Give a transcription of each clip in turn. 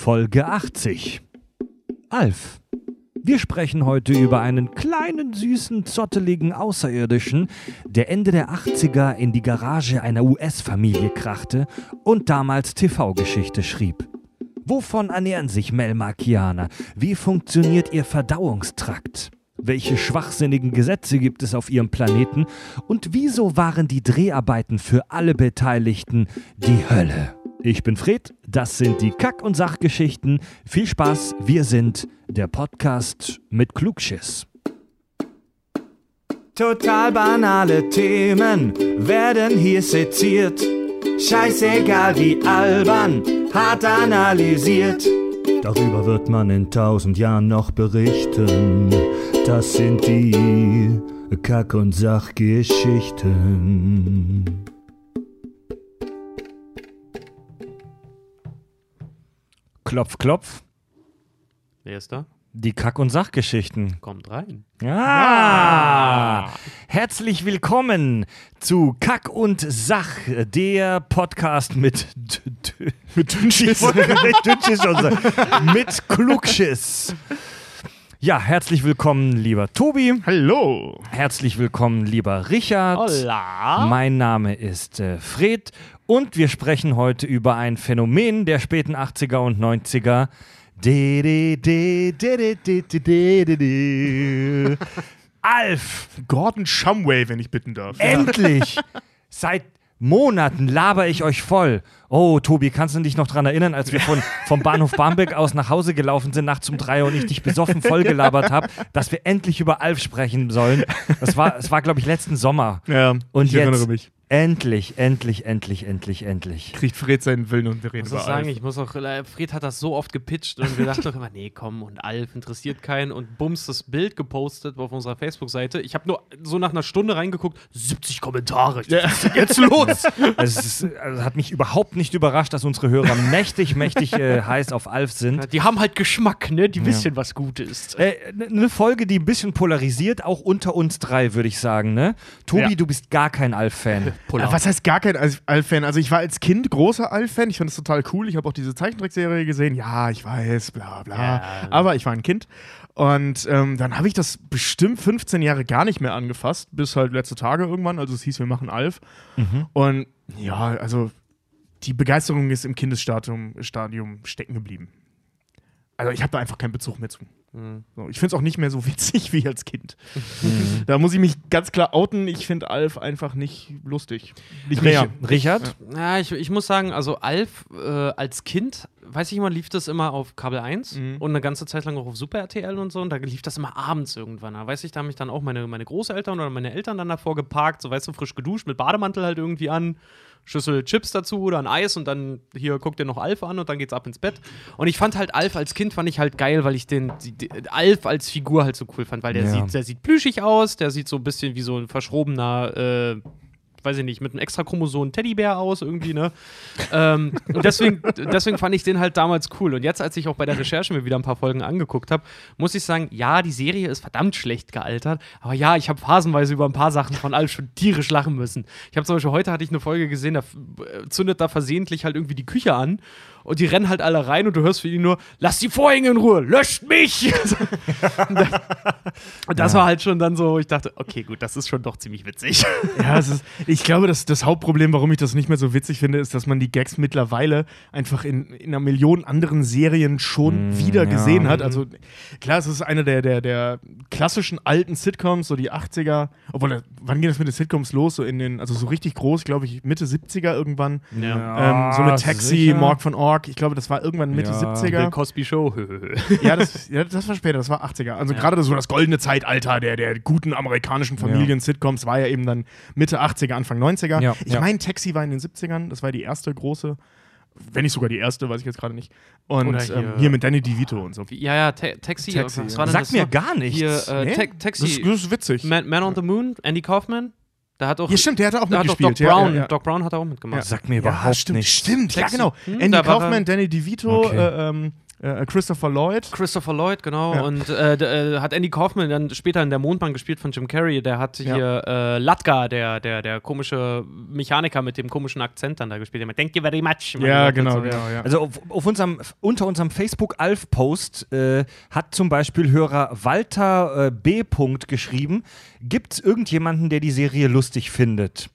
Folge 80. Alf. Wir sprechen heute über einen kleinen, süßen, zotteligen Außerirdischen, der Ende der 80er in die Garage einer US-Familie krachte und damals TV-Geschichte schrieb. Wovon ernähren sich Melmarkianer? Wie funktioniert ihr Verdauungstrakt? Welche schwachsinnigen Gesetze gibt es auf ihrem Planeten? Und wieso waren die Dreharbeiten für alle Beteiligten die Hölle? Ich bin Fred, das sind die Kack- und Sachgeschichten. Viel Spaß, wir sind der Podcast mit Klugschiss. Total banale Themen werden hier seziert. Scheißegal wie albern, hart analysiert. Darüber wird man in tausend Jahren noch berichten. Das sind die Kack- und Sachgeschichten. Klopf, klopf. Wer ist da? Die Kack- und Sachgeschichten. Kommt rein. Ah! Herzlich willkommen zu Kack und Sach, der Podcast mit mit Dünnschiss. mit Dünnschiss. Mit Klugschiss. Ja, herzlich willkommen, lieber Tobi. Hallo. Herzlich willkommen, lieber Richard. Hola. Mein Name ist äh, Fred und wir sprechen heute über ein Phänomen der späten 80er und 90er. Alf! Gordon Shumway, wenn ich bitten darf. Endlich! Seit Monaten laber ich euch voll. Oh, Tobi, kannst du dich noch dran erinnern, als wir von, vom Bahnhof Barmbek aus nach Hause gelaufen sind, nachts um drei und ich dich besoffen voll gelabert habe, dass wir endlich über Alf sprechen sollen? Das war, das war glaube ich, letzten Sommer. Ja, Und ich jetzt erinnere mich. Endlich, endlich, endlich, endlich, endlich. Kriegt Fred seinen Willen und wir reden Ich über muss sagen, Alf. ich muss auch, äh, Fred hat das so oft gepitcht und wir dachten doch immer, nee, komm, und Alf interessiert keinen und bums, das Bild gepostet auf unserer Facebook-Seite. Ich habe nur so nach einer Stunde reingeguckt, 70 Kommentare. Ja. Was ist denn jetzt los? Also es ist, also hat mich überhaupt nicht überrascht, dass unsere Hörer mächtig, mächtig äh, heiß auf Alf sind. Die haben halt Geschmack, ne? Die wissen, was gut ist. Äh, Eine Folge, die ein bisschen polarisiert, auch unter uns drei, würde ich sagen, ne? Tobi, Ja. du bist gar kein Alf-Fan. Ja, was heißt gar kein Alf- Alf-Fan? Also ich war als Kind großer Alf-Fan. Ich fand das total cool. Ich habe auch diese Zeichentrickserie gesehen. Ja, ich weiß, bla bla. Ja. Aber ich war ein Kind. Und ähm, dann habe ich das bestimmt 15 Jahre gar nicht mehr angefasst, bis halt letzte Tage irgendwann. Also es hieß, wir machen Alf. Und ja, also die Begeisterung ist im Kindesstadium Stadium stecken geblieben. Also ich habe da einfach keinen Bezug mehr zu. So, ich finde es auch nicht mehr so witzig wie als Kind. Da muss ich mich ganz klar outen. Ich finde Alf einfach nicht lustig. Nicht mehr. Richard? Ja, ich, ich muss sagen, also Alf äh, als Kind, weiß ich immer, lief das immer auf Kabel 1 Mhm. und eine ganze Zeit lang auch auf Super RTL und so und da lief das immer abends irgendwann. Da weiß ich, da haben mich dann auch meine, meine Großeltern oder meine Eltern dann davor geparkt, so weißt du, frisch geduscht, mit Bademantel halt irgendwie an, Schüssel Chips dazu oder ein Eis und dann hier guckt ihr noch Alf an und dann geht's ab ins Bett. Und ich fand halt Alf als Kind fand ich halt geil, weil ich den die, die, Alf als Figur halt so cool fand, weil der Ja. sieht, der sieht plüschig aus, der sieht so ein bisschen wie so ein verschrobener äh, weiß ich nicht, mit einem extra Chromosom Teddybär aus irgendwie, ne? ähm, und deswegen, deswegen fand ich den halt damals cool. Und jetzt, als ich auch bei der Recherche mir wieder ein paar Folgen angeguckt habe, muss ich sagen, ja, die Serie ist verdammt schlecht gealtert. Aber ja, ich habe phasenweise über ein paar Sachen von Alf schon tierisch lachen müssen. Ich habe zum Beispiel heute hatte ich eine Folge gesehen, da äh, zündet da versehentlich halt irgendwie die Küche an. Und die rennen halt alle rein und du hörst für ihn nur, lass die Vorhänge in Ruhe, löscht mich! und das war halt schon dann so, ich dachte, okay, gut, das ist schon doch ziemlich witzig. Ja, es ist, ich glaube, dass das Hauptproblem, warum ich das nicht mehr so witzig finde, ist, dass man die Gags mittlerweile einfach in, in einer Million anderen Serien schon wieder ja. gesehen hat. Also klar, es ist eine der, der, der klassischen alten Sitcoms, so die 80er. Obwohl, wann ging das mit den Sitcoms los? So in den, also so richtig groß, glaube ich, Mitte 70er irgendwann. ähm, so mit Taxi, sicher. Morg von Org. Ich glaube, das war irgendwann Mitte Ja. 70er. Der Cosby Show. Ja das, ja, das war später, das war 80er. Also gerade so das goldene Zeitalter der, der guten amerikanischen Familien-Sitcoms war ja eben dann Mitte 80er, Anfang 90er. Ja, ich ja. meine, Taxi war in den 70ern, das war die erste große, wenn nicht sogar die erste, weiß ich jetzt gerade nicht. Und Oder hier, ähm, hier mit Danny DeVito und so. Ja, ja, Ta Taxi. Taxi, was ja. war denn Sagt das mir gar nichts. Hier, äh, Nee? Ta Das Taxi. ist, das ist witzig. Man, Man on the Moon, Andy Kaufman. Da hat auch. ja, stimmt, der hat auch da hat doch mitgespielt. Doc Brown. ja, ja, ja. Doc Brown hat auch mitgemacht. Sagt mir Ja, überhaupt stimmt, nichts. stimmt, ja genau. Hm, Andy Kaufman, Danny DeVito, Okay. äh, ähm, äh, Christopher Lloyd. Christopher Lloyd, genau. Ja. Und äh, äh, hat Andy Kaufman dann später in der Mondbahn gespielt von Jim Carrey. Der hat Ja. hier äh, Latka, der, der, der komische Mechaniker mit dem komischen Akzent dann da gespielt. Der mit Thank you very much. Ja, genau, So, genau, ja. Also auf, auf unserem, unter unserem Facebook-Alf-Post äh, hat zum Beispiel Hörer Walter äh, B. Punkt geschrieben, gibt es irgendjemanden, der die Serie lustig findet?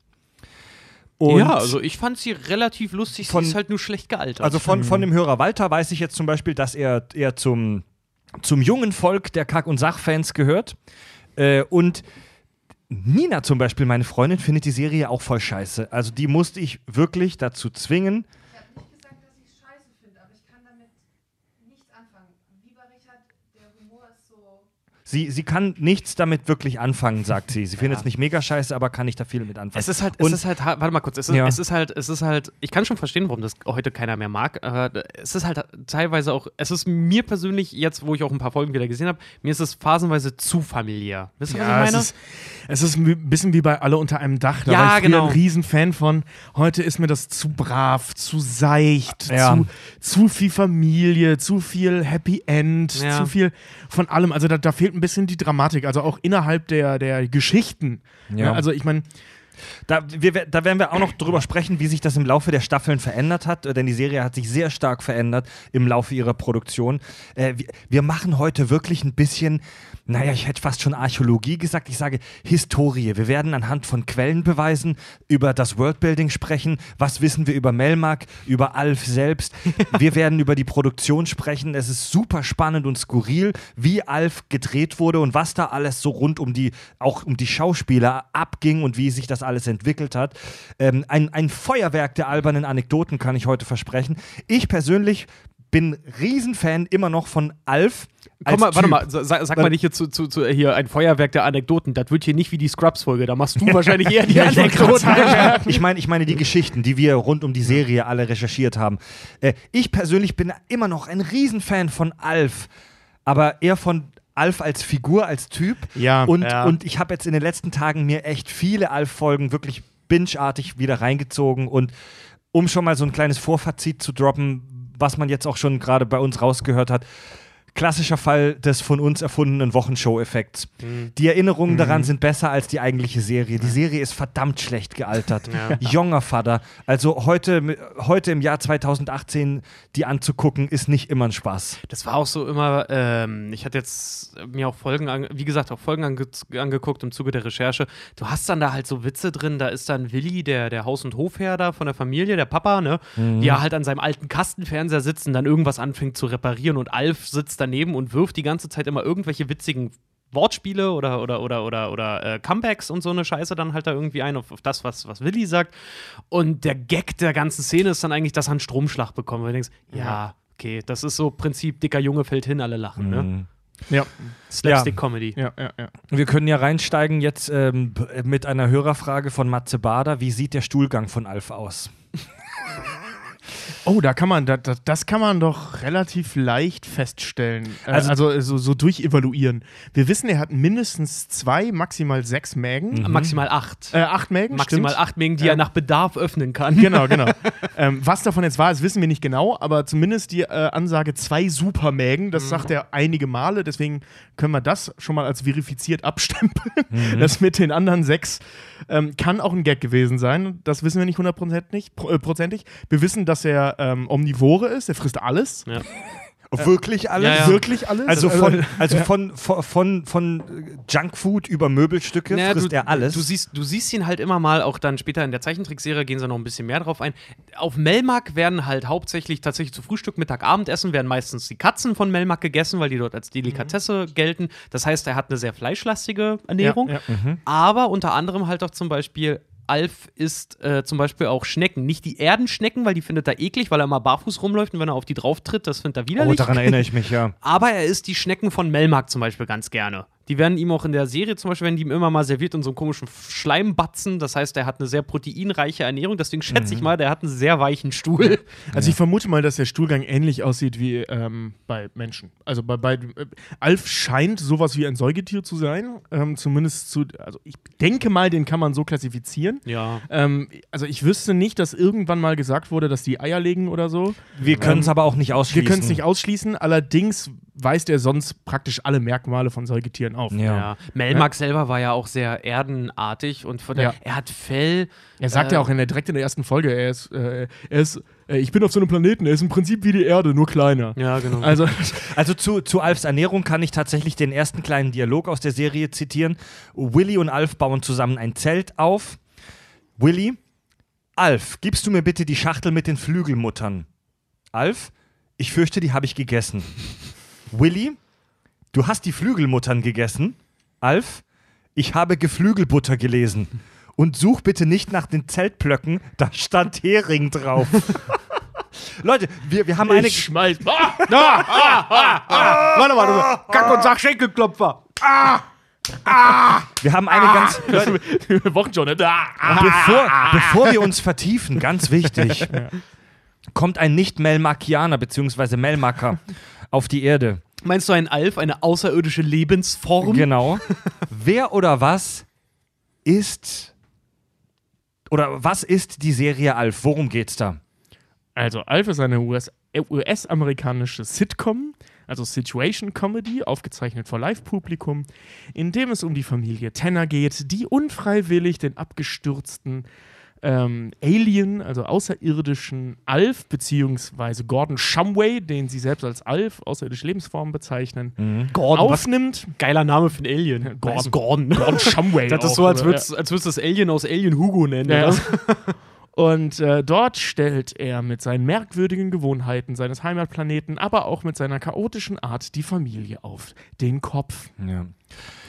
Und ja, also ich fand sie relativ lustig. Von- sie ist halt nur schlecht gealtert. Also von, von dem Hörer Walter weiß ich jetzt zum Beispiel, dass er, er zum, zum jungen Volk der Kack- und Sachfans gehört. Äh, und Nina zum Beispiel, meine Freundin, findet die Serie auch voll scheiße. Also die musste ich wirklich dazu zwingen. Ich habe nicht gesagt, dass ich es scheiße finde, aber ich kann damit nichts anfangen. Wie bei Richard, der Humor ist so. Sie, sie kann nichts damit wirklich anfangen, sagt sie. Sie findet es nicht mega scheiße, aber kann nicht da viel mit anfangen. Es ist halt, Und- es ist halt, ha- warte mal kurz, es ist, Ja. es ist halt, es ist halt, ich kann schon verstehen, warum das heute keiner mehr mag, es ist halt teilweise auch, es ist mir persönlich, jetzt wo ich auch ein paar Folgen wieder gesehen habe, mir ist es phasenweise zu familiär. Wisst ihr, Ja, was es ich meine? ist, es ist ein bisschen wie bei Alle unter einem Dach. Da Ja, war ich genau. ein Riesenfan von. Heute ist mir das zu brav, zu seicht, Ja. zu, zu viel Familie, zu viel Happy End, Ja. zu viel von allem. Also da, da fehlt ein bisschen die Dramatik, also auch innerhalb der, der Geschichten. Ja. Also ich meine, Da, wir, da werden wir auch noch drüber sprechen, wie sich das im Laufe der Staffeln verändert hat, äh, denn die Serie hat sich sehr stark verändert im Laufe ihrer Produktion. Äh, wir, wir machen heute wirklich ein bisschen, naja, ich hätte fast schon Archäologie gesagt, ich sage Historie. Wir werden anhand von Quellenbeweisen über das Worldbuilding sprechen. Was wissen wir über Melmark, über Alf selbst? Wir werden über die Produktion sprechen. Es ist super spannend und skurril, wie Alf gedreht wurde und was da alles so rund um die, auch um die Schauspieler abging und wie sich das alles entwickelt hat. Ähm, ein, ein Feuerwerk der albernen Anekdoten kann ich heute versprechen. Ich persönlich bin Riesenfan immer noch von Alf. Komm mal, warte mal, sa- sag, sag mal nicht hier zu, zu, zu hier ein Feuerwerk der Anekdoten. Das wird hier nicht wie die Scrubs-Folge. Da machst du wahrscheinlich eher die Ja, Anekdoten. ich meine, ich meine die Geschichten, die wir rund um die Serie alle recherchiert haben. Äh, ich persönlich bin immer noch ein Riesenfan von Alf, aber eher von Alf als Figur, als Typ. Ja, und, ja. und ich habe jetzt in den letzten Tagen mir echt viele Alf-Folgen wirklich bingeartig wieder reingezogen und um schon mal so ein kleines Vorfazit zu droppen, was man jetzt auch schon gerade bei uns rausgehört hat. Klassischer Fall des von uns erfundenen Wochenshow-Effekts. Mhm. Die Erinnerungen daran sind besser als die eigentliche Serie. Die Serie ist verdammt schlecht gealtert. Ja. Junger Vater. Also heute, heute im Jahr 2018 die anzugucken, ist nicht immer ein Spaß. Das war auch so immer, ähm, ich hatte jetzt mir auch Folgen, ange wie gesagt, auch Folgen ange angeguckt im Zuge der Recherche. Du hast dann da halt so Witze drin, da ist dann Willi, der, der Haus- und Hofherr da von der Familie, der Papa, ne, wie er halt an seinem alten Kastenfernseher sitzt und dann irgendwas anfängt zu reparieren und Alf sitzt daneben und wirft die ganze Zeit immer irgendwelche witzigen Wortspiele oder, oder, oder, oder, oder äh, Comebacks und so eine Scheiße dann halt da irgendwie ein auf, auf das, was, was Willi sagt. Und der Gag der ganzen Szene ist dann eigentlich, dass er einen Stromschlag bekommt. Weil du denkst, ja, okay, das ist so Prinzip, dicker Junge fällt hin, alle lachen, ne? ja, Slapstick-Comedy. ja, ja, ja. Wir können ja reinsteigen jetzt ähm, mit einer Hörerfrage von Matze Bader. Wie sieht der Stuhlgang von Alf aus? Oh, da kann man, da, da, das kann man doch relativ leicht feststellen. Äh, Also- Also, also so, so durchevaluieren. Wir wissen, er hat mindestens zwei, maximal sechs Mägen. Maximal acht. Äh, acht Mägen, Maximal stimmt. acht Mengen, die er Ähm, nach Bedarf öffnen kann. Genau, genau. ähm, was davon jetzt war, das wissen wir nicht genau, aber zumindest die äh, Ansage zwei Supermägen, das sagt er einige Male, deswegen können wir das schon mal als verifiziert abstempeln. Das mit den anderen sechs ähm, kann auch ein Gag gewesen sein. Das wissen wir nicht hundertprozentig. Pro, äh, prozentig. Wir wissen, dass er ähm, Omnivore ist, er frisst alles. Ja. Wirklich alles? Ja, ja. Wirklich alles. Also von, also von, von, von, von Junkfood über Möbelstücke Naja, frisst du, er alles. Du siehst, du siehst ihn halt immer mal, auch dann später in der Zeichentrickserie gehen sie noch ein bisschen mehr drauf ein. Auf Melmark werden halt hauptsächlich tatsächlich zu Frühstück, Mittag, Abendessen werden meistens die Katzen von Melmark gegessen, weil die dort als Delikatesse gelten. Das heißt, er hat eine sehr fleischlastige Ernährung. Ja, ja. Aber unter anderem halt auch zum Beispiel. Alf isst äh, zum Beispiel auch Schnecken. Nicht die Erdenschnecken, weil die findet er eklig, weil er mal barfuß rumläuft und wenn er auf die drauf tritt, das findet er oh, widerlich. daran erinnere ich mich, ja. Aber er isst die Schnecken von Melmark zum Beispiel ganz gerne. Die werden ihm auch in der Serie zum Beispiel, werden die ihm immer mal serviert in so einem komischen Schleimbatzen. Das heißt, er hat eine sehr proteinreiche Ernährung. Deswegen schätze ich mal, der hat einen sehr weichen Stuhl. Also ich vermute mal, dass der Stuhlgang ähnlich aussieht wie ähm, bei Menschen. Also bei, bei äh, Alf scheint sowas wie ein Säugetier zu sein. Ähm, zumindest zu, also ich denke mal, den kann man so klassifizieren. Ja. Ähm, also ich wüsste nicht, dass irgendwann mal gesagt wurde, dass die Eier legen oder so. Wir können es aber auch nicht Wir ausschließen. können es nicht ausschließen, allerdings weist er sonst praktisch alle Merkmale von Säugetieren auf. Ja. Ja. Melmark selber war ja auch sehr erdenartig und von der, Ja. er hat Fell. Er sagt Äh, ja auch in der, direkt in der ersten Folge, er ist, äh, er ist äh, ich bin auf so einem Planeten, er ist im Prinzip wie die Erde, nur kleiner. Ja, genau. Also, Also zu, zu Alfs Ernährung kann ich tatsächlich den ersten kleinen Dialog aus der Serie zitieren. Willy und Alf bauen zusammen ein Zelt auf. Willy, Alf, gibst du mir bitte die Schachtel mit den Flügelmuttern? Alf, ich fürchte, die habe ich gegessen. Willy, du hast die Flügelmuttern gegessen? Alf, ich habe Geflügelbutter gelesen. Und such bitte nicht nach den Zeltplöcken, da stand Hering drauf. Leute, wir, wir haben eine. schmeiß. warte, warte. Kack- und sag Schenkelklopfer. Wir haben eine ganz. Leute, Wochen schon, ne? Ah, bevor, bevor wir uns vertiefen, ganz wichtig, kommt ein Nicht-Melmarkianer bzw. Melmarker auf die Erde. Meinst du ein Alf, eine außerirdische Lebensform? Genau. Wer oder was ist oder was ist die Serie Alf? Worum geht's da? Also, Alf ist eine US US-amerikanische Sitcom, also Situation Comedy, aufgezeichnet vor Live-Publikum, in dem es um die Familie Tanner geht, die unfreiwillig den abgestürzten ähm, Alien, also außerirdischen Alf, beziehungsweise Gordon Shumway, den sie selbst als Alf, außerirdische Lebensform bezeichnen, Gordon, was aufnimmt. geiler Name für ein Alien. Gordon. Gordon. Gordon Shumway. Das ist auch, so, als würdest du das Alien aus Alien Hugo nennen. Ja. Und äh, dort stellt er mit seinen merkwürdigen Gewohnheiten seines Heimatplaneten, aber auch mit seiner chaotischen Art die Familie auf den Kopf. Ja.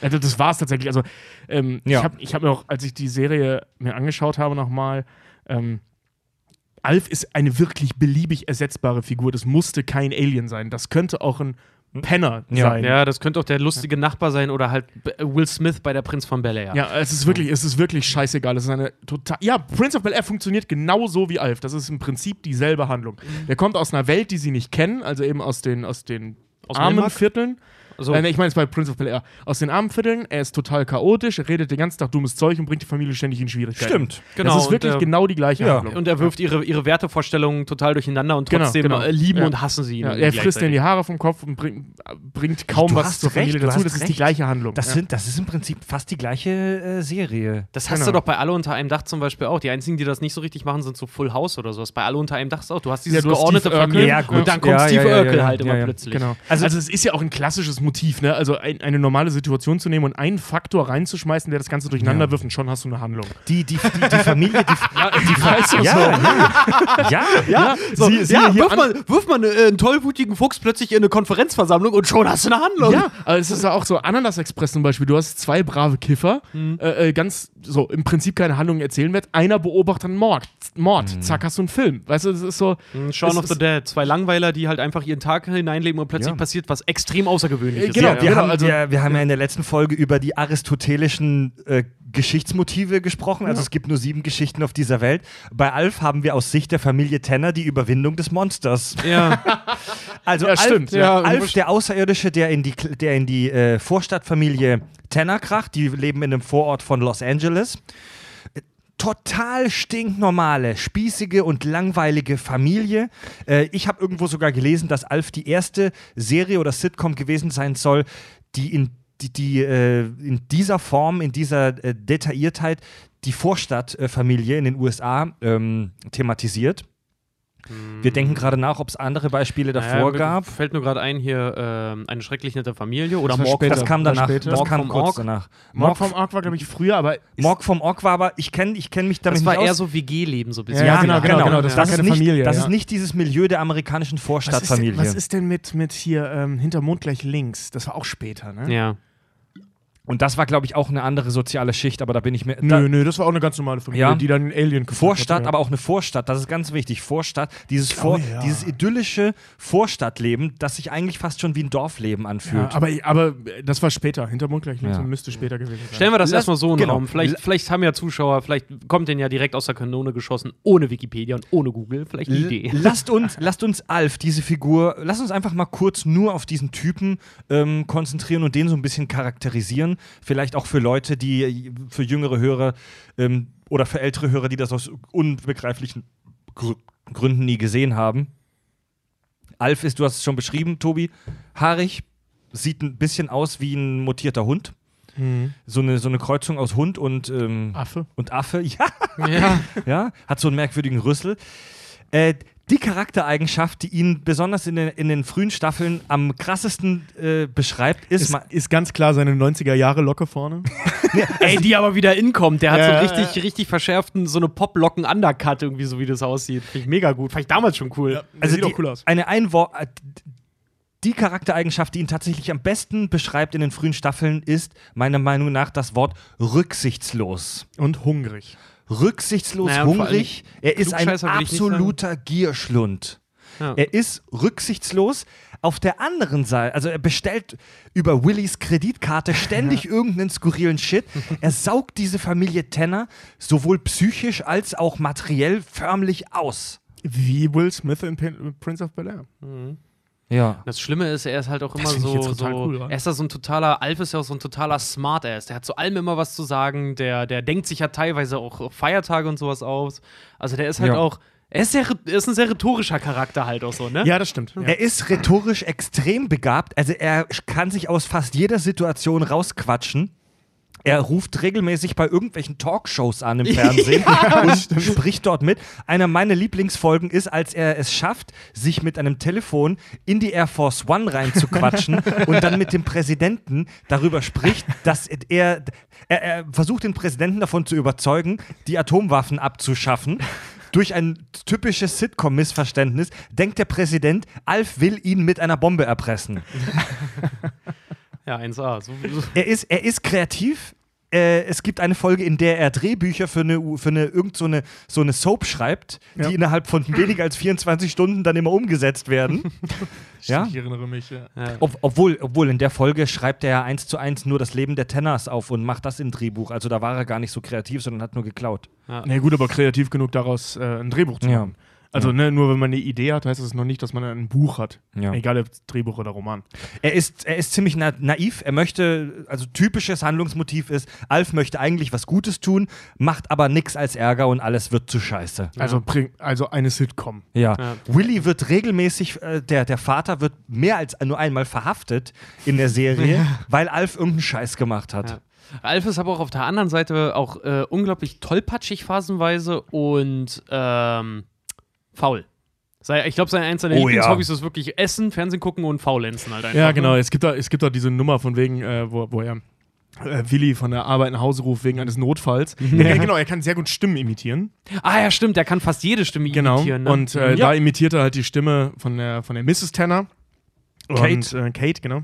Also das war es tatsächlich. Also ähm, Ja. ich habe ich hab mir auch, als ich die Serie mir angeschaut habe nochmal, ähm, Alf ist eine wirklich beliebig ersetzbare Figur. Das musste kein Alien sein. Das könnte auch ein Penner Ja. sein. Ja, das könnte auch der lustige Nachbar sein oder halt Will Smith bei der Prinz von Bel Air. Ja, es ist wirklich, es ist wirklich scheißegal. Es ist eine total. Ja, Prince of Bel Air funktioniert genauso wie Alf. Das ist im Prinzip dieselbe Handlung. Der kommt aus einer Welt, die sie nicht kennen, also eben aus den, aus den Aus armen? Vierteln. Also, Äh, ich meine es bei Prince of Bel Air. Aus den armen Vierteln, er ist total chaotisch, er redet den ganzen Tag dummes Zeug und bringt die Familie ständig in Schwierigkeiten. Stimmt. Genau, Das ist und, wirklich äh, genau die gleiche ja. Handlung. und er wirft ihre, ihre Wertevorstellungen total durcheinander und Genau, trotzdem genau. äh, lieben Ja. und hassen sie ihn. ja, er frisst denen die. Haare vom Kopf und bringt, bringt kaum Du was hast zur recht, Familie dazu. hast Das ist die recht. gleiche Handlung. Das, ja. sind, das ist im Prinzip fast die gleiche äh, Serie. Das hast Genau. du doch bei Alle unter einem Dach zum Beispiel auch. Die einzigen, die das nicht so richtig machen, sind so Full House oder sowas. Bei Alle unter einem Dach ist auch. Du hast dieses Ja, du hast geordnete gut. und dann kommt Steve Urkel halt immer plötzlich. Genau. Also- Also, es ist ja auch ein klassisches Motiv, ne? Also ein, eine normale Situation zu nehmen und einen Faktor reinzuschmeißen, der das Ganze durcheinander Ja. wirft und schon hast du eine Handlung. Die, die, die, die Familie, die, ja, die Weißt du, ja, ja, ja, Ja, so, Sie- sie ja hier wirf, mal, wirf mal äh, einen tollwütigen Fuchs plötzlich in eine Konferenzversammlung und schon hast du eine Handlung. Ja, aber es ist ja auch so, Ananas Express zum Beispiel, du hast zwei brave Kiffer, Mhm. äh, äh, ganz so im Prinzip keine Handlung erzählen wird, einer beobachtet einen Mord, Mord Mhm. zack, hast du einen Film. Weißt du, das ist so, Mm, Shaun Es of the Dead. Zwei Langweiler, die halt einfach ihren Tag hineinleben und plötzlich Ja. passiert was extrem Außergewöhnliches. Äh, genau, ja, wir, ja. haben, also- wir, wir haben ja in der letzten Folge über die aristotelischen äh, Geschichtsmotive gesprochen. Also es gibt nur sieben Geschichten auf dieser Welt. Bei Alf haben wir aus Sicht der Familie Tanner die Überwindung des Monsters. ja. Also Ja, Alf, stimmt, ja. Alf, der Außerirdische, der in die, der in die äh, Vorstadtfamilie Tanner kracht. Die leben in einem Vorort von Los Angeles. Total stinknormale, spießige und langweilige Familie. Äh, ich habe irgendwo sogar gelesen, dass Alf die erste Serie oder Sitcom gewesen sein soll, die in, die, die, äh, in dieser Form, in dieser äh, Detailliertheit die Vorstadtfamilie in den USA ähm, thematisiert. Wir denken gerade nach, ob es andere Beispiele davor Naja, gab. Fällt mir gerade ein hier ähm, eine schrecklich nette Familie oder Das Morg. später. Das kam danach. später. Das Morg kam vom kurz Ork. danach. Mord vom Ark war, glaube ich, früher, aber Morg vom Ork war aber, ich kenne ich kenn mich damit Das war nicht eher aus. so WG-Leben so ein bisschen. Ja, ja, genau, genau, genau, das war ist keine nicht, Familie, Das ja. ist nicht dieses Milieu der amerikanischen was ist, Vorstadtfamilie. was ist denn mit, mit hier ähm, hinter Mond gleich links? Das war auch später, ne? Ja. Und das war, glaube ich, auch eine andere soziale Schicht, aber da bin ich mir. Nö, nö, das war auch eine ganz normale Familie, Ja. die dann einen Alien gefunden Vorstadt, hat, ja. aber auch eine Vorstadt, das ist ganz wichtig. Vorstadt, dieses, Vor Oh ja. dieses idyllische Vorstadtleben, das sich eigentlich fast schon wie ein Dorfleben anfühlt. Ja, aber, aber das war später. Hinter Mondgleich links Ja. und müsste später gewesen sein. Stellen wir das erstmal so in den genau. Raum. Vielleicht, vielleicht haben ja Zuschauer, vielleicht kommt den ja direkt aus der Kanone geschossen, ohne Wikipedia und ohne Google. Vielleicht die L- Idee. Lasst uns, lasst uns Alf, diese Figur, lasst uns einfach mal kurz nur auf diesen Typen ähm, konzentrieren und den so ein bisschen charakterisieren. Vielleicht auch für Leute, die, für jüngere Hörer ähm, oder für ältere Hörer, die das aus unbegreiflichen Gr Gründen nie gesehen haben. Alf ist, du hast es schon beschrieben, Tobi, haarig, sieht ein bisschen aus wie ein mutierter Hund. Mhm. So eine, so eine Kreuzung aus Hund und, ähm, Affe. und Affe. Ja, Ja. ja, hat so einen merkwürdigen Rüssel. Äh, die Charaktereigenschaft, die ihn besonders in den, in den frühen Staffeln am krassesten äh, beschreibt, ist, Ist, ist ganz klar seine 90er-Jahre-Locke vorne. Ey, die aber wieder inkommt. Der hat Ja, so einen richtig, richtig verschärften, so eine Pop-Locken-Undercut irgendwie, so wie das aussieht. Finde ich mega gut. Fand ich damals schon cool. also sieht die, auch cool aus. eine Einwort, äh, die Charaktereigenschaft, die ihn tatsächlich am besten beschreibt in den frühen Staffeln, ist meiner Meinung nach das Wort rücksichtslos. Und hungrig. Rücksichtslos, Naja, hungrig. Er ist ein absoluter Gierschlund. Ja. Er ist rücksichtslos. Auf der anderen Seite, also er bestellt über Willys Kreditkarte ständig irgendeinen skurrilen Shit. Er saugt diese Familie Tanner sowohl psychisch als auch materiell förmlich aus. Wie Will Smith in Prince of Bel Air. Ja. Das Schlimme ist, er ist halt auch immer so, jetzt total so cool, er ist da so ein totaler, Alf ist ja auch so ein totaler Smartass. Der hat zu allem immer was zu sagen, der, der denkt sich ja teilweise auch Feiertage und sowas aus. Also der ist halt Ja. auch, er ist, sehr, er ist ein sehr rhetorischer Charakter halt auch so, ne? Ja, das stimmt. Ja. Er ist rhetorisch extrem begabt, also er kann sich aus fast jeder Situation rausquatschen. Er ruft regelmäßig bei irgendwelchen Talkshows an im Fernsehen und spricht dort mit. Einer meiner Lieblingsfolgen ist, als er es schafft, sich mit einem Telefon in die Air Force One reinzuquatschen und dann mit dem Präsidenten darüber spricht, dass er, er, er versucht, den Präsidenten davon zu überzeugen, die Atomwaffen abzuschaffen. Durch ein typisches Sitcom-Missverständnis denkt der Präsident, Alf will ihn mit einer Bombe erpressen. Ja, 1A. So, so. Er ist, er ist kreativ. Äh, es gibt eine Folge, in der er Drehbücher für eine, für eine irgend so eine, so eine Soap schreibt, Ja. die innerhalb von weniger als 24 Stunden dann immer umgesetzt werden. ja? Ich erinnere mich. Ja. Ob, obwohl, obwohl in der Folge schreibt er ja eins zu eins nur das Leben der Tenners auf und macht das im Drehbuch. Also da war er gar nicht so kreativ, sondern hat nur geklaut. Na gut, aber kreativ genug daraus äh, ein Drehbuch zu Ja. Also ne, nur wenn man eine Idee hat, heißt das noch nicht, dass man ein Buch hat. Ja. Egal ob Drehbuch oder Roman. Er ist, er ist ziemlich na naiv. Er möchte, also typisches Handlungsmotiv ist, Alf möchte eigentlich was Gutes tun, macht aber nichts als Ärger und alles wird zu scheiße. Also, also eine Sitcom. Ja. Ja. Willy wird regelmäßig, äh, der, der Vater wird mehr als nur einmal verhaftet in der Serie, weil Alf irgendeinen Scheiß gemacht hat. Ja. Alf ist aber auch auf der anderen Seite auch äh, unglaublich tollpatschig phasenweise und ähm, faul. Sei- Ich glaube, sein eins seiner Oh, Lieblingshobbys ist wirklich Essen, Fernsehen gucken und faulenzen halt einfach. Ja, ne? genau. Es gibt da, es gibt da diese Nummer von wegen, äh, wo, wo er äh, Willi von der Arbeit nach Hause ruft wegen eines Notfalls. Ja, genau, er kann sehr gut Stimmen imitieren. Ah ja, stimmt, der kann fast jede Stimme Genau. imitieren. Ne? Und äh, Ja. da imitiert er halt die Stimme von der, von der Mrs. Tanner. Kate. Und, äh, Kate, genau.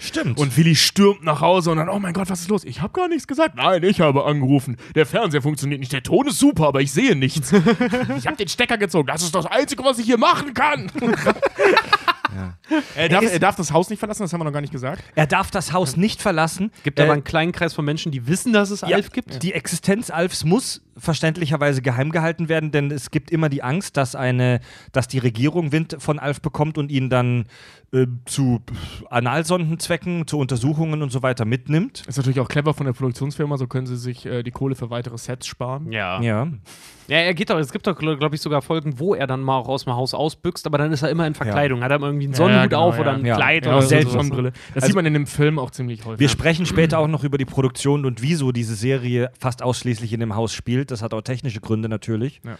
Stimmt. Und Willi stürmt nach Hause und dann, oh mein Gott, was ist los? Ich habe gar nichts gesagt. Nein, ich habe angerufen. Der Fernseher funktioniert nicht. Der Ton ist super, aber ich sehe nichts. ich habe den Stecker gezogen. Das ist das Einzige, was ich hier machen kann. er, darf, Er ist- er darf das Haus nicht verlassen, das haben wir noch gar nicht gesagt. er darf das Haus nicht verlassen. gibt Äh, aber einen kleinen Kreis von Menschen, die wissen, dass es Ja, Alf gibt. Die Existenz Alfs muss verständlicherweise geheim gehalten werden, denn es gibt immer die Angst, dass eine, dass die Regierung Wind von Alf bekommt und ihn dann äh, zu Analsondenzwecken, zu Untersuchungen und so weiter mitnimmt. Ist natürlich auch clever von der Produktionsfirma, so können sie sich äh, die Kohle für weitere Sets sparen. Ja. ja. Ja. er geht doch, es gibt doch, glaube ich, sogar Folgen, wo er dann mal auch aus dem Haus ausbüchst, aber dann ist er immer in Verkleidung. Hat er irgendwie einen Ja, Sonnenhut genau, auf ja. oder ein Ja. Kleid Ja, oder sowas. Sonnenbrille. Das Also- sieht man in dem Film auch ziemlich häufig. Wir sprechen später auch noch über die Produktion und wieso diese Serie fast ausschließlich in dem Haus spielt. Das hat auch technische Gründe natürlich. Ja.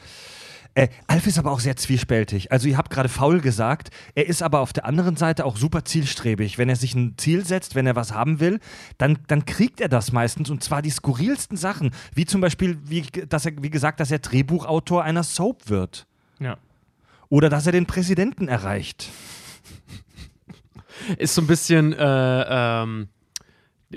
Äh, Alf ist aber auch sehr zwiespältig. Also ihr habt gerade faul gesagt, er ist aber auf der anderen Seite auch super zielstrebig. Wenn er sich ein Ziel setzt, wenn er was haben will, dann, dann kriegt er das meistens und zwar die skurrilsten Sachen, wie zum Beispiel, wie, dass er, wie gesagt, dass er Drehbuchautor einer Soap wird. ja. Oder dass er den Präsidenten erreicht. Ist so ein bisschen, äh, ähm,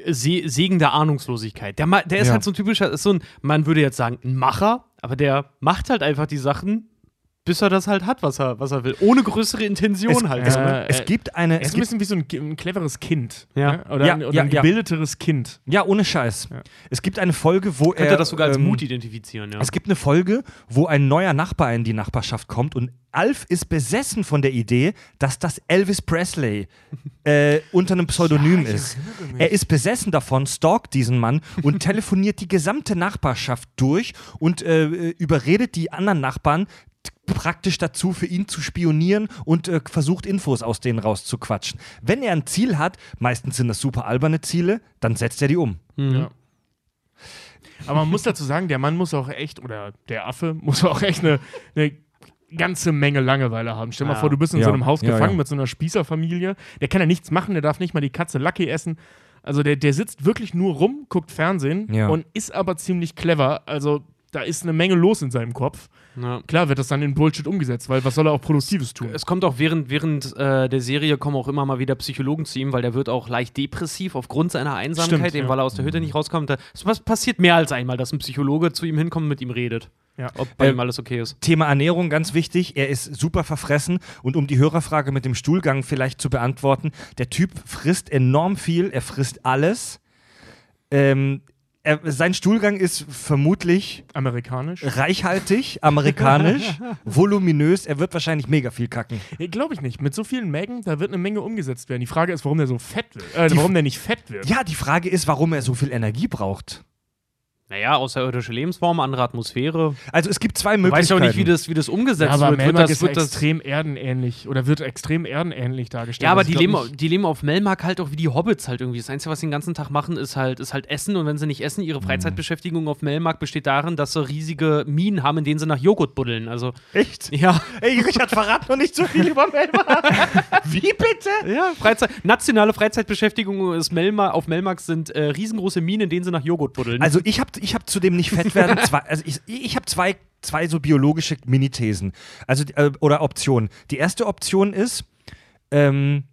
Se Segen der Ahnungslosigkeit. Der, der ist Ja. halt so ein typischer, ist so ein, man würde jetzt sagen, ein Macher, aber der macht halt einfach die Sachen, bis er das halt hat, was er, was er will. Ohne größere Intention Es, halt. es? Äh, es gibt eine. Er Es ist ein bisschen wie so ein, ein cleveres Kind. Ja. ne? Oder, Ja, ein, oder ja, ein ja. gebildeteres Kind. ja, ohne Scheiß. Ja. Es gibt eine Folge, wo Könnte er. das sogar als ähm, Mut identifizieren, ja. Es gibt eine Folge, wo ein neuer Nachbar in die Nachbarschaft kommt und Alf ist besessen von der Idee, dass das Elvis Presley äh, unter einem Pseudonym ist. Er ist besessen davon, stalkt diesen Mann und telefoniert die gesamte Nachbarschaft durch und äh, überredet die anderen Nachbarn praktisch dazu, für ihn zu spionieren und äh, versucht, Infos aus denen rauszuquatschen. Wenn er ein Ziel hat, meistens sind das super alberne Ziele, dann setzt er die um. Mhm. Ja. Aber man muss dazu sagen, der Mann muss auch echt, oder der Affe muss auch echt eine, eine ganze Menge Langeweile haben. Stell dir mal Ja. vor, du bist in Ja. so einem Haus Ja, gefangen ja. mit so einer Spießerfamilie. Der kann ja nichts machen, der darf nicht mal die Katze Lucky essen. Also der, der sitzt wirklich nur rum, guckt Fernsehen Ja. und ist aber ziemlich clever. Also da ist eine Menge los in seinem Kopf. Ja. Klar wird das dann in Bullshit umgesetzt, weil was soll er auch Produktives tun? Es kommt auch während, während äh, der Serie kommen auch immer mal wieder Psychologen zu ihm, weil der wird auch leicht depressiv aufgrund seiner Einsamkeit, Stimmt, eben ja. weil er aus der Hütte nicht rauskommt. Es was passiert mehr als einmal, dass ein Psychologe zu ihm hinkommt und mit ihm redet. Ja. Ob bei Äh, ihm alles okay ist. Thema Ernährung ganz wichtig. Er ist super verfressen und um die Hörerfrage mit dem Stuhlgang vielleicht zu beantworten, der Typ frisst enorm viel, er frisst alles. Ähm, er, sein Stuhlgang ist vermutlich Amerikanisch? reichhaltig, amerikanisch, voluminös. Er wird wahrscheinlich mega viel kacken. Glaube ich nicht. Mit so vielen Mägen, da wird eine Menge umgesetzt werden. Die Frage ist, warum der so fett wird. Äh, warum der nicht fett wird. Ja, die Frage ist, warum er so viel Energie braucht. Naja, außerirdische Lebensform, andere Atmosphäre. Also es gibt zwei Möglichkeiten. weißt ja auch nicht, wie das, wie das umgesetzt Ja, aber wird. Wird Melmark das, ist wird das, extrem erdenähnlich oder wird extrem erdenähnlich dargestellt. ja, aber Also die ich leben, die leben auf Melmark halt auch wie die Hobbits halt irgendwie. Das Einzige, was sie den ganzen Tag machen, ist halt, ist halt Essen. Und wenn sie nicht essen, ihre Freizeitbeschäftigung auf Melmark besteht darin, dass sie riesige Minen haben, in denen sie nach Joghurt buddeln. Also, Echt? ja. Ey, Richard, verrat noch nicht so viel über Melmark. wie bitte? Ja, Freizeit, nationale Freizeitbeschäftigung ist Melmar, auf Melmark sind äh, riesengroße Minen, in denen sie nach Joghurt buddeln. Also ich habe ich hab zu dem nicht fett werden, zwei, also ich, ich habe zwei, zwei so biologische Minithesen, also äh, oder Optionen. Die erste Option ist, ähm,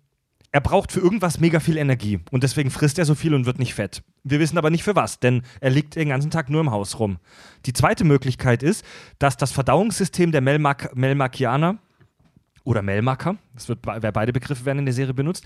er braucht für irgendwas mega viel Energie und deswegen frisst er so viel und wird nicht fett. Wir wissen aber nicht für was, denn er liegt den ganzen Tag nur im Haus rum. Die zweite Möglichkeit ist, dass das Verdauungssystem der Melmark Melmarkianer oder Melmarker, das wird, be- beide Begriffe werden in der Serie benutzt,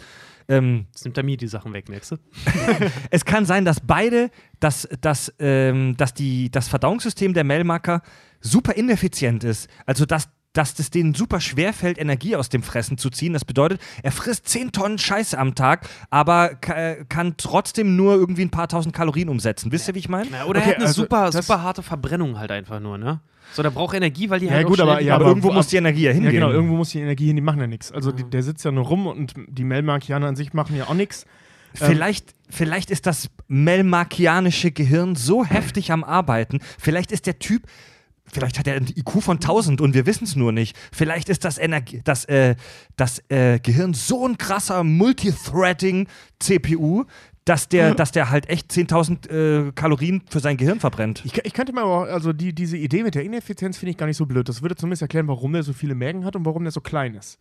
ähm, das nimmt er mir die Sachen weg, merkst du? es kann sein, dass beide, dass, dass, ähm, dass die, das Verdauungssystem der Melmarker super ineffizient ist. Also, dass, dass es denen super schwer fällt, Energie aus dem Fressen zu ziehen. Das bedeutet, er frisst 10 Tonnen Scheiße am Tag, aber ka kann trotzdem nur irgendwie ein paar tausend Kalorien umsetzen. Wisst ihr, wie ich meine? Ja, oder Okay, er hat eine also super, super harte Verbrennung halt einfach nur, ne? So, der braucht Energie, weil die Ja, halt gut, aber- ja, aber, aber irgendwo muss die Energie ja Ja, hingehen. genau, irgendwo muss die Energie hin, die machen ja nichts. Also die, der sitzt ja nur rum und die Melmarkianer an sich machen ja auch nichts. Vielleicht, vielleicht ist das melmarkianische Gehirn so heftig am Arbeiten. Vielleicht ist der Typ, vielleicht hat er ein IQ von 1000 und wir wissen es nur nicht. Vielleicht ist das, Energie, das, äh, das äh, Gehirn so ein krasser Multithreading-CPU, dass der, dass der halt echt 10.000 äh, Kalorien für sein Gehirn verbrennt. Ich, ich könnte mir aber, auch- also die, diese Idee mit der Ineffizienz finde ich gar nicht so blöd. Das würde zumindest erklären, warum der so viele Mägen hat und warum der so klein ist.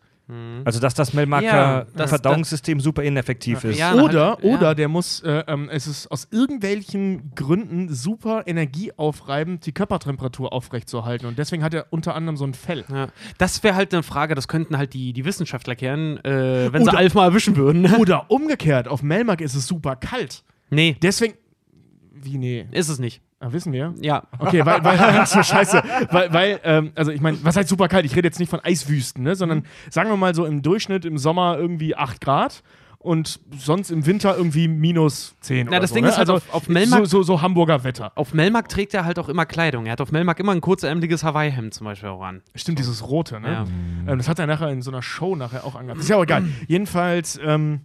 Also, dass das Ja, Melmarker das- Verdauungssystem super ineffektiv ist. Ja, oder, halt, ja. oder der muss, äh, ähm, es ist aus irgendwelchen Gründen super energieaufreibend, die Körpertemperatur aufrechtzuerhalten. Und deswegen hat er unter anderem so ein Fell. Ja. Das wäre halt eine Frage, das könnten halt die, die Wissenschaftler klären, äh, wenn sie Oder- Alf mal erwischen würden. Oder umgekehrt, auf Melmark ist es super kalt. nee, Deswegen. Wie, nee? ist es nicht. Ah, wissen wir. Ja. Okay, weil, weil so scheiße. Weil, weil ähm, also ich meine, was heißt super kalt? Ich rede jetzt nicht von Eiswüsten, ne? sondern sagen wir mal so im Durchschnitt im Sommer irgendwie 8 Grad und sonst im Winter irgendwie minus 10 Na, das so, Ding ne? ist halt, also auf- auf Melmark- so, so, so Hamburger Wetter. Auf Melmark trägt er halt auch immer Kleidung. Er hat auf Melmark immer ein kurzärmeliges Hawaii-Hemd zum Beispiel auch an. Stimmt, dieses rote, ne? Ja. Ähm, das hat er nachher in so einer Show nachher auch angehabt. Ist ja auch egal. Jedenfalls, ähm,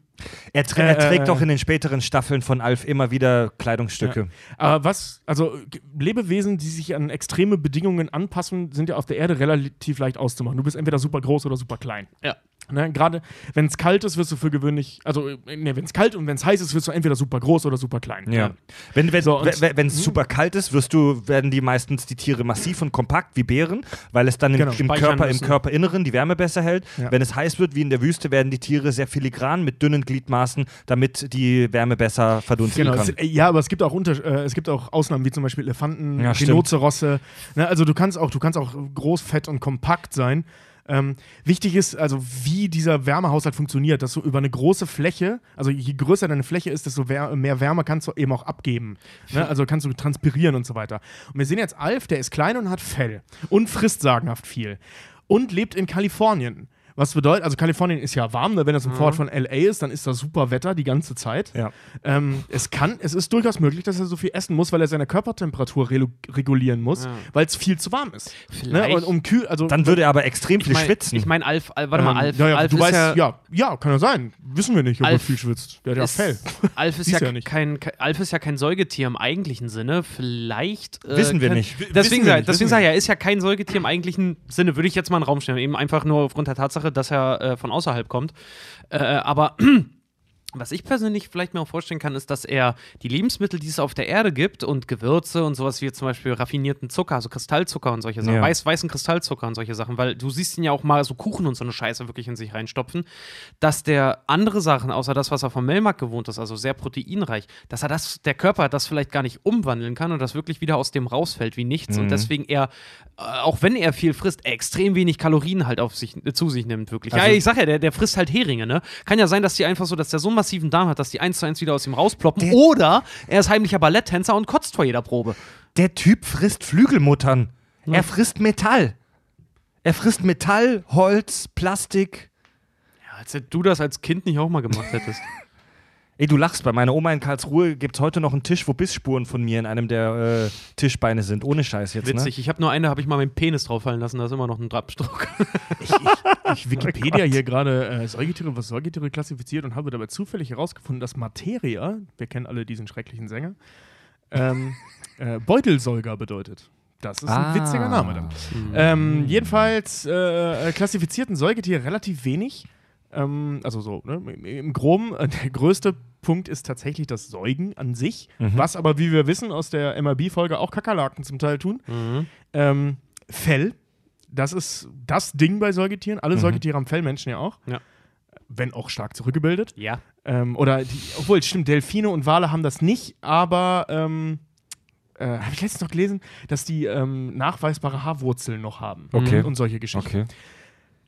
Er, trä er Äh, trägt äh, auch in den späteren Staffeln von Alf immer wieder Kleidungsstücke. aber was, also Lebewesen, die sich an extreme Bedingungen anpassen, sind ja auf der Erde relativ leicht auszumachen. Du bist entweder super groß oder super klein. Ja. Ne, Gerade wenn es kalt ist, wirst du für gewöhnlich, also ne, wenn es kalt und wenn es heiß ist, wirst du entweder super groß oder super klein. Ja. Wenn wenn So, es super kalt ist, wirst du werden die meistens die Tiere massiv und kompakt wie Bären, weil es dann im, Genau. im Körper im müssen. Körperinneren die Wärme besser hält. Ja. Wenn es heiß wird wie in der Wüste, werden die Tiere sehr filigran mit dünnen Gliedmaßen, damit die Wärme besser verdunsten Genau, kann. es, ja, aber es gibt auch Unter äh, es gibt auch Ausnahmen wie zum Beispiel Elefanten, Ja. Rhinozerosse. Ne, also du kannst auch du kannst auch groß, fett und kompakt sein. Ähm, wichtig ist also, wie dieser Wärmehaushalt funktioniert, dass du über eine große Fläche, also je größer deine Fläche ist, desto mehr Wärme kannst du eben auch abgeben. Ne? Also kannst du transpirieren und so weiter. Und wir sehen jetzt Alf, der ist klein und hat Fell und frisst sagenhaft viel und lebt in Kalifornien. Was bedeutet, also Kalifornien ist ja warm, ne? wenn das im Vorort von LA ist, dann ist da super Wetter die ganze Zeit. Ja. Ähm, es kann, es ist durchaus möglich, dass er so viel essen muss, weil er seine Körpertemperatur relu- regulieren muss, Ja. weil es viel zu warm ist. Ne? Vielleicht- Und um kühl, also Dann würde er aber extrem viel ich mein, schwitzen. Ich meine, Alf, Al- warte mal, ähm, Alf, ja, ja, Alf du ist weißt, ja, ja, ja, kann ja sein. Wissen wir nicht, ob er Alf viel schwitzt. Der hat ja Fell. Alf ist ja, ja nicht. kein, Alf ist ja kein Säugetier im eigentlichen Sinne. Vielleicht. Äh, Wissen wir kann- nicht. Deswegen, wir nicht, deswegen sage ich, er ist ja kein Säugetier im eigentlichen Sinne. Würde ich jetzt mal in den Raum stellen. Eben einfach nur aufgrund der Tatsache, dass er äh, von außerhalb kommt. Äh, aber. Was ich persönlich vielleicht mir auch vorstellen kann, ist, dass er die Lebensmittel, die es auf der Erde gibt und Gewürze und sowas wie zum Beispiel raffinierten Zucker, also Kristallzucker und solche Sachen, Ja. weiß, weißen Kristallzucker und solche Sachen, weil du siehst ihn ja auch mal so Kuchen und so eine Scheiße wirklich in sich reinstopfen, dass der andere Sachen, außer das, was er vom Melmark gewohnt ist, also sehr proteinreich, dass er das, der Körper das vielleicht gar nicht umwandeln kann und das wirklich wieder aus dem rausfällt wie nichts und deswegen er, äh, auch wenn er viel frisst, extrem wenig Kalorien halt auf sich, äh, zu sich nimmt, wirklich. ja, Also- ich sag ja, der, der frisst halt Heringe, ne? Kann ja sein, dass die einfach so, dass der so massiven Darm hat, dass die eins zu eins wieder aus ihm rausploppen Der- oder er ist heimlicher Balletttänzer und kotzt vor jeder Probe. Der Typ frisst Flügelmuttern. Er frisst Metall. Er frisst Metall, Holz, Plastik. Ja, als du das als Kind nicht auch mal gemacht hättest. Ey, du lachst. Bei meiner Oma in Karlsruhe gibt es heute noch einen Tisch, wo Bissspuren von mir in einem der äh, Tischbeine sind. Ohne Scheiß jetzt, Witzig. Ich habe nur eine, habe ich mal meinen Penis drauffallen lassen, da ist immer noch ein Abdruck. Ich Wikipedia hier gerade äh, Säugetiere, was Säugetiere klassifiziert und habe dabei zufällig herausgefunden, dass Materia, wir kennen alle diesen schrecklichen Sänger, ähm, äh, Beutelsäuger bedeutet. Das ist ein Ah. witziger Name dann. Ähm, jedenfalls äh, klassifizierten Säugetiere relativ wenig. Ähm, also so, ne? Im- Im Groben, äh, der größte Punkt ist tatsächlich das Säugen an sich, was aber, wie wir wissen, aus der MRB-Folge auch Kakerlaken zum Teil tun. Mhm. Ähm, Fell, das ist das Ding bei Säugetieren. Alle Säugetiere haben Fell, Menschen ja auch. Ja. Wenn auch stark zurückgebildet. Ja. Ähm, oder, die, obwohl, stimmt, Delfine und Wale haben das nicht, aber ähm, äh, habe ich letztens noch gelesen, dass die ähm, nachweisbare Haarwurzeln noch haben. Okay. Und solche Geschichten. Okay.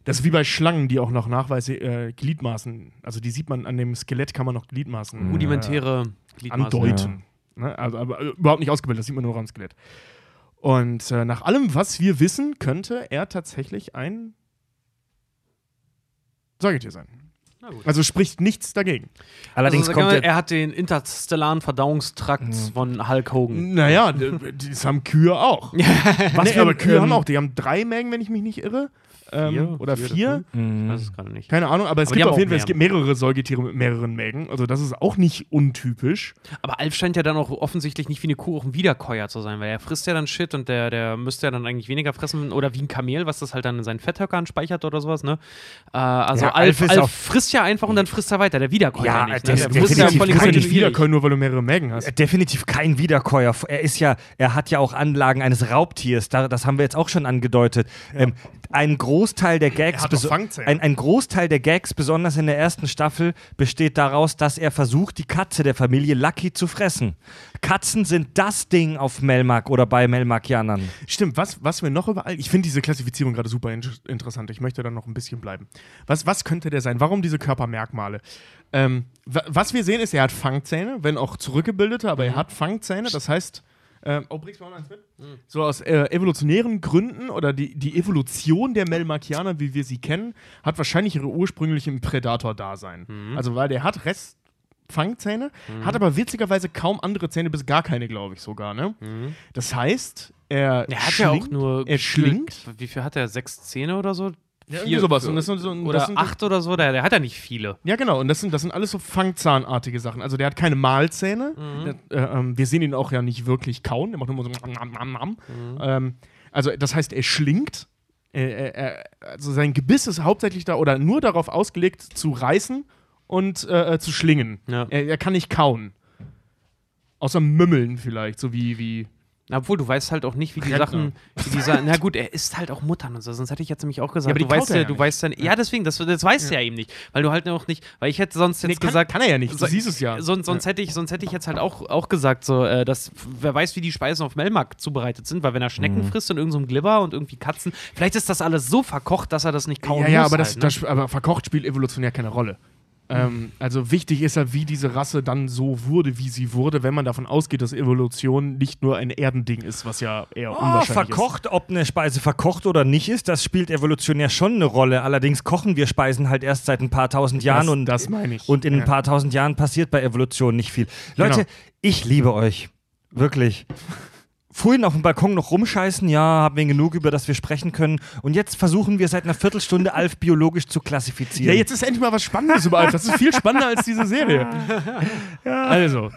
Das ist wie bei Schlangen, die auch noch Nachweise, äh, Gliedmaßen, also die sieht man an dem Skelett, kann man noch Gliedmaßen Rudimentäre äh, Gliedmaßen. andeuten. Ne? Also, aber äh, überhaupt nicht ausgebildet, das sieht man nur am Skelett. Und äh, nach allem, was wir wissen, könnte er tatsächlich ein Säugetier sein. Na gut. Also spricht nichts dagegen. Allerdings also, kommt der. er hat den interstellaren Verdauungstrakt von Hulk Hogan. Naja, das haben Kühe auch. Was nee, wir- aber Kühe ähm, haben auch, die haben drei Mägen, wenn ich mich nicht irre. Ähm, oder Vier vier. Mhm. Ich weiß es gerade nicht. Keine Ahnung, aber es Aber gibt auf jeden Fall, es mehr. gibt mehrere Säugetiere mit mehreren Mägen. Also das ist auch nicht untypisch. Aber Alf scheint ja dann auch offensichtlich nicht wie eine Kuh auch ein Wiederkäuer zu sein, weil er frisst ja dann Shit und der, der müsste ja dann eigentlich weniger fressen oder wie ein Kamel, was das halt dann in seinen Fetthöckern speichert oder sowas, ne? Äh, also Ja, Alf, Alf Alf frisst ja einfach und dann frisst er weiter, der Wiederkäuer Ja, nicht. der- Ne? der- Der ja definitiv voll nicht kontinuierlich. wieder können, nur weil du mehrere Mägen hast. Äh, Definitiv kein Wiederkäuer. Er ist ja, er hat ja auch Anlagen eines Raubtiers. Da, das haben wir jetzt auch schon angedeutet. Ähm, ein Großteil der Gags, ein, ein Großteil der Gags, besonders in der ersten Staffel, besteht daraus, dass er versucht, die Katze der Familie Lucky zu fressen. Katzen sind das Ding auf Melmark oder bei Melmarkianern. Stimmt, was, was wir noch überall. Ich finde diese Klassifizierung gerade super in interessant. Ich möchte da noch ein bisschen bleiben. Was, was könnte der sein? Warum diese Körpermerkmale? Ähm, wa- was wir sehen ist, er hat Fangzähne, wenn auch zurückgebildete, aber er hat Fangzähne. Das heißt. Ähm, oh, bringst du mal noch eins mit? So aus äh, evolutionären Gründen oder die, die Evolution der Melmarkianer, wie wir sie kennen, hat wahrscheinlich ihre ursprüngliche im Predator-Dasein. Also, weil der hat Rest. Fangzähne, hat aber witzigerweise kaum andere Zähne, bis gar keine, glaube ich sogar. Ne? Das heißt, er, Er hat ja auch schlingt- nur. er schlingt. Wie viel hat er? Sechs Zähne oder so? Ja, irgendwie sowas. Und das sind, so, Oder das sind, acht oder so? Der, der hat ja nicht viele. Ja, genau. Und das sind, das sind alles so Fangzahnartige Sachen. Also der hat keine Mahlzähne. Der, äh, ähm, wir sehen ihn auch ja nicht wirklich kauen. Der macht immer so. Ähm, also das heißt, er schlingt. äh, äh, also sein Gebiss ist hauptsächlich da oder nur darauf ausgelegt, zu reißen und äh, äh, zu schlingen. Ja. Er, er kann nicht kauen. Außer Mümmeln vielleicht, so wie, wie Obwohl, du weißt halt auch nicht, wie die Rentner. Sachen, wie die Sachen, na gut, er isst halt auch Muttern und so, sonst hätte ich jetzt nämlich auch gesagt, Ja, aber du weißt ja, ja du nicht. weißt dann, ja, deswegen, das, das weißt du ja eben nicht, weil du halt auch nicht, weil ich hätte sonst jetzt Nee, kann- gesagt, kann er ja nicht, du so- siehst es ja. Sonst, sonst, hätte ich, sonst hätte ich jetzt halt auch, auch gesagt, so, äh, dass, wer weiß, wie die Speisen auf Melmark zubereitet sind, weil wenn er Schnecken Mhm. frisst und irgendeinem Glibber und irgendwie Katzen, vielleicht ist das alles so verkocht, dass er das nicht kauen ja, ja, muss. aber, das, halt, ne? das, aber verkocht spielt evolutionär keine Rolle. Ähm, also wichtig ist ja, wie diese Rasse dann so wurde, wie sie wurde, wenn man davon ausgeht, dass Evolution nicht nur ein Erdending ist, was ja eher Oh, unwahrscheinlich verkocht, ob eine Speise verkocht oder nicht ist, das spielt evolutionär schon eine Rolle. Allerdings kochen wir Speisen halt erst seit ein paar tausend Jahren Das- und, das meine ich. und in Ja. ein paar tausend Jahren passiert bei Evolution nicht viel. Leute, Genau. ich liebe euch. Wirklich. Vorhin auf dem Balkon noch rumscheißen, ja, haben wir genug, über das wir sprechen können. Und jetzt versuchen wir seit einer Viertelstunde Alf biologisch zu klassifizieren. Ja, jetzt ist endlich mal was Spannendes über Alf. Das ist viel spannender als diese Serie. Also,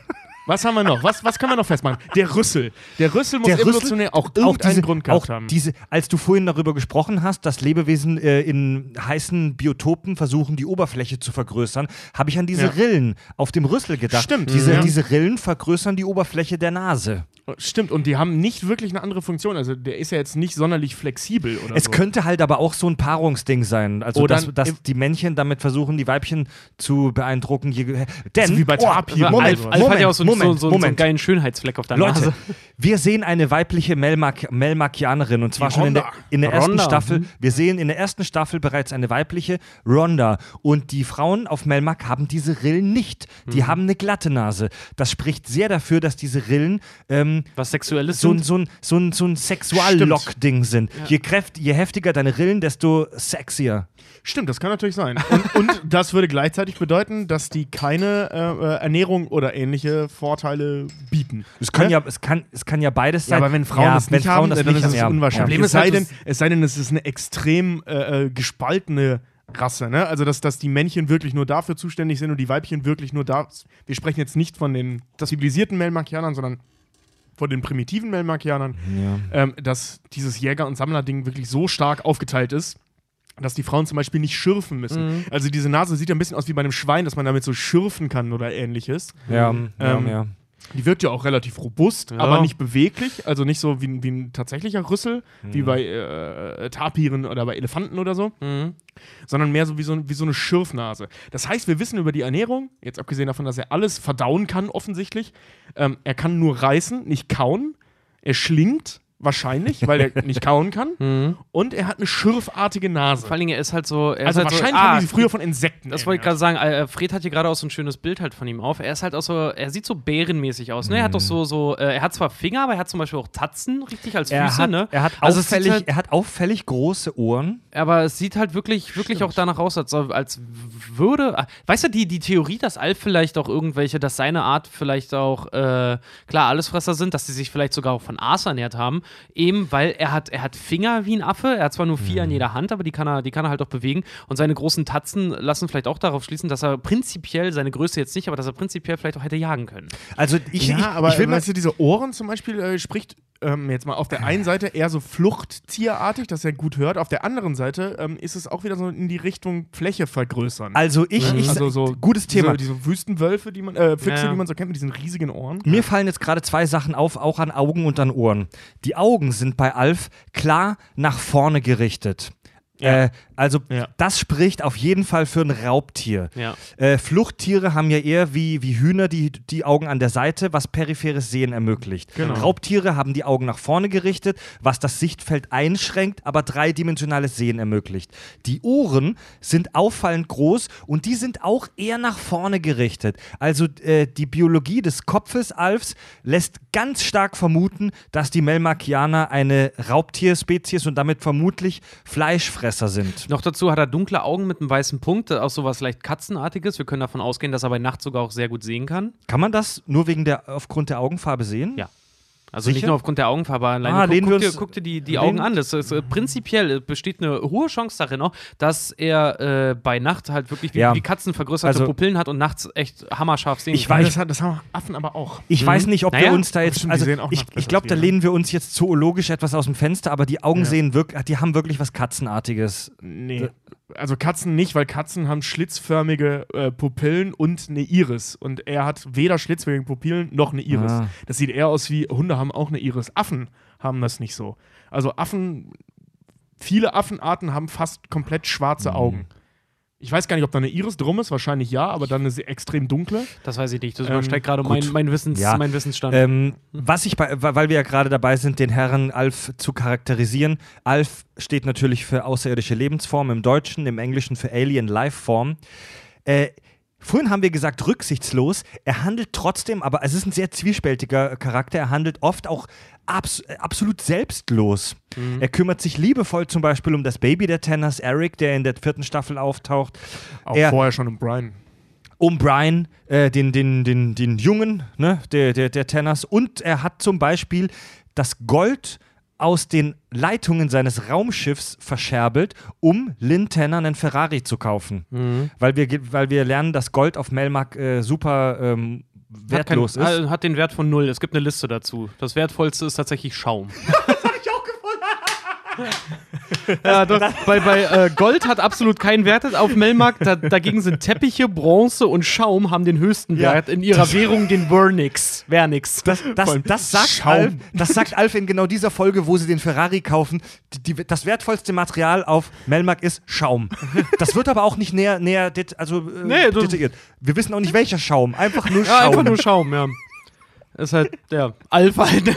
was haben wir noch? Was, was können wir noch festmachen? Der Rüssel. Der Rüssel muss Der Rüssel- evolutionär auch irgendeinen diese, Grund gehabt auch haben. Diese, als du vorhin darüber gesprochen hast, dass Lebewesen äh, in heißen Biotopen versuchen, die Oberfläche zu vergrößern, habe ich an diese Ja. Rillen auf dem Rüssel gedacht. Stimmt, Diese, ja. diese Rillen vergrößern die Oberfläche der Nase. Stimmt, und die haben nicht wirklich eine andere Funktion. Also, der ist ja jetzt nicht sonderlich flexibel oder Es so. könnte halt aber auch so ein Paarungsding sein. Also, Oder dass, dass die Männchen damit versuchen, die Weibchen zu beeindrucken. Je, denn, Also wie bei Tapiren. Moment, Alf, Alf Moment, hat ja auch so, Moment, so, so, so einen Moment. geilen Schönheitsfleck auf der Leute, Nase. wir sehen eine weibliche Melmark Melmarkianerin und zwar schon in der, in der ersten Staffel. mhm. Wir sehen in der ersten Staffel bereits eine weibliche Rhonda und die Frauen auf Melmark haben diese Rillen nicht. Die Mhm. haben eine glatte Nase. Das spricht sehr dafür, dass diese Rillen ähm, Was Sexuelles so ein, sind. so ein, so ein, so ein Sexuallock-Ding sind. Je, kräft, je heftiger deine Rillen, desto sexier. Stimmt, das kann natürlich sein. Und, und das würde gleichzeitig bedeuten, dass die keine äh, äh, Ernährung oder ähnliche Vorteile bieten. Es kann, Ne? ja, es kann, es kann ja beides Ja, sein. aber wenn Frauen ja, das wenn nicht Frauen haben, das dann nicht ist es ja. unwahrscheinlich. Problem es, ist sei halt, denn, es sei denn, es ist eine extrem äh, äh, gespaltene Rasse, ne? Also dass, dass die Männchen wirklich nur dafür zuständig sind und die Weibchen wirklich nur da. Wir sprechen jetzt nicht von den zivilisierten Melmarkianern, sondern von den primitiven Melmarkianern, ähm, dass dieses Jäger- und Sammler-Ding wirklich so stark aufgeteilt ist, dass die Frauen zum Beispiel nicht schürfen müssen. Also diese Nase sieht ja ein bisschen aus wie bei einem Schwein, dass man damit so schürfen kann oder ähnliches. Ja, ja, Ähm, ja. Die wirkt ja auch relativ robust, aber nicht beweglich, also nicht so wie, ein- wie ein tatsächlicher Rüssel, wie bei äh, Tapiren oder bei Elefanten oder so, Mhm. sondern mehr so wie, so wie so eine Schürfnase. Das heißt, wir wissen über die Ernährung, jetzt abgesehen davon, dass er alles verdauen kann, offensichtlich. Ähm, er kann nur reißen, nicht kauen. Er schlingt, wahrscheinlich, weil er nicht kauen kann. Mhm. Und er hat eine schürfartige Nase. Vor allen Dingen, er ist halt so. Er also ist halt wahrscheinlich so, haben ah, die sie früher von Insekten. Das wollte ich gerade sagen. Äh, Fred hat hier gerade auch so ein schönes Bild halt von ihm auf. Er ist halt auch so, er sieht so bärenmäßig aus. Ne? Er hat doch so, so, äh, er hat zwar Finger, aber er hat zum Beispiel auch Tatzen, richtig als Füße, Er hat, ne? er, hat Also auffällig, halt- er hat auffällig große Ohren. Aber es sieht halt wirklich, wirklich auch danach aus, als, als würde. ah, Weißt du, die, die Theorie, dass Alf vielleicht auch irgendwelche, dass seine Art vielleicht auch, äh, klar, Allesfresser sind, dass sie sich vielleicht sogar auch von Aas ernährt haben, eben weil er hat, er hat Finger wie ein Affe, er hat zwar nur vier an jeder Hand, aber die kann er, die kann er halt auch bewegen. Und seine großen Tatzen lassen vielleicht auch darauf schließen, dass er prinzipiell, seine Größe jetzt nicht, aber dass er prinzipiell vielleicht auch hätte jagen können. Also ich, ja, ich, aber ich will mal weißt du, diese Ohren zum Beispiel äh, spricht ähm, jetzt mal auf der einen Seite eher so Fluchttierartig, dass er gut hört. Auf der anderen Seite ähm, ist es auch wieder so in die Richtung Fläche vergrößern. Also ich, ich also so gutes Thema. Diese, diese Wüstenwölfe, die man, äh, Füchse, Ja. die man so kennt mit diesen riesigen Ohren. Mir fallen jetzt gerade zwei Sachen auf, auch an Augen und an Ohren. Die Augen sind bei Alf klar nach vorne gerichtet. Ja. Äh, also Ja. das spricht auf jeden Fall für ein Raubtier. Ja. Äh, Fluchttiere haben ja eher wie, wie Hühner die, die Augen an der Seite, was peripheres Sehen ermöglicht. Genau. Raubtiere haben die Augen nach vorne gerichtet, was das Sichtfeld einschränkt, aber dreidimensionales Sehen ermöglicht. Die Ohren sind auffallend groß und die sind auch eher nach vorne gerichtet. Also äh, die Biologie des Kopfes Alfs lässt ganz stark vermuten, dass die Melmarkianer eine Raubtierspezies und damit vermutlich Fleischfresser sind. Noch dazu hat er dunkle Augen mit einem weißen Punkt, auch sowas leicht Katzenartiges. Wir können davon ausgehen, dass er bei Nacht sogar auch sehr gut sehen kann. Kann man das nur wegen der aufgrund der Augenfarbe sehen? Ja. Also nicht Sicher? nur aufgrund der Augenfarbe, alleine Ah, guck, guck, dir, guck dir die, die Augen an. Das ist, äh, prinzipiell besteht eine hohe Chance darin auch, dass er äh, bei Nacht halt wirklich wie, Ja. wie Katzen vergrößerte Also- Pupillen hat und nachts echt hammerscharf sehen Ich kann. weiß- das, das haben Affen aber auch. Ich weiß nicht, ob Naja, wir uns da jetzt. Also sehen auch ich, ich glaube, da lehnen wir uns jetzt zoologisch etwas aus dem Fenster, aber die Augen Ja. sehen wirklich, die haben wirklich was Katzenartiges. Nee. Also Katzen nicht, weil Katzen haben schlitzförmige äh, Pupillen und eine Iris. Und er hat weder schlitzförmige Pupillen noch eine Iris. Ah. Das sieht eher aus wie Hunde haben auch eine Iris. Affen haben das nicht so. Also Affen, viele Affenarten haben fast komplett schwarze Mhm. Ich weiß gar nicht, ob da eine Iris drum ist, wahrscheinlich ja, aber dann eine extrem dunkle. Das weiß ich nicht. Das Ähm, übersteigt gerade gut. mein, mein, Wissens, Ja. mein Wissensstand. Ähm, was ich bei, weil wir ja gerade dabei sind, den Herren Alf zu charakterisieren. Alf steht natürlich für außerirdische Lebensform im Deutschen, im Englischen für Alien Lifeform. Äh, Vorhin haben wir gesagt, rücksichtslos. Er handelt trotzdem, aber es ist ein sehr zwiespältiger Charakter. Er handelt oft auch abs absolut selbstlos. Er kümmert sich liebevoll zum Beispiel um das Baby der Tenners, Eric, der in der vierten Staffel auftaucht. Auch Er- vorher schon im Brian. um Brian, äh, den, den, den, den Jungen ne, der, der, der Tenners. Und er hat zum Beispiel das Gold aus den Leitungen seines Raumschiffs verscherbelt, um Lynn Tanner einen Ferrari zu kaufen. Mhm. Weil, wir, weil wir lernen, dass Gold auf Melmac äh, super ähm, wertlos hat, kein, ist. Hat den Wert von null. Es gibt eine Liste dazu. Das wertvollste ist tatsächlich Schaum. ja, doch, bei, bei äh, Gold hat absolut keinen Wert auf Melmark. Da, dagegen sind Teppiche, Bronze und Schaum haben den höchsten Ja, Wert in ihrer Währung, den Vernix. Vernix. Das, das, das, sagt Schaum. Alf, das sagt Alf in genau dieser Folge, wo sie den Ferrari kaufen. Die, die, das wertvollste Material auf Melmac ist Schaum. Das wird aber auch nicht näher, näher det, also, äh, Nee, detailliert. Wir wissen auch nicht, welcher Schaum. Einfach nur ja, Schaum. einfach nur Schaum, ja. Ist halt, ja, Alpha halt.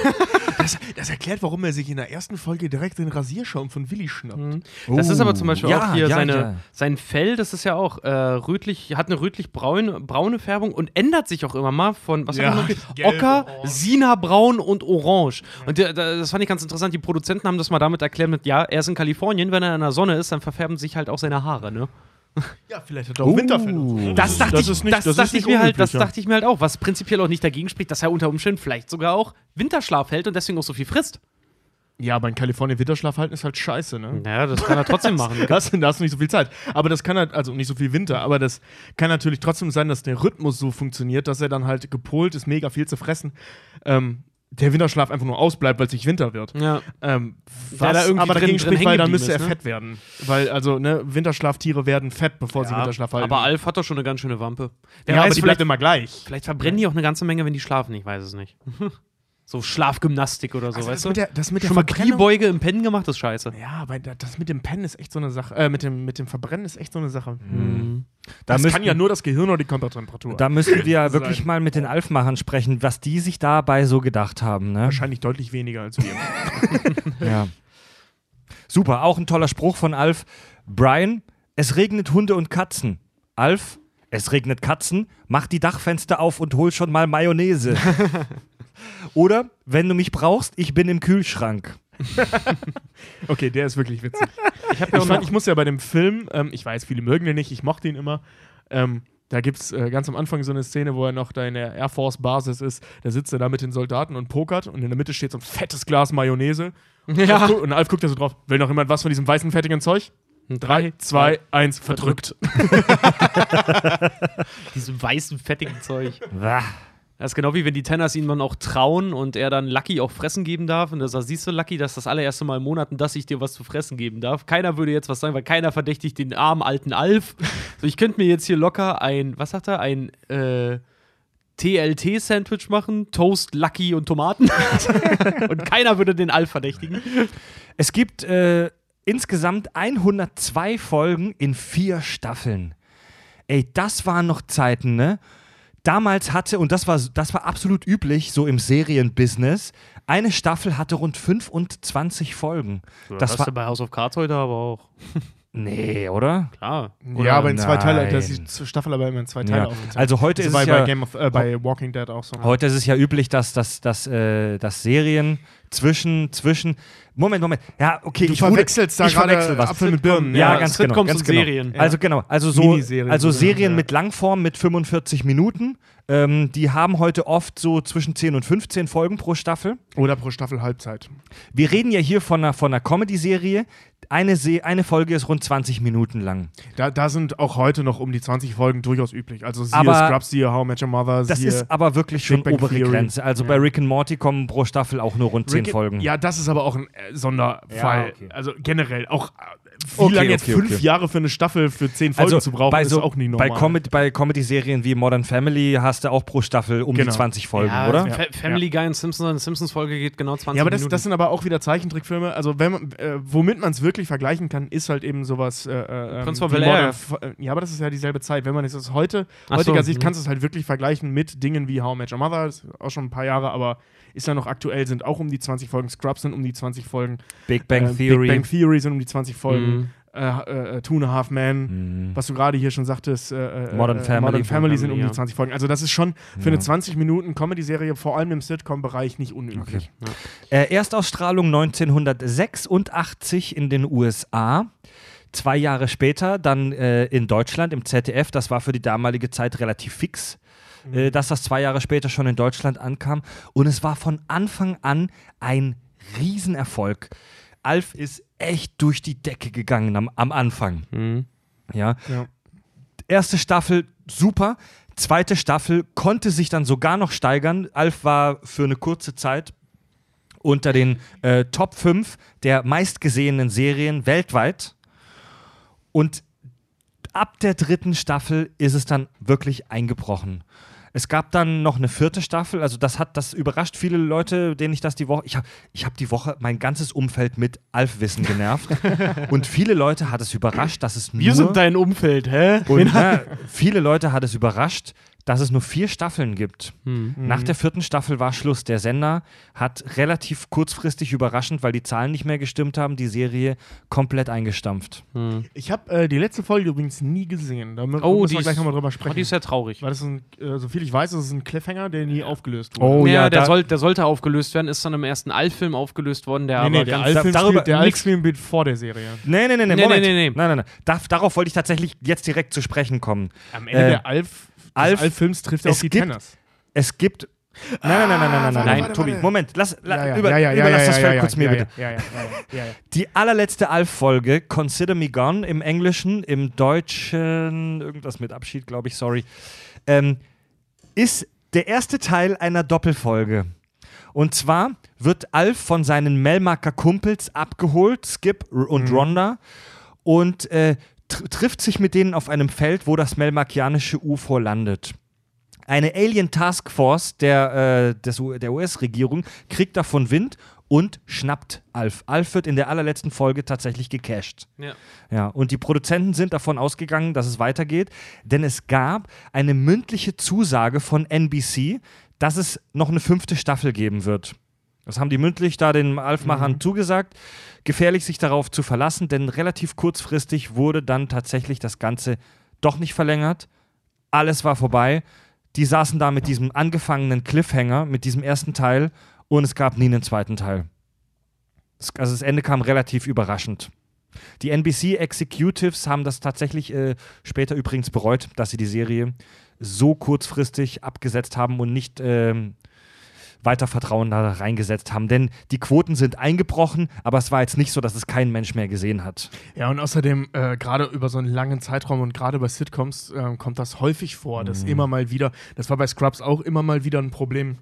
Das, das erklärt, warum er sich in der ersten Folge direkt den Rasierschaum von Willi schnappt. Das ist aber zum Beispiel Ja, auch hier ja, seine, ja. sein Fell, das ist ja auch äh, rötlich, hat eine rötlich-braune braune Färbung und ändert sich auch immer mal von, was Ja, haben wir noch? gelb, Ocker, orange. Sina-braun und orange. Und der, der, das fand ich ganz interessant. Die Produzenten haben das mal damit erklärt mit, ja, er ist in Kalifornien, wenn er in der Sonne ist, dann verfärben sich halt auch seine Haare, ne? Ja, vielleicht hat er auch Winterfell. und so. Das dachte, das ich, ist nicht, das, das dachte ist nicht ich mir halt, das unüblich, ja. dachte ich mir halt auch, was prinzipiell auch nicht dagegen spricht, dass er unter Umständen vielleicht sogar auch Winterschlaf hält und deswegen auch so viel frisst. Ja, aber in Kalifornien Winterschlaf halten ist halt scheiße, ne? Naja, das kann er trotzdem machen. Das, da hast du nicht so viel Zeit. Aber das kann halt, also nicht so viel Winter, aber das kann natürlich trotzdem sein, dass der Rhythmus so funktioniert, dass er dann halt gepolt ist, mega viel zu fressen. Ähm, der Winterschlaf einfach nur ausbleibt, weil es nicht Winter wird. Ja. Ähm, was da irgendwie aber drin- dagegen drin spricht, weil dann müsste er ne? fett werden. Weil, also, ne, Winterschlaftiere werden fett, bevor sie Winterschlaf halten. aber Alf hat doch schon eine ganz schöne Wampe. Der ja, aber die bleibt immer gleich. vielleicht verbrennen die auch eine ganze Menge, wenn die schlafen, ich weiß es nicht. so Schlafgymnastik oder so, Also weißt das, mit du? der, das mit der Schon mal Kniebeuge im Pennen gemacht, ist scheiße. Ja, weil da- das mit dem Pennen ist echt so eine Sache. Äh, mit dem, mit dem Verbrennen ist echt so eine Sache. Da Das müssten- kann ja nur das Gehirn oder die Körpertemperatur. Da müssen wir Sein. wirklich mal mit den Alfmachern sprechen, was die sich dabei so gedacht haben. Ne? Wahrscheinlich deutlich weniger als wir. Ja. Super, auch ein toller Spruch von Alf. Brian, es regnet Hunde und Katzen. Alf, es regnet Katzen, mach die Dachfenster auf und hol schon mal Mayonnaise. Oder, wenn du mich brauchst, ich bin im Kühlschrank. Okay, der ist wirklich witzig. Ich Ich, auch fand, ich muss ja bei dem Film, ähm, ich weiß, viele mögen den nicht, ich mochte ihn immer. Ähm, da gibt es äh, ganz am Anfang so eine Szene, wo er noch da in der Air Force Basis ist. Da sitzt er da mit den Soldaten und pokert und in der Mitte steht so ein fettes Glas Mayonnaise. Ja. Und, und Alf guckt da so drauf. Will noch jemand was von diesem weißen, fettigen Zeug? Drei, zwei, eins, verdrückt. diesem weißen, fettigen Zeug. Das ist genau wie wenn die Tenners ihm dann auch trauen und er dann Lucky auch fressen geben darf. Und er sagt, siehst du, Lucky, das ist das allererste Mal in Monaten, dass ich dir was zu fressen geben darf. Keiner würde jetzt was sagen, weil keiner verdächtigt den armen alten Alf. So, ich könnte mir jetzt hier locker ein, was sagt er, ein äh, TLT-Sandwich machen, Toast, Lucky und Tomaten. und keiner würde den Alf verdächtigen. Es gibt äh, insgesamt 102 Folgen in vier Staffeln. Ey, das waren noch Zeiten, ne? Damals hatte, und das war, das war absolut üblich, so im Serienbusiness, eine Staffel hatte rund 25 Folgen. Das das war, du bei House of Cards heute aber auch. Nee, oder? Klar. ja, aber in zwei Teile, Nein. das ist die Staffel aber immer in zwei Teile Ja. aufgeteilt. Also heute das ist es bei, ja, Game of, äh, bei Walking Dead auch so. heute ist es ja üblich, dass, dass, dass, äh, dass Serien zwischen, zwischen. Moment, Moment. Ja, okay, Du ich verwechselst da ich gerade. Apfel mit Birnen. Ja, Ja, ganz genau. Ganz genau. Serien. Ja. Also genau, also so Miniserien also Serien ja. mit Langform mit 45 Minuten, ähm, die haben heute oft so zwischen 10 und 15 Folgen pro Staffel. Oder pro Staffel Halbzeit. Wir reden ja hier von einer, von einer Comedy-Serie. Eine, Se eine Folge ist rund 20 Minuten lang. Da, da sind auch heute noch um die 20 Folgen durchaus üblich. Also siehe Aber Scrubs, siehe How I Met Your Mother, Das ist aber wirklich schon obere Theory. Grenze. Also bei Rick and Morty kommen pro Staffel auch nur rund 10 Rick- Folgen. Ja, das ist aber auch ein äh, Sonderfall. Ja, okay. Also generell auch äh, wie Okay, lange jetzt okay, fünf okay. Jahre für eine Staffel für zehn Folgen also zu brauchen, bei so, ist auch nicht bei, normal. Comedy, bei Comedy-Serien wie Modern Family hast du auch pro Staffel um Genau. die 20 Folgen, ja, oder? Fa Family Guy und Simpsons, eine Simpsons-Folge geht genau 20 ja, aber das, Minuten. das sind aber auch wieder Zeichentrickfilme. Also, wenn man, äh, womit man es wirklich vergleichen kann, ist halt eben sowas. Äh, äh, Prince ähm, of wie Bel-Air. Modern äh, Ja, aber das ist ja dieselbe Zeit. Wenn man es aus heute, Ach so, heutiger Sicht mhm. kannst du es halt wirklich vergleichen mit Dingen wie How I Met Your Mother, ist auch schon ein paar Jahre, aber ist ja noch aktuell, sind auch um die 20 Folgen. Scrubs sind um die 20 Folgen. Big Bang äh, Theory. Big Bang Theory sind um die 20 Folgen. Mhm. Äh, äh, Two and a Half Men. Mhm. was du gerade hier schon sagtest, äh, äh, Modern äh, Family. Modern Family sind um Ja. die 20 Folgen. Also das ist schon für eine 20 Minuten Comedy-Serie, vor allem im Sitcom-Bereich, nicht unüblich. Äh, Erstausstrahlung 1986 in den USA. Zwei Jahre später dann äh, in Deutschland im ZDF. Das war für die damalige Zeit relativ fix, äh, dass das zwei Jahre später schon in Deutschland ankam. Und es war von Anfang an ein Riesenerfolg. Alf ist echt durch die Decke gegangen am, am Anfang. Mhm. Ja. Ja. Erste Staffel super. Zweite Staffel konnte sich dann sogar noch steigern. Alf war für eine kurze Zeit unter den äh, Top 5 der meistgesehenen Serien weltweit. Und ab der dritten Staffel ist es dann wirklich eingebrochen. Es gab dann noch eine vierte Staffel, also das hat, das überrascht viele Leute, denen ich das die Woche, ich habe ich hab die Woche mein ganzes Umfeld mit Alf-Wissen genervt. Und viele Leute hat es überrascht, dass es nur Wir sind dein Umfeld, hä? und ja, viele Leute hat es überrascht, dass es nur vier Staffeln gibt. Hm. Nach der vierten Staffel war Schluss. Der Sender hat relativ kurzfristig überraschend, weil die Zahlen nicht mehr gestimmt haben, die Serie komplett eingestampft. Ich habe äh, die letzte Folge übrigens nie gesehen. Da Oh, müssen wir gleich ist- nochmal drüber Oh, sprechen. die ist ja traurig. Weil das ein, äh, soviel ich weiß, ist es ein Cliffhanger, der nie aufgelöst wurde. Oh, ja, ja, der, da- soll, der sollte aufgelöst werden, ist dann im ersten Altfilm aufgelöst worden, der nee, aber nee, der ganz- Altfilm darüber- spielt, der Altfilm spielt vor der Serie. Nee, nee, nee, nee, Nee, Moment. nee, nee, nee. Nein, nein, nein. Da, darauf wollte ich tatsächlich jetzt direkt zu sprechen kommen. Am Ende Äh, der Alf, Alf- des Alf-Films trifft es auf die gibt- Tenners. Es gibt. Nein, nein, nein, nein, nein, nein, nein, Tobi. Moment, lass, la, Ja, ja, über, ja, überlass ja, das Feld ja, kurz mir ja, bitte. Ja, ja, ja, ja, ja. Die allerletzte Alf-Folge, Consider Me Gone, im Englischen, im Deutschen, irgendwas mit Abschied, glaube ich, sorry, ähm, ist der erste Teil einer Doppelfolge. Und zwar wird Alf von seinen Melmaker Kumpels abgeholt, Skip und Rhonda, und äh, trifft sich mit denen auf einem Feld, wo das melmakianische UFO landet. Eine Alien Task Force der, äh, des, der US-Regierung kriegt davon Wind und schnappt Alf. Alf wird in der allerletzten Folge tatsächlich gecasht. Ja. Ja, und die Produzenten sind davon ausgegangen, dass es weitergeht, denn es gab eine mündliche Zusage von NBC, dass es noch eine fünfte Staffel geben wird. Das haben die mündlich da den Alf-Machern zugesagt. Gefährlich, sich darauf zu verlassen, denn relativ kurzfristig wurde dann tatsächlich das Ganze doch nicht verlängert. Alles war vorbei. Die saßen da mit diesem angefangenen Cliffhanger, mit diesem ersten Teil und es gab nie einen zweiten Teil. Also das Ende kam relativ überraschend. Die NBC Executives haben das tatsächlich äh, später übrigens bereut, dass sie die Serie so kurzfristig abgesetzt haben und nicht ähm, weiter Vertrauen da reingesetzt haben. Denn die Quoten sind eingebrochen, aber es war jetzt nicht so, dass es kein Mensch mehr gesehen hat. Ja, und außerdem, äh, gerade über so einen langen Zeitraum und gerade bei Sitcoms äh, kommt das häufig vor, dass Mhm. immer mal wieder, das war bei Scrubs auch immer mal wieder ein Problem,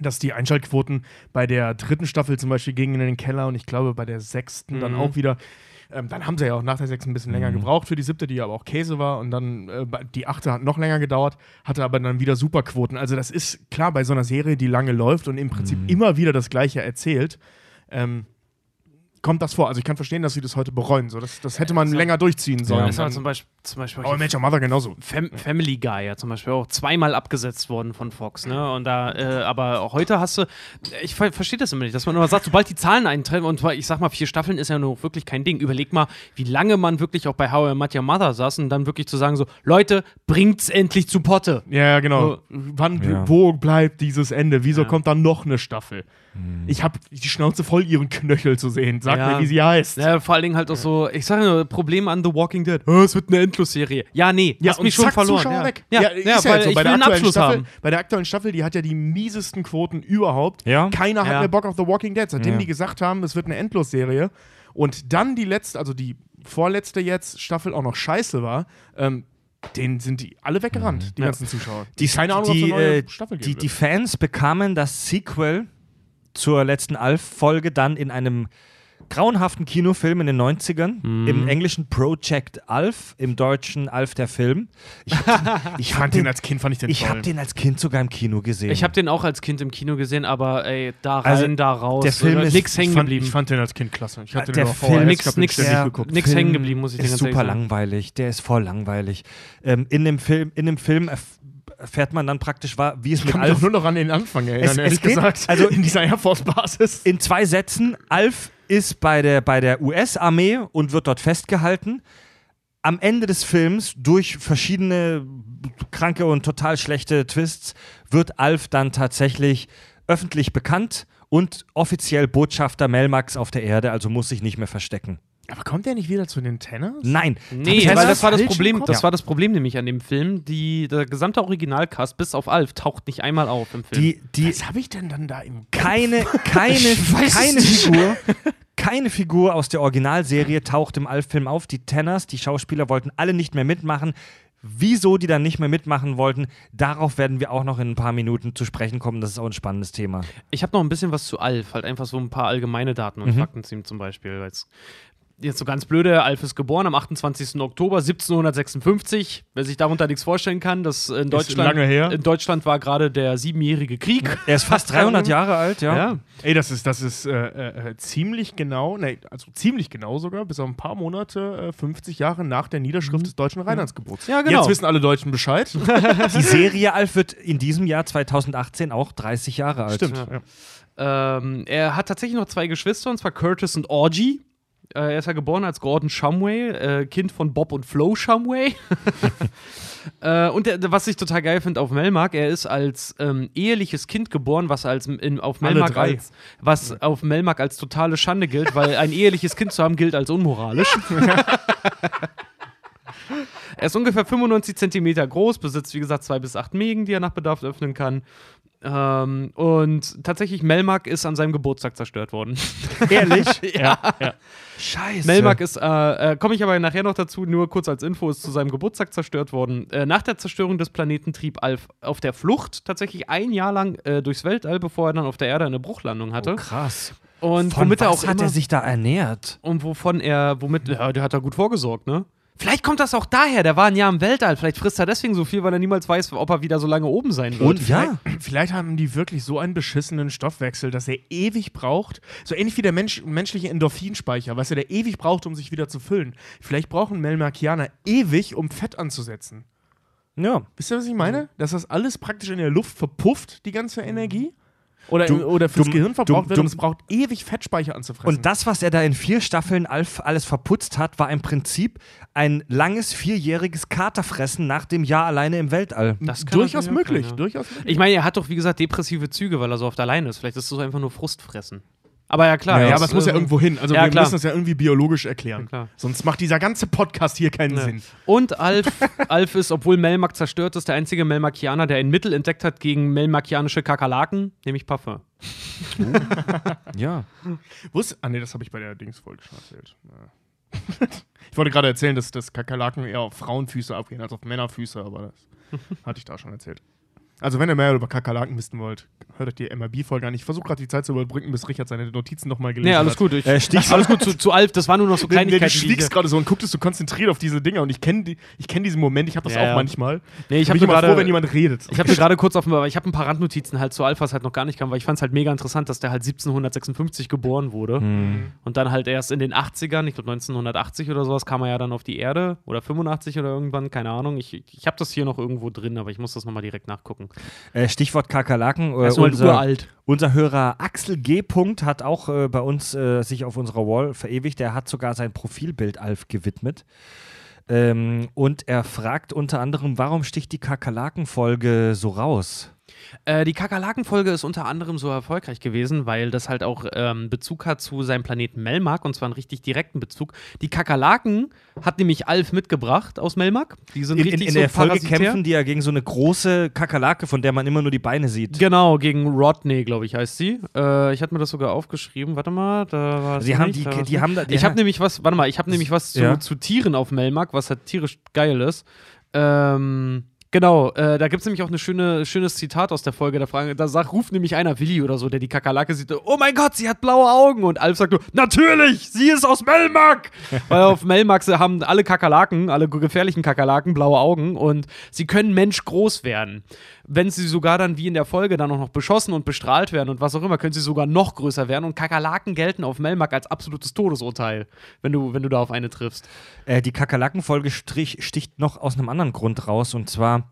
dass die Einschaltquoten bei der dritten Staffel zum Beispiel gingen in den Keller und ich glaube bei der sechsten dann Mhm. auch wieder. Ähm, dann haben sie ja auch nach der sechsten ein bisschen länger gebraucht für die siebte, die aber auch Käse war. Und dann äh, die achte hat noch länger gedauert, hatte aber dann wieder Superquoten. Also das ist klar bei so einer Serie, die lange läuft und im Prinzip immer wieder das Gleiche erzählt. Ähm, kommt das vor. Also ich kann verstehen, dass sie das heute bereuen. So, das, das hätte man so- länger durchziehen sollen. Das war zum Beispiel, zum Beispiel Aber Major Mother genauso. Fam Family Guy ja zum Beispiel auch zweimal abgesetzt worden von Fox, ne? Und da, äh, aber heute hast du, ich ver verstehe das immer nicht, dass man immer sagt, sobald die Zahlen eintreffen, und ich sag mal, vier Staffeln ist ja nur wirklich kein Ding. Überleg mal, wie lange man wirklich auch bei How I Met Your Mother saß und dann wirklich zu sagen so, Leute, bringt's endlich zu Potte. Ja, genau. So. Wann, Ja. wo bleibt dieses Ende? Wieso Ja. kommt dann noch eine Staffel? Ich habe die Schnauze voll, ihren Knöchel zu sehen. Sag Ja. mir, wie sie heißt. Ja, vor allen Dingen halt auch so, ich sage nur, Problem an The Walking Dead. Oh, es wird eine Endlosserie. Ja, nee, Ja, hast mich schon verloren. Zuschauer ja. weg. Ja, ja, ist ja weil jetzt so. ich Bei will der, einen aktuellen Abschluss Staffel, haben. bei der aktuellen Staffel, die hat ja die miesesten Quoten überhaupt. Ja. Keiner hat Ja. mehr Bock auf The Walking Dead, seitdem Ja. die gesagt haben, es wird eine Endlosserie. Und dann die letzte, also die vorletzte jetzt Staffel auch noch scheiße war, ähm, denen sind die alle weggerannt, die Ja. ganzen Zuschauer. Die, Keine Ahnung, die, eine neue äh, Staffel die, geben die wird. Fans bekamen das Sequel zur letzten Alf-Folge dann in einem grauenhaften Kinofilm in den 90ern. Mhm. Im englischen Project Alf, im deutschen Alf der Film. Ich, hab, Ich fand den als Kind, fand ich den ich habe den als Kind sogar im Kino gesehen. Ich habe den auch als Kind im Kino gesehen, aber ey, da rein, Also, da raus. der Film ist- nix ich, hängen fand, geblieben. ich fand den als Kind klasse. Ich hatte Der den Film- nix- ich hab den nix- ja, geguckt. nix hängen geblieben, muss ich ist ganz super langweilig. Der ist voll langweilig. Ähm, in dem Film, in dem Film erf erfährt man dann praktisch, wa- wie es Ich mit kann mich Alf nur noch an den Anfang erinnern, Es- ehrlich es geht- gesagt. also- in dieser Air Force Basis. in zwei Sätzen. Alf ist bei der, bei der US-Armee und wird dort festgehalten. Am Ende des Films, durch verschiedene kranke und total schlechte Twists, wird Alf dann tatsächlich öffentlich bekannt und offiziell Botschafter Melmax auf der Erde, also muss sich nicht mehr verstecken. Aber kommt der nicht wieder zu den Tenners? Nein. Nee, weil das war das Problem, Kopf? das war das Problem nämlich an dem Film. Die, der gesamte Originalcast bis auf Alf taucht nicht einmal auf im Film. Die, die, Was habe ich denn dann da im keine, keine, weiß keine nicht. Figur, keine Figur aus der Originalserie taucht im Alf-Film auf. Die Tenners, die Schauspieler wollten alle nicht mehr mitmachen. Wieso die dann nicht mehr mitmachen wollten, darauf werden wir auch noch in ein paar Minuten zu sprechen kommen. Das ist auch ein spannendes Thema. Ich habe noch ein bisschen was zu Alf, halt einfach so ein paar allgemeine Daten und Mhm. Fakten zu ihm zum Beispiel. Jetzt, so ganz blöde, Alf ist geboren am 28. Oktober 1756. Wer sich darunter nichts vorstellen kann, das in Deutschland, lange her. in Deutschland war gerade der siebenjährige Krieg. Er ist fast 300 Jahre alt, ja. Ja. Ey, das ist, das ist äh, äh, ziemlich genau, nee, also ziemlich genau sogar, bis auf ein paar Monate, äh, 50 Jahre nach der Niederschrift des deutschen Rheinlandsgebots. Ja, genau. Jetzt wissen alle Deutschen Bescheid. Die Serie Alf wird in diesem Jahr 2018 auch 30 Jahre alt. Stimmt. Ja. Ähm, er hat tatsächlich noch zwei Geschwister, und zwar Curtis und Orgy. Äh, er ist ja geboren als Gordon Shumway, äh, Kind von Bob und Flo Shumway. äh, und der, was ich total geil finde auf Melmark, er ist als ähm, eheliches Kind geboren, was als in, auf Melmark als was auf Melmark als totale Schande gilt, weil ein eheliches Kind zu haben gilt als unmoralisch. Er ist ungefähr 95 Zentimeter groß, besitzt wie gesagt zwei bis acht Mägen, die er nach Bedarf öffnen kann. Ähm, und tatsächlich, Melmark ist an seinem Geburtstag zerstört worden. Ehrlich? ja. Scheiße. Melmark ist, äh, äh, komme ich aber nachher noch dazu, nur kurz als Info, ist zu seinem Geburtstag zerstört worden. Äh, nach der Zerstörung des Planeten trieb Alf auf der Flucht tatsächlich ein Jahr lang äh, durchs Weltall, bevor er dann auf der Erde eine Bruchlandung hatte. Oh, krass. und Von womit er was auch hat immer, er sich da ernährt? und wovon er, womit, ja, der hat da gut vorgesorgt, ne? Vielleicht kommt das auch daher, der war ein Jahr im Weltall, vielleicht frisst er deswegen so viel, weil er niemals weiß, ob er wieder so lange oben sein wird. Und ja. Vielleicht haben die wirklich so einen beschissenen Stoffwechsel, dass er ewig braucht. So ähnlich wie der Mensch, menschliche Endorphinspeicher, was er der ewig braucht, um sich wieder zu füllen. Vielleicht brauchen Melmarkianer ewig, um Fett anzusetzen. Ja. Wisst ihr, was ich meine? Dass das alles praktisch in der Luft verpufft, die ganze Energie? Oder, Du- oder fürs du- Gehirn verbraucht du- wird du- und es braucht ewig Fettspeicher anzufressen. Und das, was er da in vier Staffeln Alf alles verputzt hat, war im Prinzip ein langes vierjähriges Katerfressen nach dem Jahr alleine im Weltall. Das kann durchaus auch möglich, sein, ja. durchaus möglich. Ich meine, er hat doch, wie gesagt, depressive Züge, weil er so oft alleine ist. Vielleicht ist es so einfach nur Frustfressen. Aber ja, klar. ja, er aber es muss ja äh, irgendwo hin. Also ja, wir klar. müssen das ja irgendwie biologisch erklären. Ja, klar. Sonst macht dieser ganze Podcast hier keinen Ja. Sinn. Und Alf, Alf ist, obwohl Melmark zerstört ist, der einzige Melmarkianer, der ein Mittel entdeckt hat gegen melmarkianische Kakerlaken, nämlich Parfum. Ja. Wusst, ah nee, das habe ich bei der Dingsfolge schon erzählt. Ja. Ich wollte gerade erzählen, dass, dass Kakerlaken eher auf Frauenfüße abgehen als auf Männerfüße, aber das hatte ich da schon erzählt. Also, wenn ihr mehr über Kakerlaken wissen wollt, hört euch die MRB-Folge an. Ich versuche gerade die Zeit zu überbrücken, bis Richard seine Notizen nochmal gelesen Nee, alles hat. gut. Ich, Äh, alles gut, zu, zu Alf, das war nur noch so Nee, nee, Kleinigkeiten. du ich- gerade so und gucktest so konzentriert auf diese Dinger und ich kenne die, ich kenn diesen Moment, ich habe das Ja, auch ja. manchmal. Nee, ich habe bin immer gerade froh, wenn jemand redet. Ich habe mir gerade kurz auf dem, ich habe ein paar Randnotizen halt zu Alpha, was halt noch gar nicht kam, weil ich fand es halt mega interessant, dass der halt 1756 geboren wurde Hm. und dann halt erst in den 80ern, ich glaube 1980 oder sowas, kam er ja dann auf die Erde oder 85 oder irgendwann, keine Ahnung. Ich, ich habe das hier noch irgendwo drin, aber ich muss das nochmal direkt nachgucken. Äh, Stichwort Kakerlaken. Äh, halt unser, uralt. unser Hörer Axel G. Punkt hat auch äh, bei uns äh, sich auf unserer Wall verewigt. Er hat sogar sein Profilbild Alf gewidmet. Ähm, und er fragt unter anderem, warum sticht die Kakerlaken-Folge so raus? Äh, die Kakerlaken-Folge ist unter anderem so erfolgreich gewesen, weil das halt auch ähm, Bezug hat zu seinem Planeten Melmark und zwar einen richtig direkten Bezug. Die Kakerlaken hat nämlich Alf mitgebracht aus Melmark. Die sind In, in, richtig in so der Folge kämpfen die ja gegen so eine große Kakerlake, von der man immer nur die Beine sieht. Genau, gegen Rodney, glaube ich, heißt sie. Äh, ich hatte mir das sogar aufgeschrieben. Warte mal, da war Sie haben die- da die haben da- Ich habe ha- nämlich was, warte mal, ich habe nämlich was zu, Ja. zu Tieren auf Melmark, was halt tierisch geil ist. Ähm, genau, äh, da gibt es nämlich auch ein schöne, schönes Zitat aus der Folge. Da, fragen, da sagt, ruft nämlich einer Willi oder so, der die Kakerlake sieht. Oh mein Gott, sie hat blaue Augen. Und Alf sagt nur, natürlich, sie ist aus Melmark. Weil auf Melmark haben alle Kakerlaken, alle gefährlichen Kakerlaken blaue Augen und sie können menschgroß werden. Wenn sie sogar dann wie in der Folge dann auch noch beschossen und bestrahlt werden und was auch immer, können sie sogar noch größer werden. Und Kakerlaken gelten auf Melmark als absolutes Todesurteil, wenn du, wenn du da auf eine triffst. Äh, die Kakerlaken-Folge sticht noch aus einem anderen Grund raus und zwar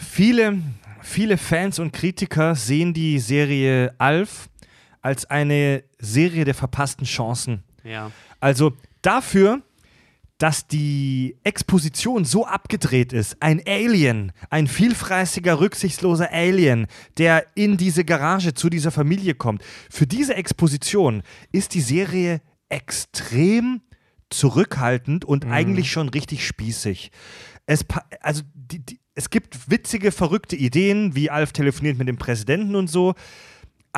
viele, viele Fans und Kritiker sehen die Serie Alf als eine Serie der verpassten Chancen. Ja. Also dafür, dass die Exposition so abgedreht ist, ein Alien, ein vielfräßiger, rücksichtsloser Alien, der in diese Garage zu dieser Familie kommt, für diese Exposition ist die Serie extrem zurückhaltend und eigentlich schon richtig spießig. Es, also die, die, es gibt witzige, verrückte Ideen, wie Alf telefoniert mit dem Präsidenten und so.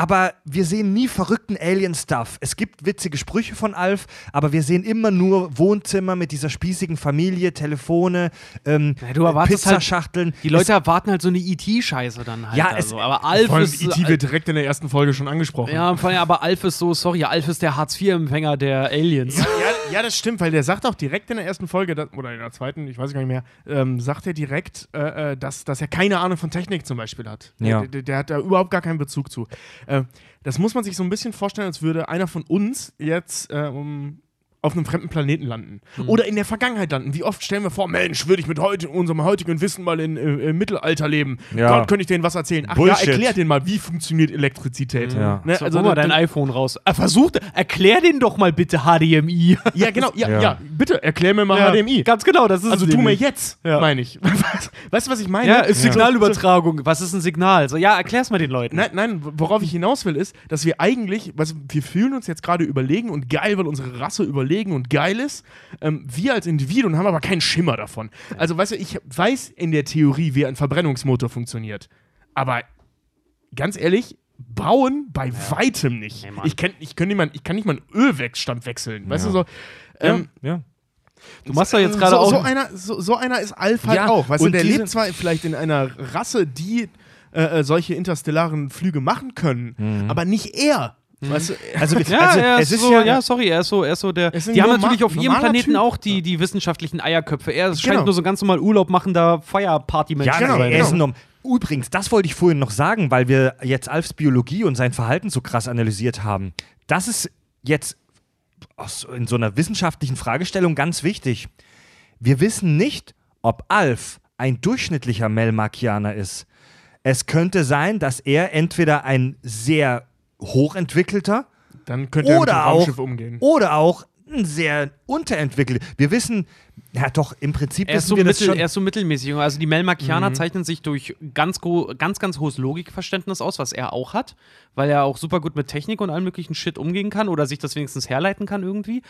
Aber wir sehen nie verrückten Alien-Stuff. Es gibt witzige Sprüche von Alf, aber wir sehen immer nur Wohnzimmer mit dieser spießigen Familie, Telefone, ähm, Ja, halt- Pizzaschachteln. Die Leute erwarten halt so eine ET-Scheiße dann halt. Ja, also. es- aber Alf Vor allem ist. E.T. wird direkt in der ersten Folge schon angesprochen. ja, vor allem, aber Alf ist so, sorry, Alf ist der Hartz-IV-Empfänger der Aliens. Ja, ja, ja, das stimmt, weil der sagt auch direkt in der ersten Folge, dass, oder in der zweiten, ich weiß gar nicht mehr, ähm, sagt er direkt, äh, äh, dass, dass er keine Ahnung von Technik zum Beispiel hat. Ja. Der, der, der hat da überhaupt gar keinen Bezug zu. Äh, das muss man sich so ein bisschen vorstellen, als würde einer von uns jetzt äh, um, auf einem fremden Planeten landen. Mhm. Oder in der Vergangenheit landen. Wie oft stellen wir vor, Mensch, würde ich mit heute, unserem heutigen Wissen mal in, äh, im Mittelalter leben. Ja. Gott, könnte ich denen was erzählen. Ach Bullshit. ja, erklär denen mal, wie funktioniert Elektrizität. Ja. Ne? So, also hol mal dein iPhone raus. Er versucht, erklär den doch mal bitte HDMI. Ja, genau. Ja, Ja. ja. bitte, erklär mir mal Ja, HDMI. Ganz genau, das ist Also tu mir jetzt, Ja. meine ich. weißt du, was ich meine? Ja, ist Signalübertragung. Was ist ein Signal? So, ja, erklär's mal den Leuten. Nein, nein, worauf ich hinaus will, ist, dass wir eigentlich, was, wir fühlen uns jetzt gerade überlegen und geil, weil unsere Rasse überlegen und geil ist. Ähm, wir als Individuen haben aber keinen Schimmer davon. Also, weißt du, ich weiß in der Theorie, wie ein Verbrennungsmotor funktioniert. Aber ganz ehrlich, bauen bei weitem nicht. Mann. ich, kenn, ich, kann nicht mal, ich kann nicht mal einen Ölwechstand wechseln. Weißt du so? Ähm, ja. Du machst doch jetzt gerade so, auch. So einer, so, so einer ist Alf halt Ja, auch. Weißt du, und der diese- lebt zwar vielleicht in einer Rasse, die äh, äh, solche interstellaren Flüge machen können, aber nicht er. Weißt du, Also, ja, also er es ist so, ja, ja, sorry, er ist so, er ist so der. Er ist Die haben natürlich auf ihrem Planeten Typ. auch die, die wissenschaftlichen Eierköpfe. Er scheint Genau. nur so ganz normal Urlaub machender Feierparty-Mensch Ja, genau, er ist genau. ein Norm- Übrigens, das wollte ich vorhin noch sagen, weil wir jetzt Alfs Biologie und sein Verhalten so krass analysiert haben. Das ist jetzt in so einer wissenschaftlichen Fragestellung ganz wichtig. Wir wissen nicht, ob Alf ein durchschnittlicher Melmarkianer ist. Es könnte sein, dass er entweder ein sehr hochentwickelter dann könnte er mit dem oder auch, Raumschiff umgehen. oder auch ein sehr unterentwickelter. Wir wissen, ja doch, im Prinzip Er ist, wissen so wir das mittel, schon. er ist so mittelmäßig. Also die Melmarkianer zeichnen sich durch ganz, gro- ganz, ganz hohes Logikverständnis aus, was er auch hat, weil er auch super gut mit Technik und allem möglichen Shit umgehen kann oder sich das wenigstens herleiten kann irgendwie.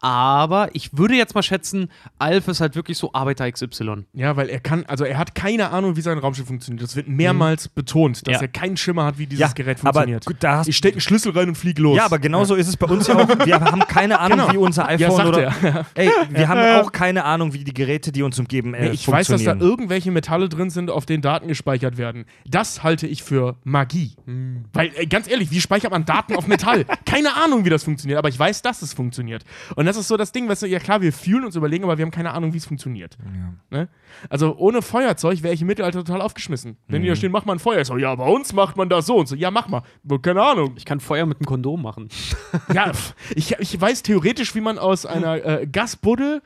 Aber ich würde jetzt mal schätzen, Alf ist halt wirklich so Arbeiter XY. Ja, weil er kann, also er hat keine Ahnung, wie sein Raumschiff funktioniert. Das wird mehrmals betont, dass Ja. er keinen Schimmer hat, wie dieses Ja, Gerät funktioniert. gut, da hast- ich stecke einen Schlüssel rein und fliege los. Ja, aber genauso ist es bei uns ja auch. Wir haben keine Ahnung, Genau. wie unser Ja, iPhone sagt oder. er. Ey, wir haben auch keine Ahnung, wie die Geräte, die uns umgeben, äh, Nee, ich weiß, dass da irgendwelche Metalle drin sind, auf denen Daten gespeichert werden. Das halte ich für Magie. Weil, ey, ganz ehrlich, wie speichert man Daten auf Metall? Keine Ahnung, wie das funktioniert, aber ich weiß, dass es funktioniert. Und das ist so das Ding, weißt du, ja klar, wir fühlen uns überlegen, aber wir haben keine Ahnung, wie es funktioniert. Ne? Also ohne Feuerzeug wäre ich im Mittelalter total aufgeschmissen. Wenn die da stehen, mach mal ein Feuer. Ich so, ja, bei uns macht man das so und so. Ja, mach mal. Keine Ahnung. Ich kann Feuer mit einem Kondom machen. Ja, ich, ich weiß theoretisch, wie man aus einer äh, Gasbuddel,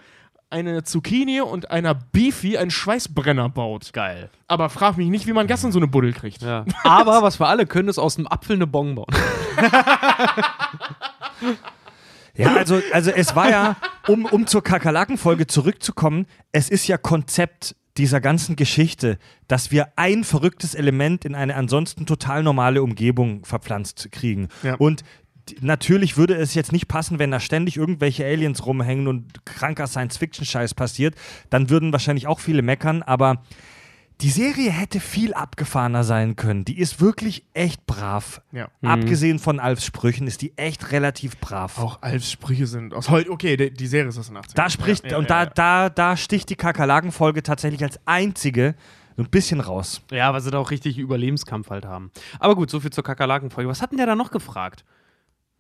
einer Zucchini und einer Beefy einen Schweißbrenner baut. Geil. Aber frag mich nicht, wie man Gas in so eine Buddel kriegt. Ja. Aber was wir alle können, ist aus einem Apfel eine Bon bauen. Ja, also, also es war ja, um, um zur Kakerlaken-Folge zurückzukommen, es ist ja Konzept dieser ganzen Geschichte, dass wir ein verrücktes Element in eine ansonsten total normale Umgebung verpflanzt kriegen. Ja. Und natürlich würde es jetzt nicht passen, wenn da ständig irgendwelche Aliens rumhängen und kranker Science-Fiction-Scheiß passiert. Dann würden wahrscheinlich auch viele meckern, aber die Serie hätte viel abgefahrener sein können. Die ist wirklich echt brav. Ja. Abgesehen von Alfs Sprüchen ist die echt relativ brav. Auch Alfs Sprüche sind aus heute. Okay, die, die Serie ist aus den 80ern. Da spricht, Ja, ja, und ja, da, ja. da, da sticht die Kakerlaken-Folge tatsächlich als einzige so ein bisschen raus. Ja, weil sie da auch richtig Überlebenskampf halt haben. Aber gut, so viel zur Kakerlaken-Folge. Was hat denn der da noch gefragt?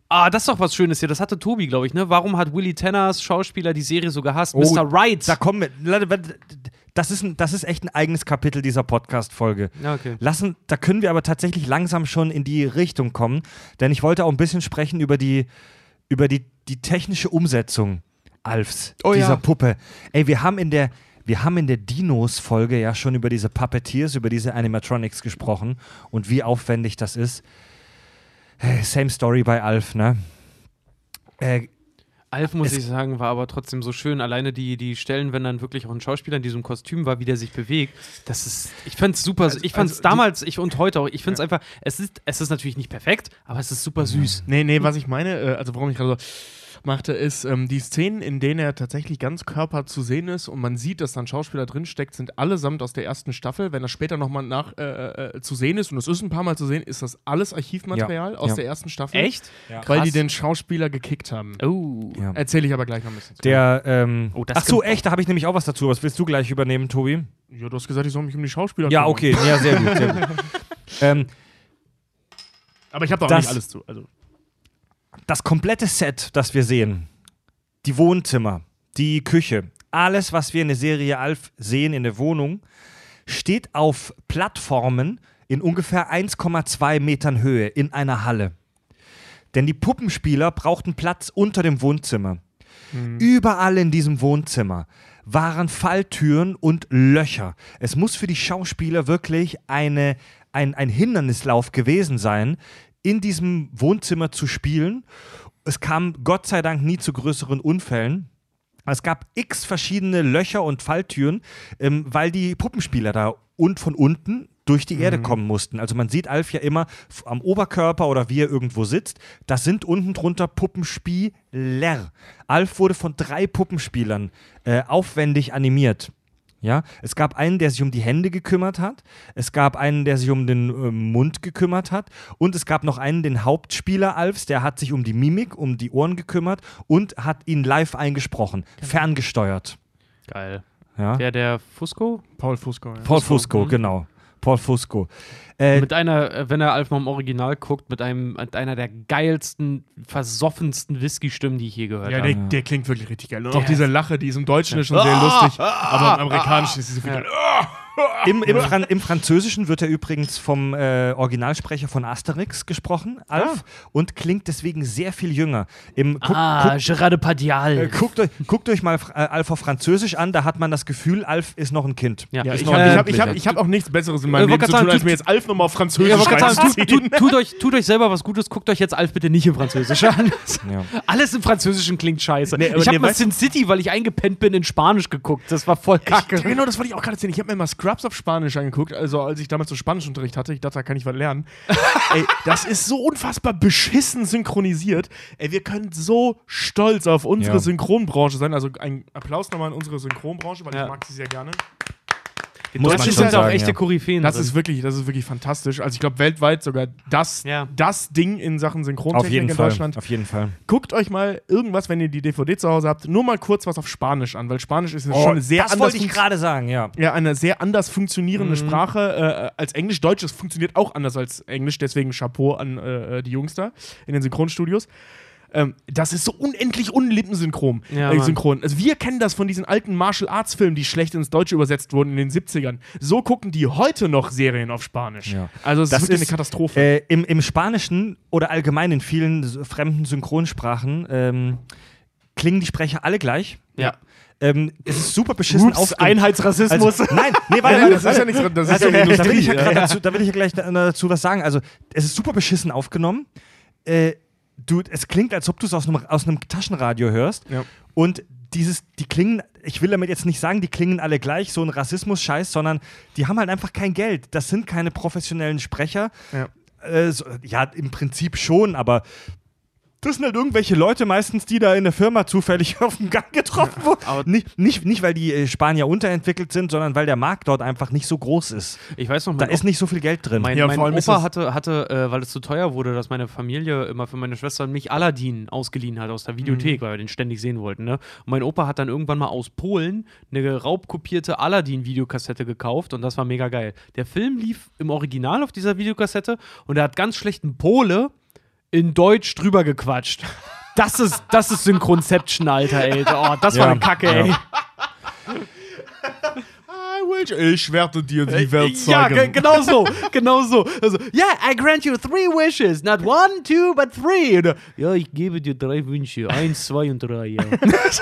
Ah, das ist doch was Schönes hier. Das hatte Tobi, glaube ich, ne? Warum hat Willie Tenners Schauspieler die Serie so gehasst? Oh, Mr. Right. Da kommen wir. Das ist, ein, das ist echt ein eigenes Kapitel dieser Podcast-Folge. Okay. Lassen, da können wir aber tatsächlich langsam schon in die Richtung kommen, denn ich wollte auch ein bisschen sprechen über die, über die, die technische Umsetzung Alfs, Oh dieser ja. Puppe. Ey, wir haben in der, wir haben in der Dinos-Folge ja schon über diese Puppeteers, über diese Animatronics gesprochen und wie aufwendig das ist. Same story bei Alf, ne? Äh, Alf, muss Es- ich sagen, war aber trotzdem so schön. Alleine die, die Stellen, wenn dann wirklich auch ein Schauspieler in diesem Kostüm war, wie der sich bewegt. Das ist, ich fand's super. Also- ich fand's also die- damals ich, und heute auch. Ich find's einfach, es ist, es ist natürlich nicht perfekt, aber es ist super süß. Nee, nee, was ich meine, äh, also warum ich gerade so machte, ist, ähm, die Szenen, in denen er tatsächlich ganz Körper zu sehen ist und man sieht, dass da ein Schauspieler drinsteckt, sind allesamt aus der ersten Staffel. Wenn das später nochmal nach äh, äh, zu sehen ist, und es ist ein paar Mal zu sehen, ist das alles Archivmaterial Ja, aus ja. der ersten Staffel. Echt? Weil Krass. die den Schauspieler gekickt haben. Oh. ja. Erzähle ich aber gleich noch ein bisschen. zu. Der, ähm, Oh, das ach so, echt, da habe ich nämlich auch was dazu. Was willst du gleich übernehmen, Tobi? Ja, du hast gesagt, ich soll mich um die Schauspieler Ja, kümmern. okay, ja, sehr gut, sehr gut. ähm, Aber ich habe da auch Das- nicht alles zu. Also, das komplette Set, das wir sehen, die Wohnzimmer, die Küche, alles, was wir in der Serie Alf sehen in der Wohnung, steht auf Plattformen in ungefähr 1,2 Metern Höhe in einer Halle. Denn die Puppenspieler brauchten Platz unter dem Wohnzimmer. Überall in diesem Wohnzimmer waren Falltüren und Löcher. Es muss für die Schauspieler wirklich eine, ein, ein Hindernislauf gewesen sein, in diesem Wohnzimmer zu spielen. Es kam Gott sei Dank nie zu größeren Unfällen. Es gab x verschiedene Löcher und Falltüren, ähm, weil die Puppenspieler da und von unten durch die Erde kommen mussten. Also man sieht Alf ja immer am Oberkörper oder wie er irgendwo sitzt. Das sind unten drunter Puppenspieler. Alf wurde von drei Puppenspielern äh, aufwendig animiert. Ja, es gab einen, der sich um die Hände gekümmert hat. Es gab einen, der sich um den äh, Mund gekümmert hat. Und es gab noch einen, den Hauptspieler Alfs, der hat sich um die Mimik, um die Ohren gekümmert und hat ihn live eingesprochen, ferngesteuert. Geil. Ja? Der, der Fusco? Paul Fusco. Ja. Paul Fusco, mhm. genau. Paul Fusco. Äh, Mit einer, äh, wenn er Alf mal im Original guckt, mit einem, mit einer der geilsten, versoffensten Whisky-Stimmen, die ich je gehört Ja, habe. der, der klingt wirklich richtig geil. Und Der- auch diese Lache, die ist im Deutschen ist schon sehr lustig, aber im Amerikanischen ist sie so viel. Im, im, Fran Im Französischen wird er übrigens vom äh, Originalsprecher von Asterix gesprochen, Alf, und klingt deswegen sehr viel jünger. Im, guck, ah, guck, Gerard Depardieu. äh, guckt, euch, guckt euch mal äh, Alf auf Französisch an, da hat man das Gefühl, Alf ist noch ein Kind. Ja, Ja, ich habe ich hab, ich hab, ich hab auch nichts Besseres in Äh, meinem Leben zu tun, als tut- mir jetzt Alf nochmal auf Ja, Französisch gerade sagen, tut, tut, tut, euch, tut euch selber was Gutes, guckt euch jetzt Alf bitte nicht im Französisch an. Ja. Alles im Französischen klingt scheiße. Nee, ich habe nee, mal Sin City, weil ich eingepennt bin, in Spanisch geguckt. Das war voll kacke. Ich, genau, das wollte ich auch gerade sehen. Ich habe mir mal Scrubs auf Spanisch angeguckt, also als ich damals so Spanischunterricht hatte. Ich dachte, da kann ich was lernen. Ey, das ist so unfassbar beschissen synchronisiert. Ey, wir können so stolz auf unsere Ja. Synchronbranche sein. Also ein Applaus nochmal an unsere Synchronbranche, weil Ja. ich mag sie sehr gerne. Die Muss schon sind auch sagen, echte ja. Koryphäen. Das drin. ist wirklich, das ist wirklich fantastisch. Also ich glaube weltweit sogar das, Ja. das Ding in Sachen Auf Synchrontechnik jeden in Fall. Deutschland. Auf jeden Fall. Guckt euch mal irgendwas, wenn ihr die DVD zu Hause habt, nur mal kurz was auf Spanisch an, weil Spanisch ist ja schon eine sehr Oh, das anders wollte ich gerade sagen, ja. ja, eine sehr anders funktionierende Mhm. Sprache äh, als Englisch. Deutsch das funktioniert auch anders als Englisch, deswegen Chapeau an äh, die Jungs da in den Synchronstudios. Ähm, das ist so unendlich unlippensynchron. Ja, äh, synchron. Also wir kennen das von diesen alten Martial Arts Filmen, die schlecht ins Deutsche übersetzt wurden in den 70ern. So gucken die heute noch Serien auf Spanisch. Ja. Also es Das ist wirklich ist, eine Katastrophe. Äh, im, Im Spanischen oder allgemein in vielen fremden Synchronsprachen ähm, klingen die Sprecher alle gleich. Ja. Ähm, es ist super beschissen Ups, aufgenommen. Einheitsrassismus. Also, nein, nee, warte, ja, das ist ja nichts, das ist also, ja da, will Industrie. ich ja ja. dazu, da will ich ja gleich da- dazu was sagen. Also, es ist super beschissen aufgenommen. Äh, du, es klingt, als ob du es aus einem, aus einem Taschenradio hörst. Ja. Und dieses, die klingen, ich will damit jetzt nicht sagen, die klingen alle gleich, so ein Rassismus-Scheiß, sondern die haben halt einfach kein Geld. Das sind keine professionellen Sprecher. Ja. Äh, so, ja, im Prinzip schon, aber das sind halt irgendwelche Leute meistens, die da in der Firma zufällig auf dem Gang getroffen wurden. aber- nicht, nicht, nicht, weil die äh, Spanier unterentwickelt sind, sondern weil der Markt dort einfach nicht so groß ist. Ich weiß noch, Da ist nicht so viel Geld drin. mein, Ja, mein Opa hatte, hatte äh, weil es zu teuer wurde, dass meine Familie immer für meine Schwester und mich Aladdin ausgeliehen hat aus der Videothek, weil wir den ständig sehen wollten. Ne? Und mein Opa hat dann irgendwann mal aus Polen eine raubkopierte Aladdin-Videokassette gekauft und das war mega geil. Der Film lief im Original auf dieser Videokassette und er hat ganz schlechten Pole in Deutsch drüber gequatscht. Das ist, das ist Synchronception, Alter, ey. Oh, das war Ja, eine Kacke, ja. ey. Ich werde dir die Welt Ja, zeigen. ge genau so, genau so. Also, yeah, I grant you three wishes, not one, two, but three. Oder, ja, ich gebe dir drei Wünsche, eins, zwei und drei. Ja.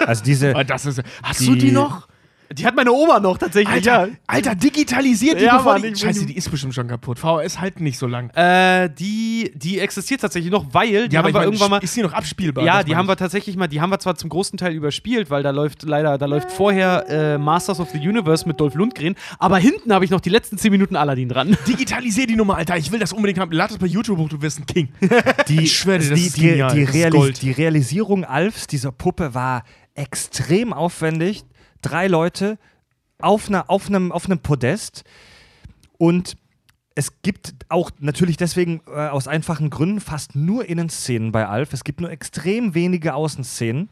Also diese, Ah, das ist, hast Die- du die noch? Die hat meine Oma noch tatsächlich, Alter, ja. Alter, digitalisiert die, Ja, bevor Mann, die, Scheiße, die ist bestimmt schon kaputt. VHS halten nicht so lang. Äh, die, die existiert tatsächlich noch, weil die haben ich wir meine, irgendwann mal. Ist die noch abspielbar? Ja, die haben ich. wir tatsächlich mal, die haben wir zwar zum großen Teil überspielt, weil da läuft leider, da läuft vorher äh, Masters of the Universe mit Dolph Lundgren, aber hinten habe ich noch die letzten 10 Minuten Aladdin dran. Digitalisier die Nummer, Alter. Ich will das unbedingt haben. Lad das bei YouTube hoch, du wirst ein King. die, ich schwöre das die, ist die, genial. die, ist Realis- Gold. die Realisierung Alfs dieser Puppe war extrem aufwendig. Drei Leute auf, einer, auf, einem, auf einem Podest und es gibt auch natürlich deswegen äh, aus einfachen Gründen fast nur Innenszenen bei Alf. Es gibt nur extrem wenige Außenszenen.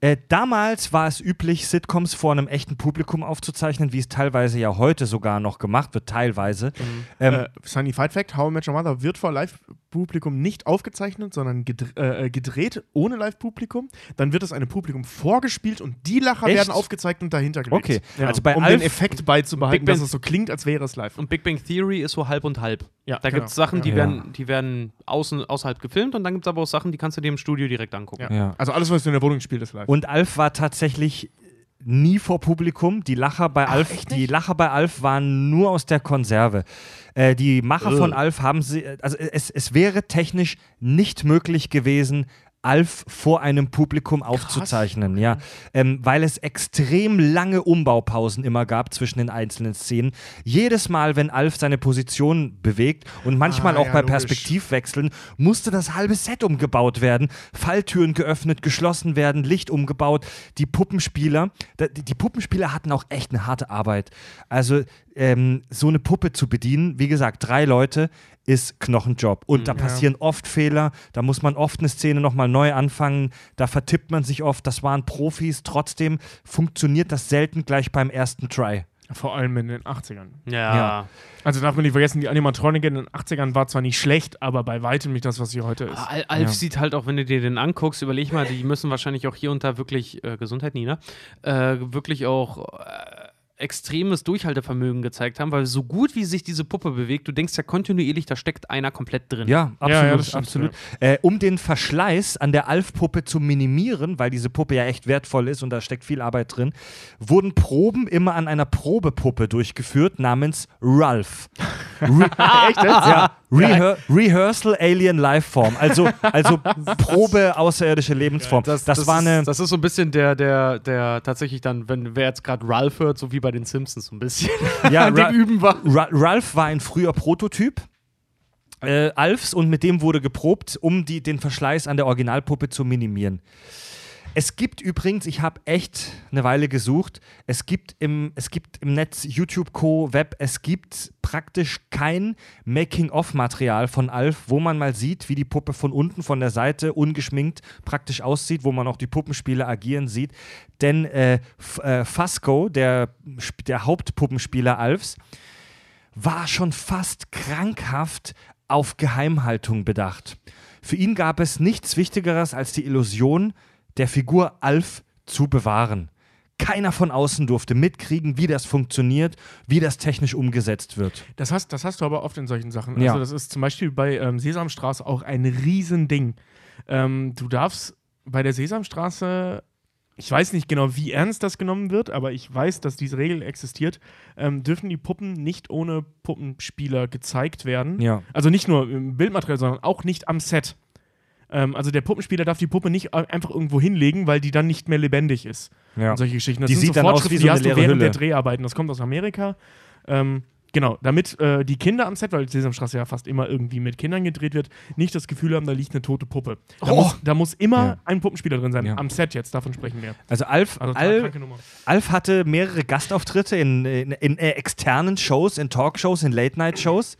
Äh, damals war es üblich, Sitcoms vor einem echten Publikum aufzuzeichnen, wie es teilweise ja heute sogar noch gemacht wird, teilweise. Ähm, äh, Sunny Fight Fact: How I Met Your Mother wird vor Live-Publikum nicht aufgezeichnet, sondern gedr äh, gedreht ohne Live-Publikum. Dann wird es einem Publikum vorgespielt und die Lacher Echt? werden aufgezeichnet und dahinter gelegt. Okay, Ja, also bei um Alf- den Effekt beizubehalten, dass es so klingt, als wäre es live. Und Big Bang Theory ist so halb und halb. Ja, Da genau. gibt es Sachen, die, Ja. werden, die werden außen, außerhalb gefilmt und dann gibt es aber auch Sachen, die kannst du dir im Studio direkt angucken. Ja. Ja. Also alles, was du in der Wohnung spielst, ist live. Und Alf war tatsächlich nie vor Publikum. Die Lacher bei Alf, echt die Lacher bei Alf waren nur aus der Konserve. Äh, die Macher von Ugh. Alf haben sie, also es, es wäre technisch nicht möglich gewesen, Alf vor einem Publikum aufzuzeichnen, ja, ähm, weil es extrem lange Umbaupausen immer gab zwischen den einzelnen Szenen. Jedes Mal, wenn Alf seine Position bewegt und manchmal Ah, auch ja, bei logisch. Perspektivwechseln, musste das halbe Set umgebaut werden, Falltüren geöffnet, geschlossen werden, Licht umgebaut. Die Puppenspieler, die Puppenspieler hatten auch echt eine harte Arbeit. Also ähm, so eine Puppe zu bedienen, wie gesagt, drei Leute ist Knochenjob. Und da passieren oft Fehler, da muss man oft eine Szene nochmal neu anfangen, da vertippt man sich oft, das waren Profis, trotzdem funktioniert das selten gleich beim ersten Try. Vor allem in den 80ern. Ja. Ja. Also darf man nicht vergessen, die Animatronik in den 80ern war zwar nicht schlecht, aber bei weitem nicht das, was sie heute ist. Al Alf Ja. sieht halt auch, wenn du dir den anguckst, überleg mal, die müssen wahrscheinlich auch hier und da wirklich, äh, Gesundheit, Nina, äh, wirklich auch äh, extremes Durchhaltevermögen gezeigt haben, weil so gut wie sich diese Puppe bewegt, du denkst ja kontinuierlich, da steckt einer komplett drin. Ja, absolut. Ja, ja, das stimmt, absolut. Äh, um den Verschleiß an der Alf-Puppe zu minimieren, weil diese Puppe ja echt wertvoll ist und da steckt viel Arbeit drin, wurden Proben immer an einer Probepuppe durchgeführt namens Ralph. Echt jetzt? Ja, Rehe Rehearsal Alien Lifeform, also, also Probe außerirdische Lebensform. Das, war ist, eine. Das ist so ein bisschen der, der, der tatsächlich dann, wenn wer jetzt gerade Ralph hört, so wie bei den Simpsons so ein bisschen. Ja, an Ra dem Üben war. Ra Ralph war ein früher Prototyp. Äh, Alfs und mit dem wurde geprobt, um die, den Verschleiß an der Originalpuppe zu minimieren. Es gibt übrigens, ich habe echt eine Weile gesucht, es gibt im, es gibt im Netz, YouTube, Co., Web, es gibt praktisch kein Making-of-Material von Alf, wo man mal sieht, wie die Puppe von unten, von der Seite, ungeschminkt praktisch aussieht, wo man auch die Puppenspieler agieren sieht. Denn äh, äh, Fasco, der, der Hauptpuppenspieler Alfs, war schon fast krankhaft auf Geheimhaltung bedacht. Für ihn gab es nichts Wichtigeres als die Illusion, der Figur Alf zu bewahren. Keiner von außen durfte mitkriegen, wie das funktioniert, wie das technisch umgesetzt wird. Das hast, das hast du aber oft in solchen Sachen. Ja. Also das ist zum Beispiel bei ähm, Sesamstraße auch ein Riesending. Ähm, du darfst bei der Sesamstraße, ich weiß nicht genau, wie ernst das genommen wird, aber ich weiß, dass diese Regel existiert, ähm, dürfen die Puppen nicht ohne Puppenspieler gezeigt werden. Ja. Also nicht nur im Bildmaterial, sondern auch nicht am Set. Ähm, also der Puppenspieler darf die Puppe nicht äh, einfach irgendwo hinlegen, weil die dann nicht mehr lebendig ist. Ja. Und solche Geschichten. Das Die sieht so dann aus wie so die hast du während Hülle. der Dreharbeiten. Das kommt aus Amerika. Ähm, genau, damit äh, die Kinder am Set, weil Sesamstraße ja fast immer irgendwie mit Kindern gedreht wird, nicht das Gefühl haben, da liegt eine tote Puppe. Da, Oh. muss, da muss immer Ja. ein Puppenspieler drin sein. Ja. Am Set jetzt, davon sprechen wir. Also Alf, Also total Al, kranke Nummer. Alf hatte mehrere Gastauftritte in, in, in äh, externen Shows, in Talkshows, in Late-Night-Shows.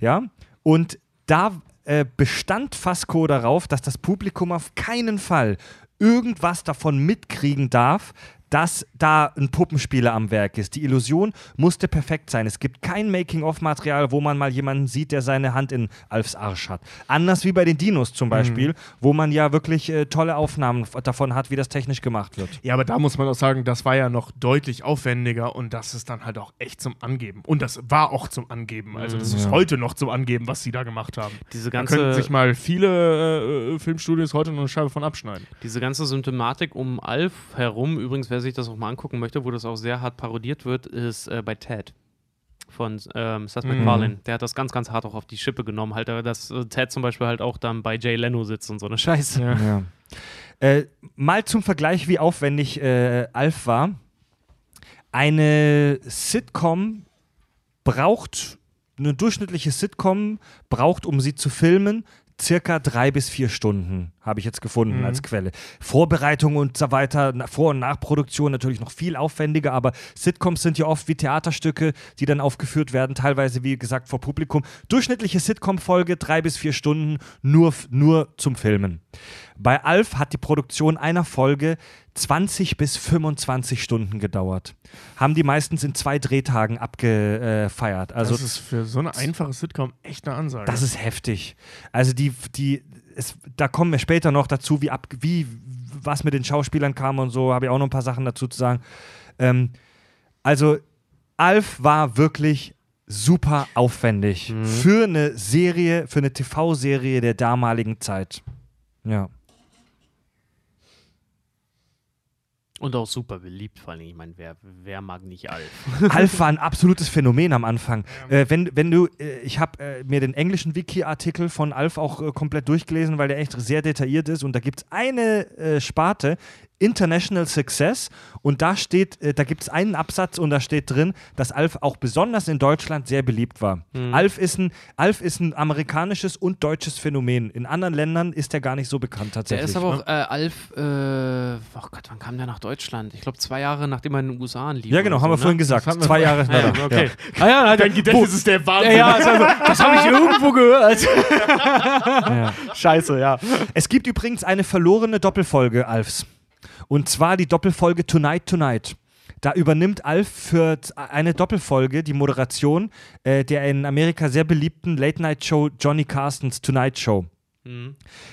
Ja. Und da äh, bestand Fasco darauf, dass das Publikum auf keinen Fall irgendwas davon mitkriegen darf, dass da ein Puppenspieler am Werk ist. Die Illusion musste perfekt sein. Es gibt kein Making-of-Material, wo man mal jemanden sieht, der seine Hand in Alfs Arsch hat. Anders wie bei den Dinos zum Beispiel, wo man ja wirklich äh, tolle Aufnahmen davon hat, wie das technisch gemacht wird. Ja, aber da muss man auch sagen, das war ja noch deutlich aufwendiger und das ist dann halt auch echt zum Angeben. Und das war auch zum Angeben. Also das ist Ja. heute noch zum Angeben, was sie da gemacht haben. Diese Da könnten ganze, sich mal viele äh, Filmstudios heute noch eine Scheibe von abschneiden. diese ganze Symptomatik um Alf herum, übrigens, wer sich das auch mal angucken möchte, wo das auch sehr hart parodiert wird, ist äh, bei Ted. Von ähm, Seth Mhm. MacFarlane. Der hat das ganz, ganz hart auch auf die Schippe genommen. Halt, äh, dass äh, Ted zum Beispiel halt auch dann bei Jay Leno sitzt und so eine Scheiße. Ja. Äh, mal zum Vergleich, wie aufwendig äh, Alf war. Eine Sitcom braucht, eine durchschnittliche Sitcom braucht, um sie zu filmen, circa drei bis vier Stunden, habe ich jetzt gefunden Mhm. als Quelle. Vorbereitung und so weiter, Vor- und Nachproduktion natürlich noch viel aufwendiger, aber Sitcoms sind ja oft wie Theaterstücke, die dann aufgeführt werden, teilweise wie gesagt vor Publikum. Durchschnittliche Sitcom-Folge drei bis vier Stunden nur, nur zum Filmen. Bei Alf hat die Produktion einer Folge 20 bis 25 Stunden gedauert. Haben die meistens in zwei Drehtagen abgefeiert. Also das ist für so eine einfache Sitcom echt eine Ansage. das ist heftig. Also die, die, es, da kommen wir später noch dazu, wie, ab, wie was mit den Schauspielern kam und so, habe ich auch noch ein paar Sachen dazu zu sagen. Ähm, also Alf war wirklich super aufwendig für eine Serie, für eine TV-Serie der damaligen Zeit. Ja. Und auch super beliebt, vor allem. Ich meine, wer, wer mag nicht Alf? Alf war ein absolutes Phänomen am Anfang. Äh, wenn, wenn du, äh, ich habe äh, mir den englischen Wiki-Artikel von Alf auch äh, komplett durchgelesen, weil der echt sehr detailliert ist und da gibt es eine äh, Sparte, International Success und da steht, äh, da gibt es einen Absatz und da steht drin, dass Alf auch besonders in Deutschland sehr beliebt war. Alf, ist ein, Alf ist ein amerikanisches und deutsches Phänomen. In anderen Ländern ist er gar nicht so bekannt Der tatsächlich. ist aber auch, äh, Alf, äh, oh Gott, wann kam der nach Deutschland? Ich glaube, zwei Jahre nachdem er in den USA lief. ja, genau, haben wir so, vorhin ne? gesagt. Das hatten wir Zwei Jahre Ja, später. okay. Ja. Ah, ja, halt, Dein Gedächtnis ist der ja, Wahnsinn. ja, also, das habe ich irgendwo gehört. Ja. Scheiße, ja. Es gibt übrigens eine verlorene Doppelfolge Alfs. Und zwar die Doppelfolge Tonight Tonight. Da übernimmt Alf für eine Doppelfolge die Moderation äh, der in Amerika sehr beliebten Late-Night-Show Johnny Carstens Tonight Show.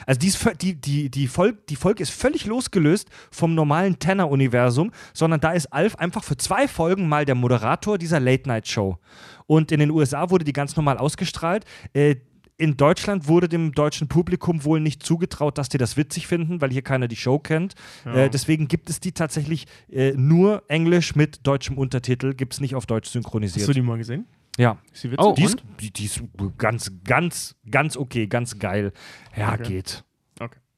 Also die, ist die, die, die, Folge, die Folge ist völlig losgelöst vom normalen Tanner-Universum, sondern da ist Alf einfach für zwei Folgen mal der Moderator dieser Late-Night-Show. Und in den USA wurde die ganz normal ausgestrahlt. Äh, in Deutschland wurde dem deutschen Publikum wohl nicht zugetraut, dass die das witzig finden, weil hier keiner die Show kennt. Äh, deswegen gibt es die tatsächlich äh, nur Englisch mit deutschem Untertitel, gibt es nicht auf Deutsch synchronisiert. Hast du die mal gesehen? Ja. Ist sie witzig? Oh, Die ist, die, die ist ganz, ganz, ganz okay, ganz geil. Ja, Okay. geht.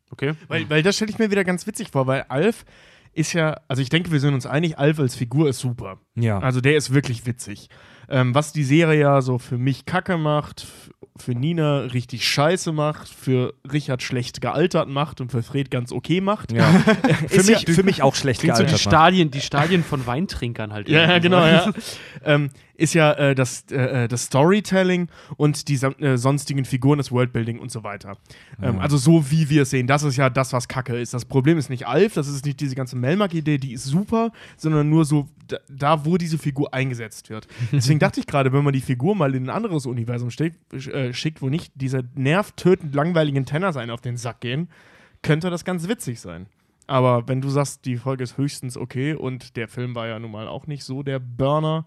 Okay. Weil, weil das stelle ich mir wieder ganz witzig vor, weil Alf ist ja, also ich denke, wir sind uns einig, Alf als Figur ist super. Ja. Also der ist wirklich witzig. Ähm, was die Serie ja so für mich kacke macht, für Nina richtig scheiße macht, für Richard schlecht gealtert macht und für Fred ganz okay macht. ja. für, mich, ja- für mich auch schlecht Klingt so die gealtert. Stadien, die Stadien von Weintrinkern halt. Ja, genau, ja. ähm, ist ja äh, das, äh, äh, das Storytelling und die äh, sonstigen Figuren, das Worldbuilding und so weiter. Ähm, also so wie wir es sehen, das ist ja das, was Kacke ist. Das Problem ist nicht Alf, das ist nicht diese ganze Melmark-Idee, die ist super, sondern nur so da, wo diese Figur eingesetzt wird. Deswegen dachte ich gerade, wenn man die Figur mal in ein anderes Universum äh, schickt, wo nicht diese nervtötend langweiligen Tenor sein auf den Sack gehen, könnte das ganz witzig sein. Aber wenn du sagst, die Folge ist höchstens okay und der Film war ja nun mal auch nicht so der Burner,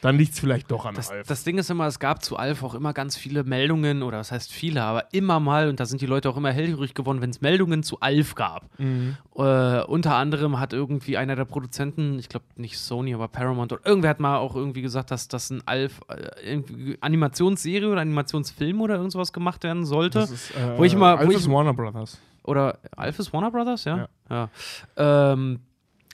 dann liegt es vielleicht doch an Das, Alf. das Ding ist immer, es gab zu Alf auch immer ganz viele Meldungen, oder was heißt viele, aber immer mal, und da sind die Leute auch immer hellhörig geworden, wenn es Meldungen zu Alf gab. Mhm. Äh, unter anderem hat irgendwie einer der Produzenten, ich glaube nicht Sony, aber Paramount, oder irgendwer hat mal auch irgendwie gesagt, dass das ein Alf äh, Animationsserie oder Animationsfilm oder irgend sowas gemacht werden sollte. Das ist, äh, Wo ich wo Alf ist Warner Brothers. Oder Alf ist Warner Brothers, ja? Ja. Ähm,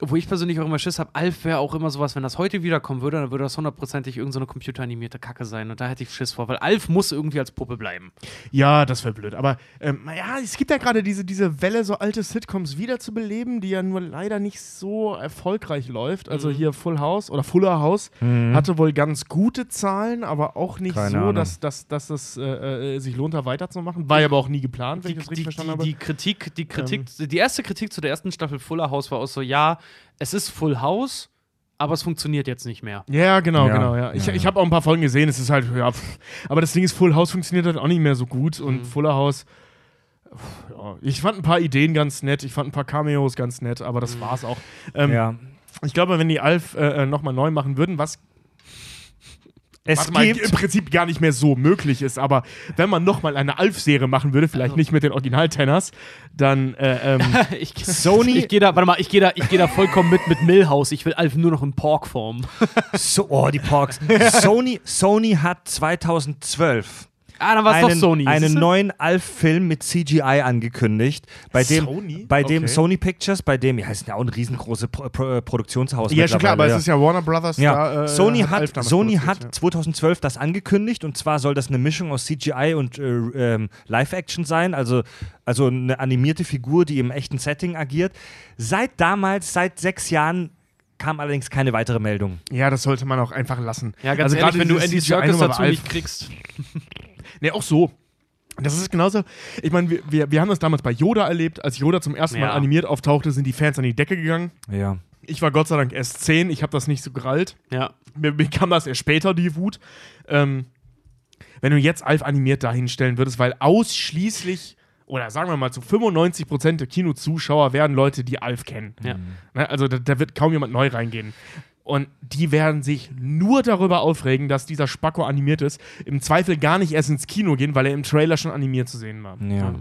wo ich persönlich auch immer Schiss habe, Alf wäre auch immer sowas, wenn das heute wiederkommen würde, dann würde das hundertprozentig irgendeine so computeranimierte Kacke sein. Und da hätte ich Schiss vor, weil Alf muss irgendwie als Puppe bleiben. Ja, das wäre blöd. Aber ähm, ja, es gibt ja gerade diese, diese Welle, so alte Sitcoms wiederzubeleben, die ja nur leider nicht so erfolgreich läuft. Also Mhm. hier Full House oder Fuller House hatte wohl ganz gute Zahlen, aber auch nicht Keine so, Ahnung. dass, dass, dass es äh, äh, sich lohnt, da weiterzumachen. War ja aber auch nie geplant, wenn ich das richtig die, verstanden die, habe. Ähm. die Kritik, die Kritik, die erste Kritik zu der ersten Staffel Fuller House war auch so, ja, es ist Full House, aber es funktioniert jetzt nicht mehr. Ja, genau, Ja. genau, ja. Ich, Ja, ich ja. habe auch ein paar Folgen gesehen, es ist halt, ja, pff. aber das Ding ist, Full House funktioniert halt auch nicht mehr so gut und Mhm. Fuller House, pff, ich fand ein paar Ideen ganz nett, ich fand ein paar Cameos ganz nett, aber das war's auch. Ähm, ja. Ich glaube, wenn die Alf äh, äh, nochmal neu machen würden, was Es mal, gibt. im Prinzip gar nicht mehr so möglich ist, aber wenn man nochmal eine Alf-Serie machen würde, vielleicht Also- nicht mit den Original-Tenors, dann äh, ähm, Ich, Sony- Ich gehe da, warte mal, ich gehe da, ich gehe da vollkommen mit mit Millhouse. Ich will Alf nur noch in Pork-Form. So, oh, die Porks. Sony, Sony hat 2012 Ah, dann war es doch einen, Sony. einen neuen Alf-Film mit CGI angekündigt, bei dem, Sony? bei dem Okay. Sony Pictures, bei dem, ja, ist ja auch ein riesengroßes Pro Pro Produktionshaus. ja, schon klar, aber mittlerweile, es ist ja Warner Brothers. Ja, da, äh, Sony Alf hat, damals Sony hat 2012 das angekündigt und zwar soll das eine Mischung aus CGI und äh, ähm, Live-Action sein, also, also eine animierte Figur, die im echten Setting agiert. Seit damals, seit sechs Jahren, kam allerdings keine weitere Meldung. ja. ja, das sollte man auch einfach lassen. Ja, ganz Also ehrlich, gerade wenn du Andy Nummer dazu nicht Alf- kriegst. Ne, auch so. Das ist genauso. Ich meine, wir, wir, wir haben das damals bei Yoda erlebt. Als Yoda zum ersten Mal Ja. animiert auftauchte, sind die Fans an die Decke gegangen. Ja. Ich war Gott sei Dank erst 10, ich habe das nicht so gerallt. Ja. Mir, mir kam das erst später, die Wut. Ähm, wenn du jetzt Alf animiert dahinstellen würdest, weil ausschließlich, oder sagen wir mal zu 95% der Kinozuschauer werden Leute, die Alf kennen. Ja. Ne? Also da, da wird kaum jemand neu reingehen. Und die werden sich nur darüber aufregen, dass dieser Spacko animiert ist. Im Zweifel gar nicht erst ins Kino gehen, weil er im Trailer schon animiert zu sehen war. Ja.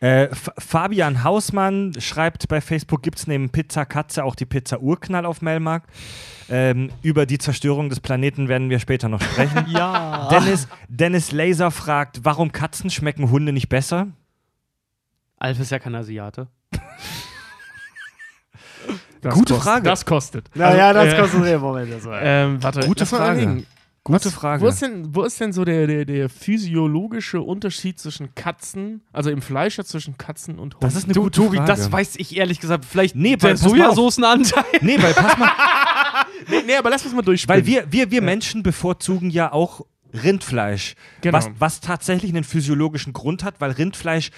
Äh, Fabian Hausmann schreibt bei Facebook, gibt es neben Pizza Katze auch die Pizza Urknall auf Melmark. Ähm, über die Zerstörung des Planeten werden wir später noch sprechen. Ja. Dennis, Dennis Laser fragt, warum Katzen schmecken Hunde nicht besser? Alf ist ja kein Asiate. Das Gute kostet, Frage. Das kostet. Naja, das äh, kostet einen Moment. Das war. Ähm, warte, Gute Frage. Gute Was- Frage. Wo ist denn, wo ist denn so der, der, der physiologische Unterschied zwischen Katzen, also im Fleisch ja zwischen Katzen und Hunden? Das ist eine Du, gute Tobi, Frage. das weiß ich ehrlich gesagt. Vielleicht Nee, der. Sojasoßenanteil. Nee, weil pass mal, nee, nee, aber lass uns mal durchspielen. weil wir, wir, wir Menschen bevorzugen ja auch Rindfleisch. Genau. Was, was tatsächlich einen physiologischen Grund hat, weil Rindfleisch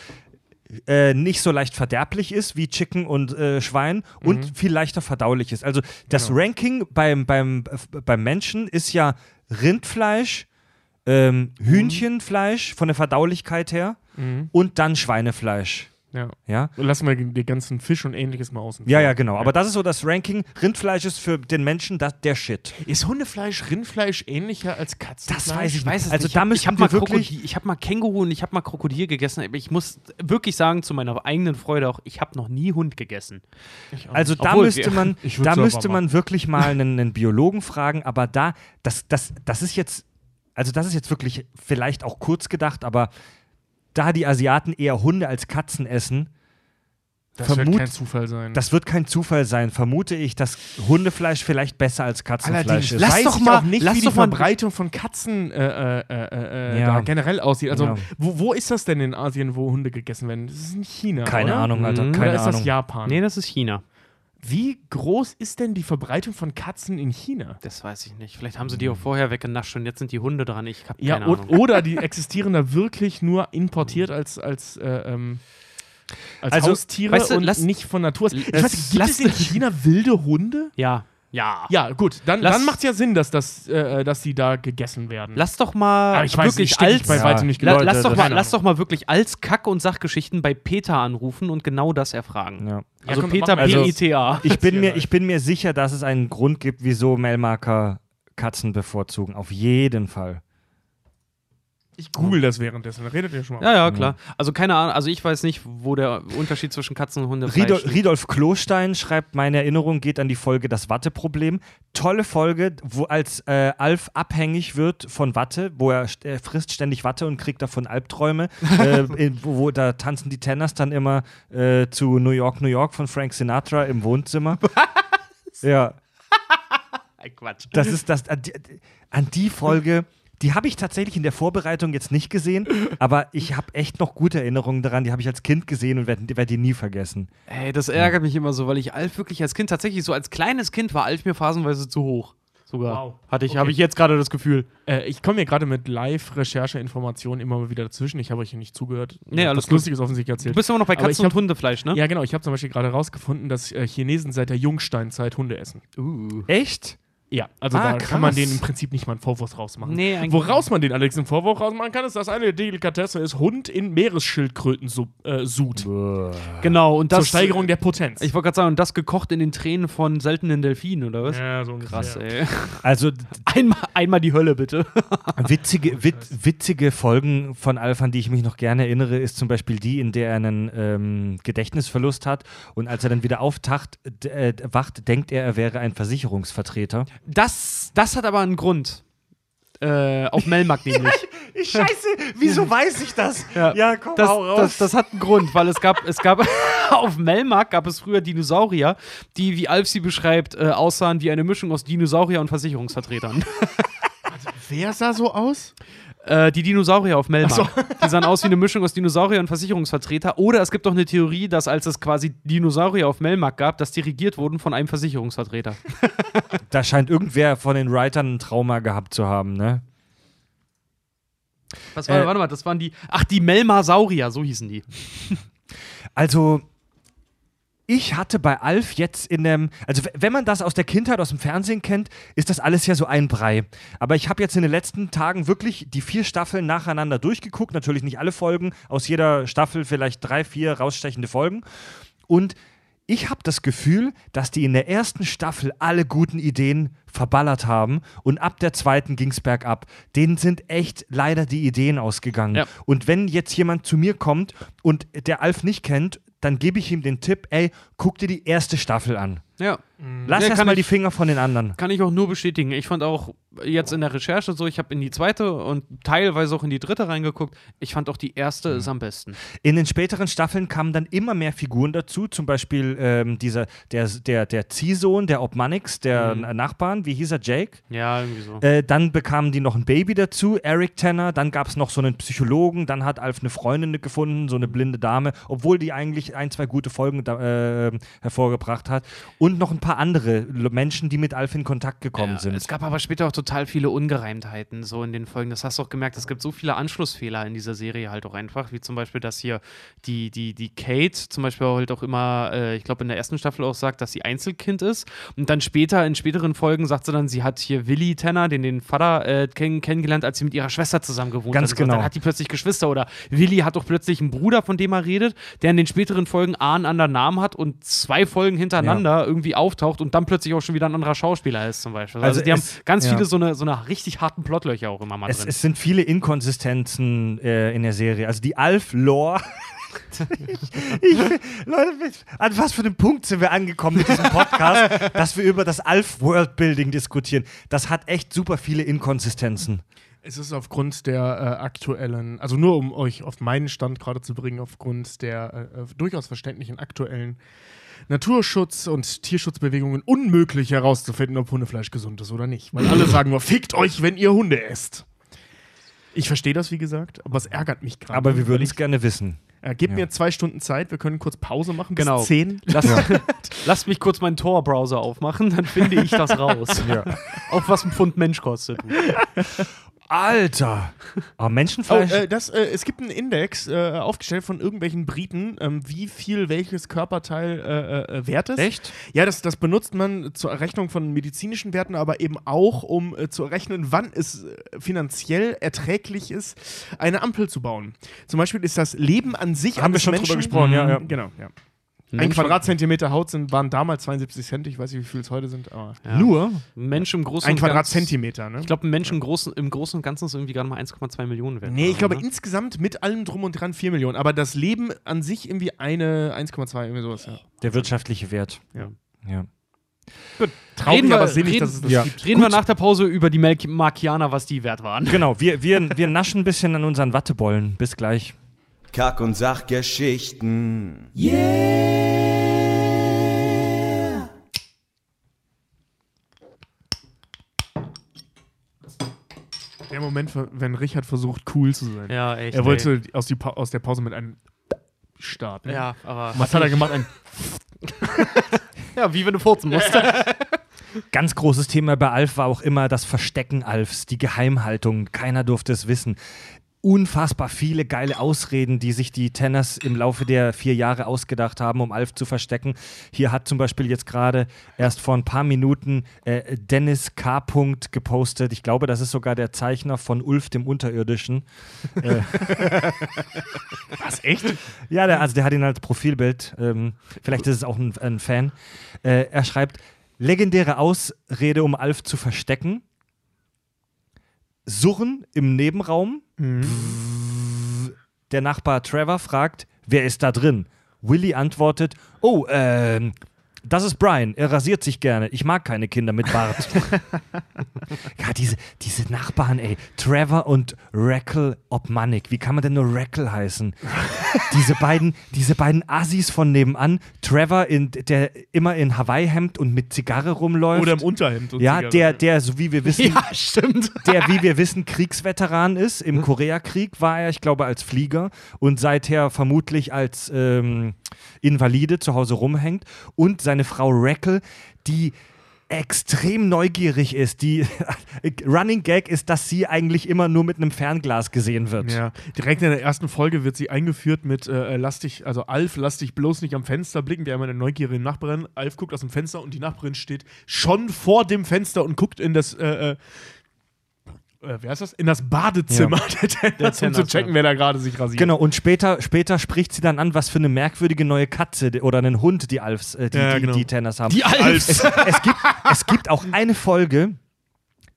äh, nicht so leicht verderblich ist wie Chicken und äh, Schwein und viel leichter verdaulich ist. Also das Genau. Ranking beim, beim, beim Menschen ist ja Rindfleisch, ähm, Hühnchenfleisch von der Verdaulichkeit her Mhm. und dann Schweinefleisch. Ja. Ja? Lass mal den ganzen Fisch und ähnliches mal außen. Ja, ja, genau. Aber das ist so das Ranking. Rindfleisch ist für den Menschen das, der Shit. Ist Hundefleisch, Rindfleisch ähnlicher als Katzenfleisch? Das weiß ich Ich weiß es Also nicht. da ich habe wir mal, wirklich- Krokodil- ich hab mal Känguru und ich habe mal Krokodil gegessen. Aber ich muss wirklich sagen, zu meiner eigenen Freude auch, ich habe noch nie Hund gegessen. Also da Obwohl, müsste wir- man, da müsste man wirklich mal einen, einen Biologen fragen, aber da, das, das, das ist jetzt also das ist jetzt wirklich vielleicht auch kurz gedacht, aber da die Asiaten eher Hunde als Katzen essen, Das Vermut- wird kein Zufall sein. das wird kein Zufall sein, vermute ich, dass Hundefleisch vielleicht besser als Katzenfleisch Allerdings ist. Lass weiß doch mal- nicht, lass wie die Verbreitung von Katzen äh, äh, äh, äh, Ja. da generell aussieht. Also, Ja. wo, wo ist das denn in Asien, wo Hunde gegessen werden? Das ist in China. keine oder? Ahnung, Alter, Mhm. keine Oder ist Ahnung. das Japan? Nee, das ist China. Wie groß ist denn die Verbreitung von Katzen in China? Das weiß ich nicht. Vielleicht haben sie die auch vorher weggenascht und jetzt sind die Hunde dran. Ich hab Ja, keine Ahnung. oder die existieren da wirklich nur importiert als, als, äh, ähm, als Also, Haustiere weißt du, und lass- nicht von Natur aus. Ich weiß, gibt es in China wilde Hunde? Ja. Ja. Ja, gut, dann, Lass- dann macht es ja Sinn, dass, das, äh, dass die da gegessen werden. Lass doch mal Aber ich weiß wirklich ich als bei Ja. weitem nicht La Leute, lass, doch mal, keine lass Ahnung. doch mal wirklich als Kack- und Sachgeschichten bei Peter anrufen und genau das erfragen. Ja. Also komm, Peter mach mal. Also- P-I-T-A. Ich bin, Ja, mir, geil. ich bin mir sicher, dass es einen Grund gibt, wieso Melmarker Katzen bevorzugen. Auf jeden Fall. Ich google das währenddessen. Redet ihr schon mal? Ja, ja, klar. Also keine Ahnung, also ich weiß nicht, wo der Unterschied zwischen Katzen und Hunde Riedol, liegt. Riedolf Klostein schreibt, meine Erinnerung geht an die Folge Das Watteproblem. Tolle Folge, wo als äh, Alf abhängig wird von Watte, wo er, er frisst ständig Watte und kriegt davon Albträume. äh, in, wo, wo da tanzen die Tenners dann immer äh, zu New York, New York von Frank Sinatra im Wohnzimmer. Ja, Ein Quatsch. das ist das. An die, an die Folge. Die habe ich tatsächlich in der Vorbereitung jetzt nicht gesehen, aber ich habe echt noch gute Erinnerungen daran. Die habe ich als Kind gesehen und werde werd die nie vergessen. Ey, das ärgert mich immer so, weil ich Alf wirklich als Kind tatsächlich so als kleines Kind war Alf mir phasenweise zu hoch. Sogar. Wow. Hatte ich, Okay. habe ich jetzt gerade das Gefühl. Äh, ich komme mir gerade mit Live-Recherche-Informationen immer mal wieder dazwischen. Ich habe euch hier nicht zugehört. Nee, alles was gut. Lustiges offensichtlich Du erzählt. bist immer noch bei Katzen hab- und Hundefleisch, ne? Ja, genau. Ich habe zum Beispiel gerade herausgefunden, dass äh, Chinesen seit der Jungsteinzeit Hunde essen. Uh. Echt? Ja, also Ah, da kann man krass. denen im Prinzip nicht mal einen Vorwurf rausmachen. Nee, eigentlich Woraus man den allerdings einen Vorwurf rausmachen kann, ist, dass eine Delikatesse ist Hund in Meeresschildkröten äh, sud. Genau, und das. Zur Steigerung der Potenz. Ich wollte gerade sagen, und das gekocht in den Tränen von seltenen Delfinen, oder was? ja, so ungefähr. Krass, ey. Also Einmal, einmal die Hölle, bitte. witzige, wit, witzige Folgen von Alf, an die ich mich noch gerne erinnere, ist zum Beispiel die, in der er einen ähm, Gedächtnisverlust hat und als er dann wieder auftacht, äh, wacht, denkt er, er wäre ein Versicherungsvertreter. Das, das hat aber einen Grund. Äh, auf Melmac nämlich. Scheiße, wieso weiß ich das? Ja. komm, Das, das, das hat einen Grund, weil es gab, es gab auf Melmac gab es früher Dinosaurier, die, wie Alf sie beschreibt, äh, aussahen wie eine Mischung aus Dinosaurier und Versicherungsvertretern. Wer sah so aus? Äh, die Dinosaurier auf Melmac. Die sahen aus wie eine Mischung aus Dinosaurier und Versicherungsvertreter. Oder es gibt doch eine Theorie, dass als es quasi Dinosaurier auf Melmac gab, dass die regiert wurden von einem Versicherungsvertreter. Da scheint irgendwer von den Writern ein Trauma gehabt zu haben, ne? Was war, Äh, warte mal, das waren die. Ach, die Melmasaurier, so hießen die. Also, ich hatte bei Alf jetzt in dem, also wenn man das aus der Kindheit, aus dem Fernsehen kennt, ist das alles ja so ein Brei. Aber ich habe jetzt in den letzten Tagen wirklich die vier Staffeln nacheinander durchgeguckt. Natürlich nicht alle Folgen, aus jeder Staffel vielleicht drei, vier rausstechende Folgen. Und ich habe das Gefühl, dass die in der ersten Staffel alle guten Ideen verballert haben und ab der zweiten ging es bergab. Denen sind echt leider die Ideen ausgegangen. Ja. Und wenn jetzt jemand zu mir kommt und der Alf nicht kennt, dann gebe ich ihm den Tipp, ey, guck dir die erste Staffel an. Ja. Lass Ja, erst kann mal ich- die Finger von den anderen. Kann ich auch nur bestätigen. Ich fand auch jetzt in der Recherche so, ich habe in die zweite und teilweise auch in die dritte reingeguckt. Ich fand auch die erste ist am besten. In den späteren Staffeln kamen dann immer mehr Figuren dazu, zum Beispiel ähm, dieser, der, der, der Ziehsohn der Obmanix, der Mhm. Nachbarn, wie hieß er, Jake? Ja, irgendwie so. Äh, dann bekamen die noch ein Baby dazu, Eric Tanner. Dann gab es noch so einen Psychologen. Dann hat Alf eine Freundin gefunden, so eine blinde Dame, obwohl die eigentlich ein, zwei gute Folgen da, äh, hervorgebracht hat. Und noch ein paar andere L- Menschen, die mit Alf in Kontakt gekommen Ja, sind. Es gab aber später auch total viele Ungereimtheiten so in den Folgen. Das hast du auch gemerkt. Es gibt so viele Anschlussfehler in dieser Serie halt auch einfach, wie zum Beispiel, dass hier die, die, die Kate zum Beispiel halt auch immer, äh, ich glaube in der ersten Staffel auch sagt, dass sie Einzelkind ist. Und dann später, in späteren Folgen sagt sie dann, sie hat hier Willi Tanner, den, den Vater, äh, kenn, kennengelernt, als sie mit ihrer Schwester zusammen gewohnt Ganz hat. genau. Dann hat die plötzlich Geschwister oder Willi hat doch plötzlich einen Bruder, von dem er redet, der in den späteren Folgen A einen anderen Namen hat und zwei Folgen hintereinander irgendwie auftaucht und dann plötzlich auch schon wieder ein anderer Schauspieler ist zum Beispiel. Also, Also die haben ganz ja. viele so eine, so eine richtig harten Plotlöcher auch immer mal Es, drin. es sind viele Inkonsistenzen äh, in der Serie. Also die Alf-Lore. ich, ich, Leute, an was für einem Punkt sind wir angekommen mit diesem Podcast, dass wir über das Alf-Worldbuilding diskutieren? Das hat echt super viele Inkonsistenzen. Es ist aufgrund der äh, aktuellen, also nur um euch auf meinen Stand gerade zu bringen, aufgrund der äh, äh, durchaus verständlichen aktuellen Naturschutz- und Tierschutzbewegungen unmöglich herauszufinden, ob Hundefleisch gesund ist oder nicht. Weil alle sagen nur, fickt euch, wenn ihr Hunde esst. Ich verstehe das, wie gesagt, aber es ärgert mich gerade. Aber wir würden es gerne wissen. Äh, gebt Ja. mir zwei Stunden Zeit, wir können kurz Pause machen. Bis Genau. zehn. Lass, lasst mich kurz meinen Tor-Browser aufmachen, dann finde ich das raus. Auch was ein Pfund Mensch kostet. Alter! Aber Oh, Menschenfleisch? äh, das, äh, es gibt einen Index äh, aufgestellt von irgendwelchen Briten, ähm, wie viel welches Körperteil äh, äh, wert ist. Echt? Ja, das, das benutzt man zur Errechnung von medizinischen Werten, aber eben auch, um äh, zu errechnen, wann es äh, finanziell erträglich ist, eine Ampel zu bauen. Zum Beispiel ist das Leben an sich Haben wir schon Menschen, drüber gesprochen, ja, ja. Genau, ja. Ein Quadratzentimeter Haut sind, waren damals 72 Cent, ich weiß nicht, wie viel es heute sind, aber Ja. Nur? Ein Mensch im Großen ein Quadratzentimeter, ne? Ich glaube, ein Mensch im Großen, im Großen und Ganzen ist irgendwie gerade mal 1,2 Millionen wert. Nee, ich glaube ne? insgesamt mit allem drum und dran 4 Millionen. Aber das Leben an sich irgendwie eine 1,2, irgendwie sowas. Ja. Der wirtschaftliche Wert. Ja. Ja. Traurig, Reden wir- aber sinnig, reden- dass es das ja. gibt. Reden wir nach der Pause über die Markianer, was die wert waren. Genau, wir, wir, wir naschen ein bisschen an unseren Wattebollen. Bis gleich. Kack- und Sachgeschichten. Der Moment, wenn Richard versucht, cool zu sein. Ja, echt. er wollte aus, die Pa- aus der Pause mit einem starten. ey. Ja, aber. Was hat er gemacht? Ein Ja, wie wenn du furzen musst. Ganz großes Thema bei Alf war auch immer das Verstecken Alfs, die Geheimhaltung. Keiner durfte es wissen. Unfassbar viele geile Ausreden, die sich die Tenners im Laufe der vier Jahre ausgedacht haben, um Alf zu verstecken. Hier hat zum Beispiel jetzt gerade erst vor ein paar Minuten äh, Dennis K. Punkt gepostet. Ich glaube, das ist sogar der Zeichner von Ulf dem Unterirdischen. Was, echt? Ja, der, also der hat ihn als Profilbild. Ähm, vielleicht ist es auch ein, ein Fan. Äh, er schreibt: legendäre Ausrede, um Alf zu verstecken. Surren im Nebenraum. Der Nachbar Trevor fragt: Wer ist da drin? Willy antwortet: Oh, ähm. Das ist Brian, er rasiert sich gerne. Ich mag keine Kinder mit Bart. ja, diese, diese Nachbarn, ey. Trevor und Rackle Obmanik. Wie kann man denn nur Rackle heißen? diese beiden, diese beiden Assis von nebenan. Trevor, in, der immer in Hawaii-Hemd und mit Zigarre rumläuft. Oder im Unterhemd. und ja, Zigarre. der, der, so wie wir wissen, ja, stimmt. der, wie wir wissen, Kriegsveteran ist. Im Koreakrieg war er, ich glaube, als Flieger und seither vermutlich als ähm, Invalide zu Hause rumhängt. Und seine Frau Rackle, die extrem neugierig ist. Die Running Gag ist, dass sie eigentlich immer nur mit einem Fernglas gesehen wird. Ja, direkt in der ersten Folge wird sie eingeführt mit äh, lass dich, also Alf, lass dich bloß nicht am Fenster blicken. Wir haben eine neugierige Nachbarin. Alf guckt aus dem Fenster und die Nachbarin steht schon vor dem Fenster und guckt in das, äh, äh, wer heißt das? In das Badezimmer der Tenners, um zu checken, ja. wer da gerade sich rasiert. Genau, und später, später spricht sie dann an, was für eine merkwürdige neue Katze die- oder einen Hund die Alfs, äh, die, Ja, die, genau. die Tenners haben. Die Alfs. Es, es, gibt, es gibt auch eine Folge,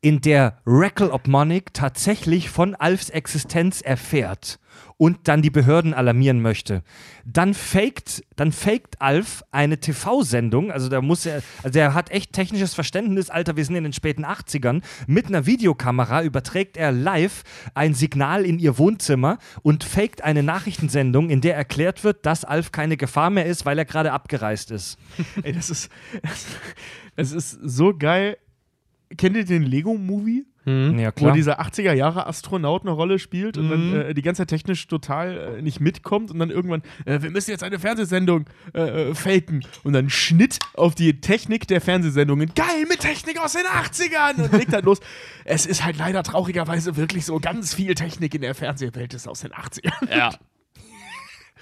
in der Rackle Obmonic tatsächlich von Alfs Existenz erfährt und dann die Behörden alarmieren möchte. Dann faked, dann faked Alf eine TV-Sendung, also da muss er, also der hat echt technisches Verständnis, Alter, wir sind in den späten 80ern, mit einer Videokamera überträgt er live ein Signal in ihr Wohnzimmer und faked eine Nachrichtensendung, in der erklärt wird, dass Alf keine Gefahr mehr ist, weil er gerade abgereist ist. Ey, das ist, das ist so geil. Kennt ihr den Lego-Movie? Ja, Wo dieser 80er Jahre Astronaut eine Rolle spielt und dann äh, die ganze Zeit technisch total äh, nicht mitkommt und dann irgendwann, äh, wir müssen jetzt eine Fernsehsendung äh, äh, faken. Und dann Schnitt auf die Technik der Fernsehsendungen. Geil, mit Technik aus den 80ern! Und legt halt los. Es ist halt leider traurigerweise wirklich so, ganz viel Technik in der Fernsehwelt ist aus den 80ern. Ja.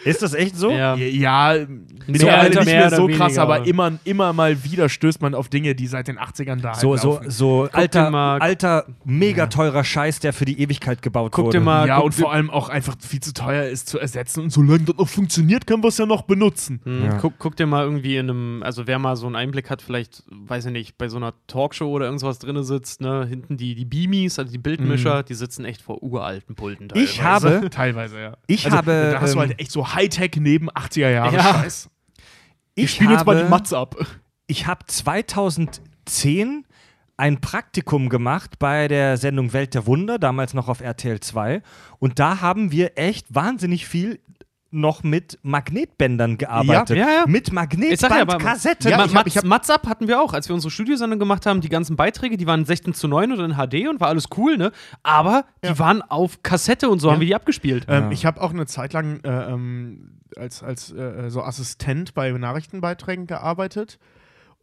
Ist das echt so? ja. Ja, Mehr mittlerweile oder- nicht mehr mehr so krass, weniger, aber aber- immer, immer mal wieder stößt man auf Dinge, die seit den 80ern da So, halt so, so alter, mal- alter, mega teurer Scheiß, der für die Ewigkeit gebaut Guck wurde. dir mal, ja, guck und vor allem auch einfach viel zu teuer ist zu ersetzen. Und solange das noch funktioniert, können wir es ja noch benutzen. Hm, Ja. guck, guck dir mal irgendwie in einem, also wer mal so einen Einblick hat, vielleicht, weiß ich nicht, bei so einer Talkshow oder irgendwas drin sitzt, ne, hinten die, die Beamies, also die Bildmischer, die sitzen echt vor uralten Pulten Ich teilweise. habe, Teilweise, ja. ich Also, habe, da hast du ähm, halt echt so Hightech neben 80er Jahre Ja. Scheiß. ich spielen jetzt mal die Matze ab. Ich habe 2010 ein Praktikum gemacht bei der Sendung Welt der Wunder, damals noch auf RTL 2. Und da haben wir echt wahnsinnig viel noch mit Magnetbändern gearbeitet. Ja, ja. Mit ja, aber- Magnetbandkassetten. Ja, ich hab- Mats, ich hab- Mats Up hatten wir auch, als wir unsere Studiosendung gemacht haben, die ganzen Beiträge, die waren 16 zu 9 oder in HD und war alles cool, ne? Aber die waren auf Kassette und so haben wir die abgespielt. Ähm, Ich habe auch eine Zeit lang äh, ähm, als, als äh, so Assistent bei Nachrichtenbeiträgen gearbeitet.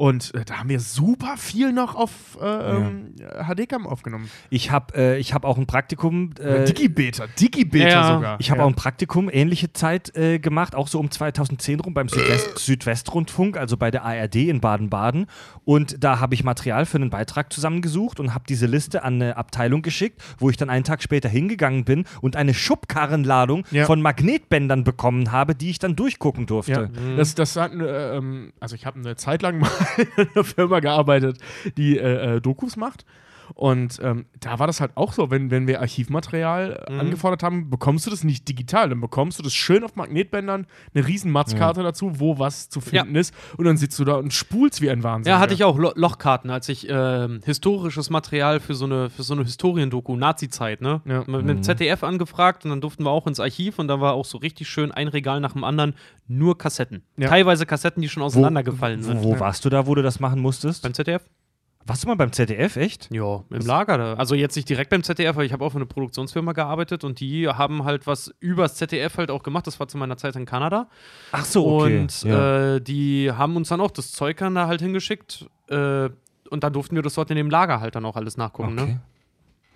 Und äh, da haben wir super viel noch auf äh, ähm, HD-Cam aufgenommen. Ich habe äh, ich hab auch ein Praktikum. Äh, Digibeta, Digibeta ja. sogar. Ich habe ja. auch ein Praktikum, ähnliche Zeit äh, gemacht, auch so um 2010 rum beim Südwest Südwestrundfunk, also bei der ARD in Baden-Baden. Und da habe ich Material für einen Beitrag zusammengesucht und habe diese Liste an eine Abteilung geschickt, wo ich dann einen Tag später hingegangen bin und eine Schubkarrenladung Ja. von Magnetbändern bekommen habe, die ich dann durchgucken durfte. Ja, das, das hat, äh, ähm, also ich habe eine Zeit lang mal in einer Firma gearbeitet, die äh, äh, Dokus macht. Und ähm, da war das halt auch so, wenn, wenn wir Archivmaterial äh, angefordert haben, bekommst du das nicht digital, dann bekommst du das schön auf Magnetbändern, eine riesen Matzkarte dazu, wo was zu finden ist und dann sitzt du da und spulst wie ein Wahnsinn. Ja, hatte ich auch Lo Lochkarten, als ich ähm, historisches Material für so eine, für so eine Historiendoku, Nazi-Zeit, ne? Ja. Mit mit ZDF angefragt und dann durften wir auch ins Archiv und da war auch so richtig schön ein Regal nach dem anderen, nur Kassetten. Ja. Teilweise Kassetten, die schon auseinandergefallen wo, sind. wo warst du da, wo du das machen musstest? Beim ZDF? Warst du mal beim ZDF, echt? Ja, im Lager da. Also jetzt nicht direkt beim ZDF, aber ich habe auch für eine Produktionsfirma gearbeitet und die haben halt was übers ZDF halt auch gemacht. Das war zu meiner Zeit in Kanada. Ach so, okay. Und ja. äh, die haben uns dann auch das Zeug dann da halt hingeschickt. Äh, und dann durften wir das dort in dem Lager halt dann auch alles nachgucken. okay. Ne?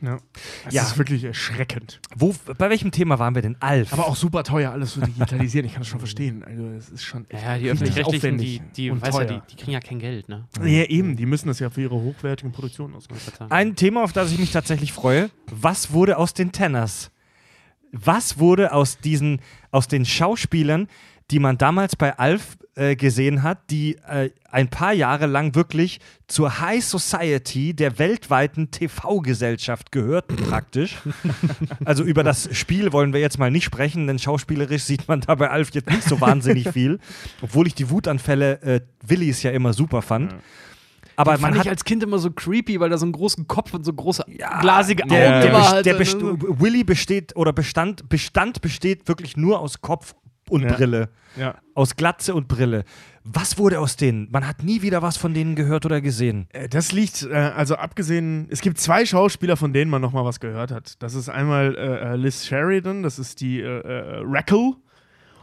Ja. Das Ja. ist wirklich erschreckend. Wo, bei welchem Thema waren wir denn? Alf. Aber auch super teuer, alles zu digitalisieren. Ich kann das schon verstehen. Also, es ist schon echt Ja, die öffentlich-rechtlichen, die, die, ja, die, die kriegen ja kein Geld, ne? Ja, eben. Die müssen das ja für ihre hochwertigen Produktionen ausgeben. Ein Thema, auf das ich mich tatsächlich freue. Was wurde aus den Tenners? Was wurde aus diesen, aus den Schauspielern, die man damals bei Alf äh, gesehen hat, die äh, ein paar Jahre lang wirklich zur High Society der weltweiten TV-Gesellschaft gehörten praktisch. also über das Spiel wollen wir jetzt mal nicht sprechen, denn schauspielerisch sieht man da bei Alf jetzt nicht so wahnsinnig viel, obwohl ich die Wutanfälle äh, Willis ja immer super fand. Aber man fand hat ich als Kind immer so creepy, weil er so einen großen Kopf und so große glasige Augen der, der, best- hatte. der best Willy besteht oder Bestand, Bestand besteht wirklich nur aus Kopf und Ja. Brille. Ja. Aus Glatze und Brille. Was wurde aus denen? Man hat nie wieder was von denen gehört oder gesehen. Äh, Das liegt, äh, also abgesehen, es gibt zwei Schauspieler, von denen man noch mal was gehört hat. Das ist einmal äh, äh, Liz Sheridan, das ist die äh, Rackle.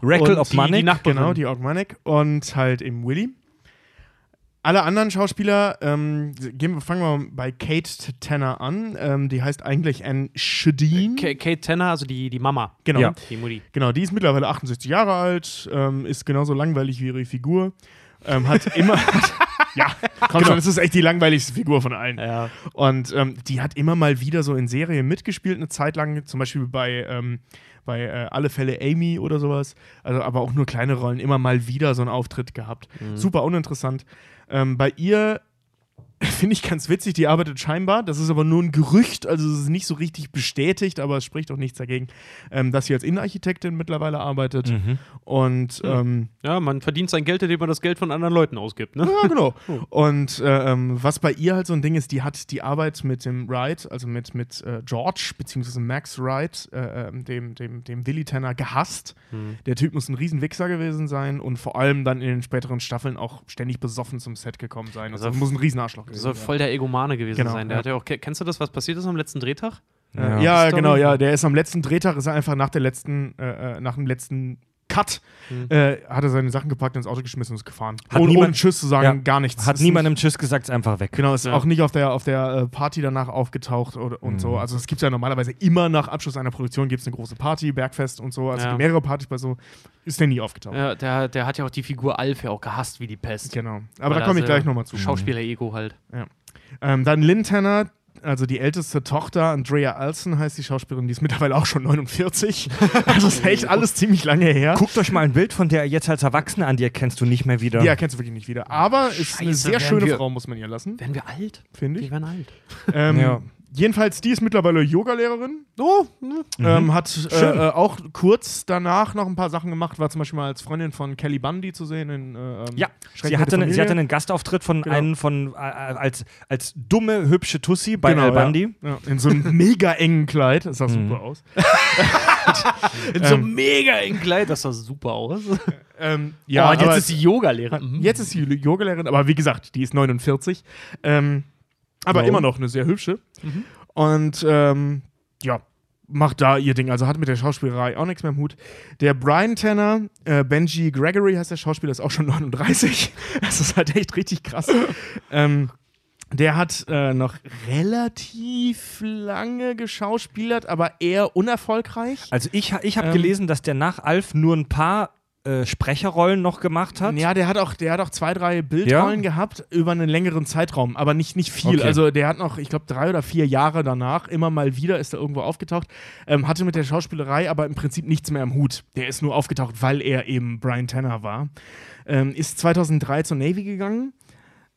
Rackle of die Nachbarin. Genau, die Ogmanek. Und halt eben Willy. Alle anderen Schauspieler, ähm, gehen, fangen wir mal bei Kate Tanner an. Ähm, die heißt eigentlich Anne Shadeen. Ka- Kate Tanner, also die, die Mama. Genau. Ja. Die Mutti. Genau, die ist mittlerweile 68 Jahre alt, ähm, ist genauso langweilig wie ihre Figur. Ähm, hat immer. ja, komm schon, das ist echt die langweiligste Figur von allen. Ja. Und ähm, die hat immer mal wieder so in Serien mitgespielt, eine Zeit lang, zum Beispiel bei, ähm, bei äh, Alle Fälle Amy oder sowas. Also, aber auch nur kleine Rollen, immer mal wieder so einen Auftritt gehabt. Super uninteressant. Ähm, bei ihr finde ich ganz witzig, die arbeitet scheinbar, das ist aber nur ein Gerücht, also es ist nicht so richtig bestätigt, aber es spricht auch nichts dagegen, ähm, dass sie als Innenarchitektin mittlerweile arbeitet. Mhm. Und ähm, ja, man verdient sein Geld, indem man das Geld von anderen Leuten ausgibt, ne? ja, genau. Und äh, ähm, was bei ihr halt so ein Ding ist, die hat die Arbeit mit dem Wright, also mit, mit äh, George, beziehungsweise Max Wright, äh, ähm, dem, dem, dem Willy Tanner, gehasst. Der Typ muss ein Riesenwichser gewesen sein und vor allem dann in den späteren Staffeln auch ständig besoffen zum Set gekommen sein. Also, Also muss ein Riesenarschloch gewesen Soll sein. voll der Egomane gewesen Genau, sein. Der ja. hat ja auch, ke- kennst du das, was passiert ist am letzten Drehtag? Ja, Story. genau, ja. Der ist am letzten Drehtag, ist er einfach nach der letzten, äh, äh, nach dem letzten Cut, äh, hat er seine Sachen gepackt ins Auto geschmissen und ist gefahren. Hat ohne, niemand- ohne Tschüss zu sagen, Ja. gar nichts. Hat Ist niemandem Tschüss gesagt, ist einfach weg. Genau, ist Ja. auch nicht auf der, auf der äh, Party danach aufgetaucht oder, und Mhm. so. Also es gibt ja normalerweise immer nach Abschluss einer Produktion gibt es eine große Party, Bergfest und so. Also Ja. mehrere Partys bei so. Ist der nie aufgetaucht. Ja, der, der hat ja auch die Figur Alf ja auch gehasst wie die Pest. Genau. Aber Weil da komme ich gleich nochmal zu. Schauspieler-Ego halt. Ähm, dann Lynn Tanner, also die älteste Tochter, Andrea Alson heißt die Schauspielerin, die ist mittlerweile auch schon 49. also ist echt alles ziemlich lange her. Guckt euch mal ein Bild von der jetzt als Erwachsene an, die erkennst du nicht mehr wieder. Die erkennst du wirklich nicht wieder. Aber ist eine Scheiße, sehr werden schöne wir- Frau, muss man ihr lassen, Werden wir alt? finde ich. werden alt. Ähm, Ja. Jedenfalls, die ist mittlerweile Yogalehrerin. Oh, Ähm, hat äh, äh, auch kurz danach noch ein paar Sachen gemacht, war zum Beispiel mal als Freundin von Kelly Bundy zu sehen in äh, ähm, Ja, sie hatte, der ne, sie hatte einen Gastauftritt von Genau. einem von äh, als, als dumme, hübsche Tussi bei Genau, Al Bundy. Ja. Ja, in so einem mega engen Kleid. Das sah Mhm. super aus. in so einem mega engen Kleid, das sah super aus. Ähm, ja, ja, oh, und jetzt ist sie Yogalehrerin. Mhm. Jetzt ist sie Yogalehrerin, aber wie gesagt, die ist 49. Ähm, aber Wow. immer noch eine sehr hübsche. Und ähm, ja, macht da ihr Ding. Also hat mit der Schauspielerei auch nichts mehr im Hut. Der Brian Tanner, äh, Benji Gregory heißt der Schauspieler, ist auch schon 39. Das ist halt echt richtig krass. ähm, der hat äh, noch relativ lange geschauspielert, aber eher unerfolgreich. Also ich, ich habe Ähm. gelesen, dass der nach Alf nur ein paar äh, Sprecherrollen noch gemacht hat. Ja, der hat auch, der hat auch zwei, drei Bildrollen gehabt über einen längeren Zeitraum, aber nicht, nicht viel. Okay. Also der hat noch, ich glaube, drei oder vier Jahre danach immer mal wieder ist er irgendwo aufgetaucht. Ähm, hatte mit der Schauspielerei aber im Prinzip nichts mehr im Hut. Der ist nur aufgetaucht, weil er eben Brian Tanner war. Ähm, ist 2003 zur Navy gegangen.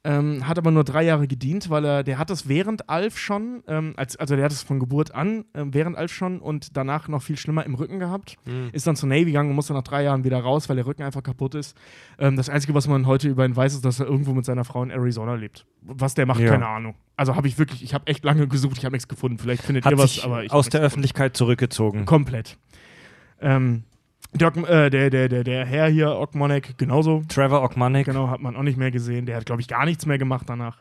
Ähm, hat aber nur drei Jahre gedient, weil er, der hat das während Alf schon, ähm, als, also der hat es von Geburt an, ähm, während Alf schon und danach noch viel schlimmer im Rücken gehabt. Ist dann zur Navy gegangen und musste nach drei Jahren wieder raus, weil der Rücken einfach kaputt ist. Ähm, das Einzige, was man heute über ihn weiß, ist, dass er irgendwo mit seiner Frau in Arizona lebt. Was der macht, Ja. keine Ahnung. Also habe ich wirklich, ich habe echt lange gesucht, ich habe nichts gefunden. Vielleicht findet Hat ihr was, aber ich aus der gefunden. Öffentlichkeit zurückgezogen. Komplett. Ähm, der, Ock- äh, der, der, der, der Herr hier, Ockmonek, genauso. Trevor Ogmanek. Genau, hat man auch nicht mehr gesehen. Der hat, glaube ich, gar nichts mehr gemacht danach.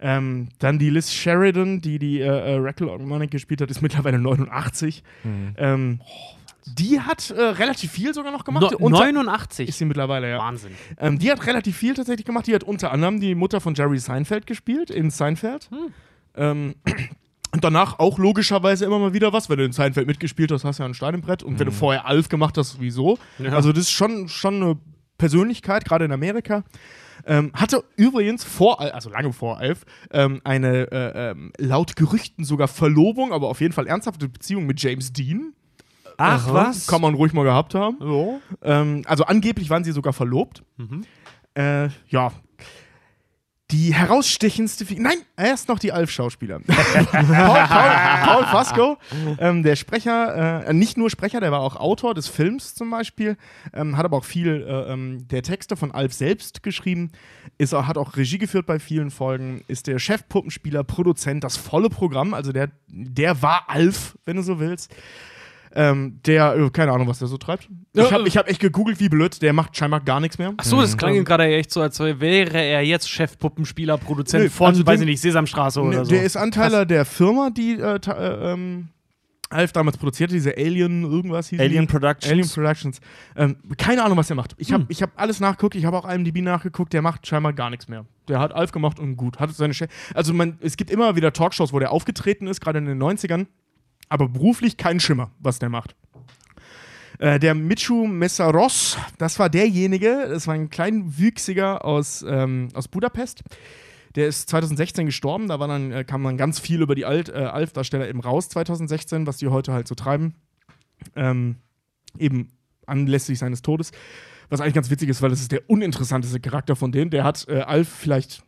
Ähm, dann die Liz Sheridan, die die äh, äh, Raquel Ockmonek gespielt hat, ist mittlerweile 89. Mhm. Ähm, die hat äh, relativ viel sogar noch gemacht. No, Unter- 89. ist sie mittlerweile, ja. Wahnsinn. Ähm, die hat relativ viel tatsächlich gemacht. Die hat unter anderem die Mutter von Jerry Seinfeld gespielt, in Seinfeld. Ähm, und danach auch logischerweise immer mal wieder was. Wenn du in Seinfeld mitgespielt hast, hast du ja ein Stein im Brett. Und wenn du vorher Alf gemacht hast, sowieso. Also das ist schon, schon eine Persönlichkeit, gerade in Amerika. Ähm, hatte übrigens vor, Al- also lange vor Alf, ähm, eine äh, ähm, laut Gerüchten sogar Verlobung, aber auf jeden Fall ernsthafte Beziehung mit James Dean. Ach was? Kann man ruhig mal gehabt haben. So. Ähm, also angeblich waren sie sogar verlobt. Mhm. Äh, ja. Die herausstechendste Figur. Nein, erst noch die Alf-Schauspieler. Paul, Paul, Paul Fasco, ähm, der Sprecher, äh, nicht nur Sprecher, der war auch Autor des Films zum Beispiel, ähm, hat aber auch viel äh, ähm, der Texte von Alf selbst geschrieben, ist, hat auch Regie geführt bei vielen Folgen, ist der Chefpuppenspieler, Produzent, das volle Programm, also der, der war Alf, wenn du so willst. Ähm, der, äh, keine Ahnung, was der so treibt. Ich habe ich hab echt gegoogelt, wie blöd, der macht scheinbar gar nichts mehr. Achso, das klang gerade echt so, als wäre er jetzt Chefpuppenspieler, Produzent Nö, von, also weiß den- ich nicht, Sesamstraße Ne, oder so. Der ist Anteiler der Firma, die äh, äh, ähm, Alf damals produzierte, diese Alien irgendwas hieß Alien die? Productions. Alien Productions. Ähm, keine Ahnung, was der macht. Ich Hm. habe ich hab alles nachgeguckt, ich habe auch IMDb nachgeguckt, der macht scheinbar gar nichts mehr. Der hat Alf gemacht und gut. Hat seine also man, es gibt immer wieder Talkshows, wo der aufgetreten ist, gerade in den 90ern, aber beruflich kein Schimmer, was der macht. Äh, der Michu Messaros, das war derjenige, das war ein kleinwüchsiger aus, ähm, aus Budapest. Der ist 2016 gestorben, da war dann, äh, kam dann ganz viel über die Alt, äh, Alf-Darsteller eben raus, 2016, was die heute halt so treiben. Ähm, eben anlässlich seines Todes. Was eigentlich ganz witzig ist, weil das ist der uninteressanteste Charakter von denen. Der hat äh, Alf vielleicht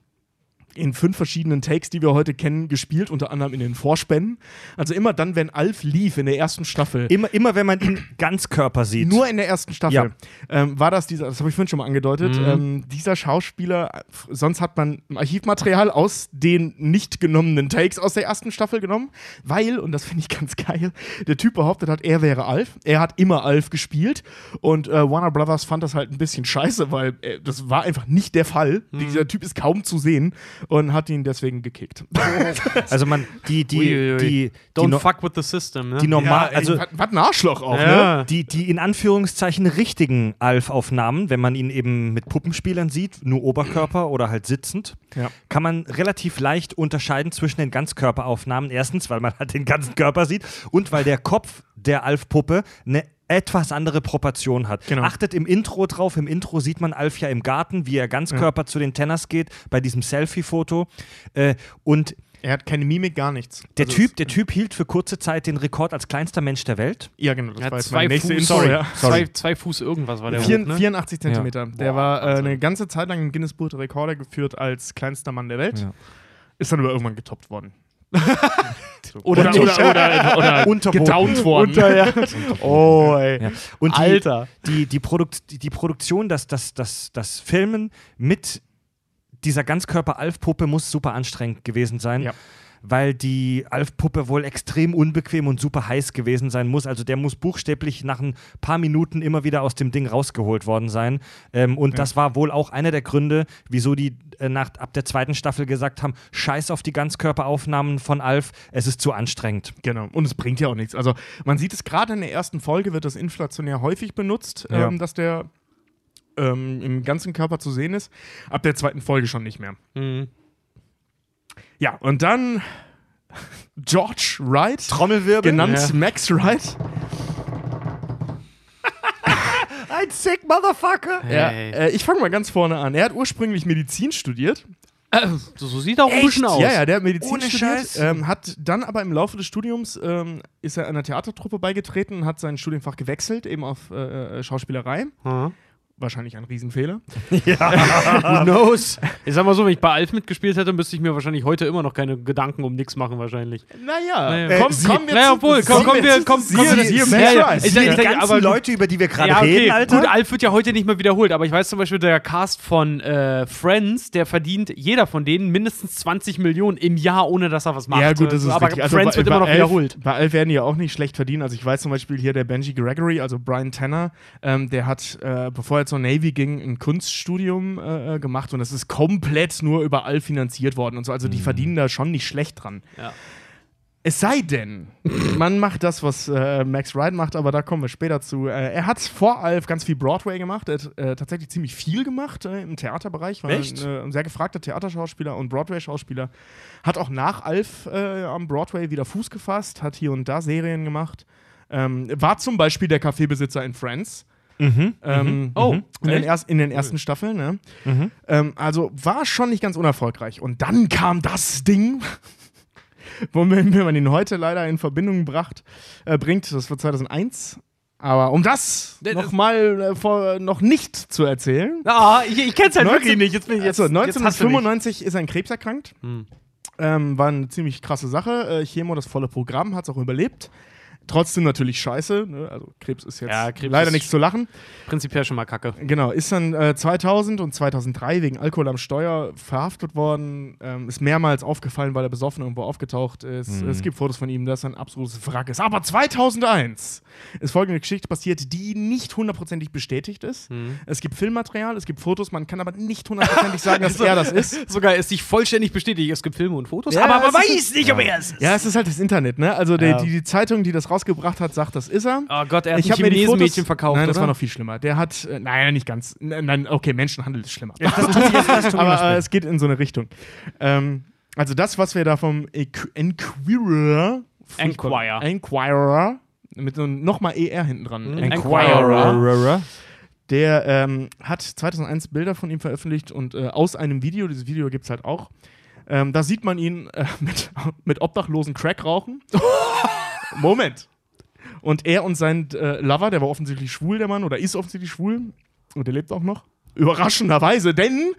in fünf verschiedenen Takes, die wir heute kennen, gespielt, unter anderem in den Vorspänen. Also immer dann, wenn Alf lief in der ersten Staffel, Immer, immer wenn man ihn Ganzkörper sieht. nur in der ersten Staffel Ja. ähm, war das dieser, das habe ich vorhin schon mal angedeutet, Mhm. ähm, dieser Schauspieler, sonst hat man Archivmaterial aus den nicht genommenen Takes aus der ersten Staffel genommen, weil, und das finde ich ganz geil, der Typ behauptet hat, er wäre Alf, er hat immer Alf gespielt und äh, Warner Brothers fand das halt ein bisschen scheiße, weil äh, das war einfach nicht der Fall. Mhm. Dieser Typ ist kaum zu sehen und hat ihn deswegen gekickt. Also man, die, die, Uiuiui. die, die, Don't no- fuck with the system, ne? die normal, ey, also was, ein Arschloch auch, ne? ja. die, die in Anführungszeichen richtigen Alf-Aufnahmen, wenn man ihn eben mit Puppenspielern sieht, nur Oberkörper oder halt sitzend, Ja. kann man relativ leicht unterscheiden zwischen den Ganzkörperaufnahmen. Erstens, weil man halt den ganzen Körper sieht und weil der Kopf der Alf-Puppe eine etwas andere Proportion hat. Genau. Achtet im Intro drauf. Im Intro sieht man Alf ja im Garten, wie er Ganzkörper zu den Tenners geht, bei diesem Selfie-Foto. Äh, und Er hat keine Mimik, gar nichts. der, Also typ, der Typ hielt für kurze Zeit den Rekord als kleinster Mensch der Welt. Ja, genau, das Er war hat jetzt zwei Fuß, Info. sorry, Ja. Zwei, zwei Fuß irgendwas war der Vier, hoch, ne? 84 Zentimeter. Der Boah, war äh, eine ganze Zeit lang im Guinness Buch der Rekorde geführt als kleinster Mann der Welt. Ja. Ist dann aber irgendwann getoppt worden. Oder, oder, oder, oder Unterboten. gedownt worden. Unter, ja. oh, ey. Ja. Und die, Alter. Die, die, Produkt, die, die Produktion, das, das, das, das Filmen mit dieser Ganzkörper-Alf-Puppe muss super anstrengend gewesen sein. Ja. Weil die Alf-Puppe wohl extrem unbequem und super heiß gewesen sein muss. Also der muss buchstäblich nach ein paar Minuten immer wieder aus dem Ding rausgeholt worden sein. Ähm, und das war wohl auch einer der Gründe, wieso die äh, nach, ab der zweiten Staffel gesagt haben: Scheiß auf die Ganzkörperaufnahmen von Alf, es ist zu anstrengend. Genau. Und es bringt ja auch nichts. Also man sieht es gerade in der ersten Folge, wird das inflationär häufig benutzt, Ja. ähm, dass der ähm, im ganzen Körper zu sehen ist. Ab der zweiten Folge schon nicht mehr. Mhm. Ja, und dann George Wright, Trommelwirbel. genannt Ja. Max Wright. Ein sick Motherfucker. Ja, Hey. äh, ich fange mal ganz vorne an. Er hat ursprünglich Medizin studiert. Äh, so, so sieht er auch ein bisschen aus. Ja, ja, der hat Medizin Ohne studiert. Ähm, hat dann aber im Laufe des Studiums ähm, ist er einer Theatertruppe beigetreten und hat sein Studienfach gewechselt, eben auf äh, äh, Schauspielerei. Aha. Wahrscheinlich ein Riesenfehler. Who knows? Ich sag mal so, wenn ich bei Alf mitgespielt hätte, müsste ich mir wahrscheinlich heute immer noch keine Gedanken um nichts machen, wahrscheinlich. Naja, Naja. äh, komm, Sie- kommen wir naja, zu- obwohl, komm, komm, wir- komm, siehe- komm, siehe das- Max ja, ja. Ich- Die ich- ganzen aber- Leute, über die wir gerade Ja, okay, reden, Alter. gut, Alf wird ja heute nicht mehr wiederholt, aber ich weiß zum Beispiel, der Cast von äh, Friends, der verdient, jeder von denen, mindestens 20 Millionen im Jahr, ohne dass er was macht. Ja, gut, das ist aber richtig. Also Friends bei- wird immer noch Alf- wiederholt. Bei Alf werden die ja auch nicht schlecht verdienen. Also ich weiß zum Beispiel hier der Benji Gregory, also Brian Tanner, ähm, der hat, äh, bevor er zur Navy ging, ein Kunststudium äh, äh, gemacht und das ist komplett nur über Alf finanziert worden und so. Also die verdienen da schon nicht schlecht dran. Ja. Es sei denn, man macht das, was äh, Max Wright macht, aber da kommen wir später zu. Äh, er hat vor Alf ganz viel Broadway gemacht. Er hat äh, tatsächlich ziemlich viel gemacht äh, im Theaterbereich. War Echt? Ein, äh, ein sehr gefragter Theaterschauspieler und Broadway-Schauspieler. Hat auch nach Alf am Broadway wieder Fuß gefasst, hat hier und da Serien gemacht. Ähm, war zum Beispiel der Kaffeebesitzer in Friends. Mhm. Ähm, Oh, in, den erst, in den ersten Staffeln. Ne? Mhm. Ähm, also war schon nicht ganz unerfolgreich. Und dann kam das Ding, womit man ihn heute leider in Verbindung bracht, äh, bringt. Das war 2001. Aber um das Das- nochmal äh, noch nicht zu erzählen. Ah, ich, ich kenn's halt 19 wirklich nicht. Jetzt bin ich jetzt, also jetzt hast du mich. 1995 ist an Krebs erkrankt. Hm. Ähm, war eine ziemlich krasse Sache. Äh, Chemo, das volle Programm, hat es auch überlebt. Trotzdem natürlich scheiße. Ne? Also Krebs ist jetzt Ja, Krebs leider nichts zu lachen. Prinzipiell schon mal kacke. Genau, ist dann äh, 2000 und 2003 wegen Alkohol am Steuer verhaftet worden. Ähm, ist mehrmals aufgefallen, weil er besoffen irgendwo aufgetaucht ist. Mhm. Es gibt Fotos von ihm, dass er ein absolutes Wrack ist. Aber 2001 ist folgende Geschichte passiert, die nicht hundertprozentig bestätigt ist. Mhm. Es gibt Filmmaterial, es gibt Fotos, man kann aber nicht hundertprozentig sagen, dass er das ist. Sogar ist sich vollständig bestätigt. Es gibt Filme und Fotos, Ja, aber man weiß nicht, ob er es ist. Ja, es ist halt das Internet, ne? Also die, Ja. die, die Zeitung, die das rausgebracht hat, sagt, das ist er. Oh Gott, er hat ich ein habe mir die Chinesen Fotos Mädchen verkauft, Nein, das oder? war noch viel schlimmer. Der hat, äh, nein, nicht ganz. Nein, okay, Menschenhandel ist schlimmer. Das jetzt das tut mir Aber äh, es geht in so eine Richtung. Ähm, also das, was wir da vom Enquirer, Enquirer. Enquirer, mit so nochmal ER hinten dran. Mhm. Enquirer. Der ähm, hat 2001 Bilder von ihm veröffentlicht und äh, aus einem Video, dieses Video gibt es halt auch, ähm, da sieht man ihn äh, mit, mit obdachlosen Crack rauchen. Moment. Und er und sein äh, Lover, der war offensichtlich schwul, der Mann, oder ist offensichtlich schwul, und der lebt auch noch. Überraschenderweise, denn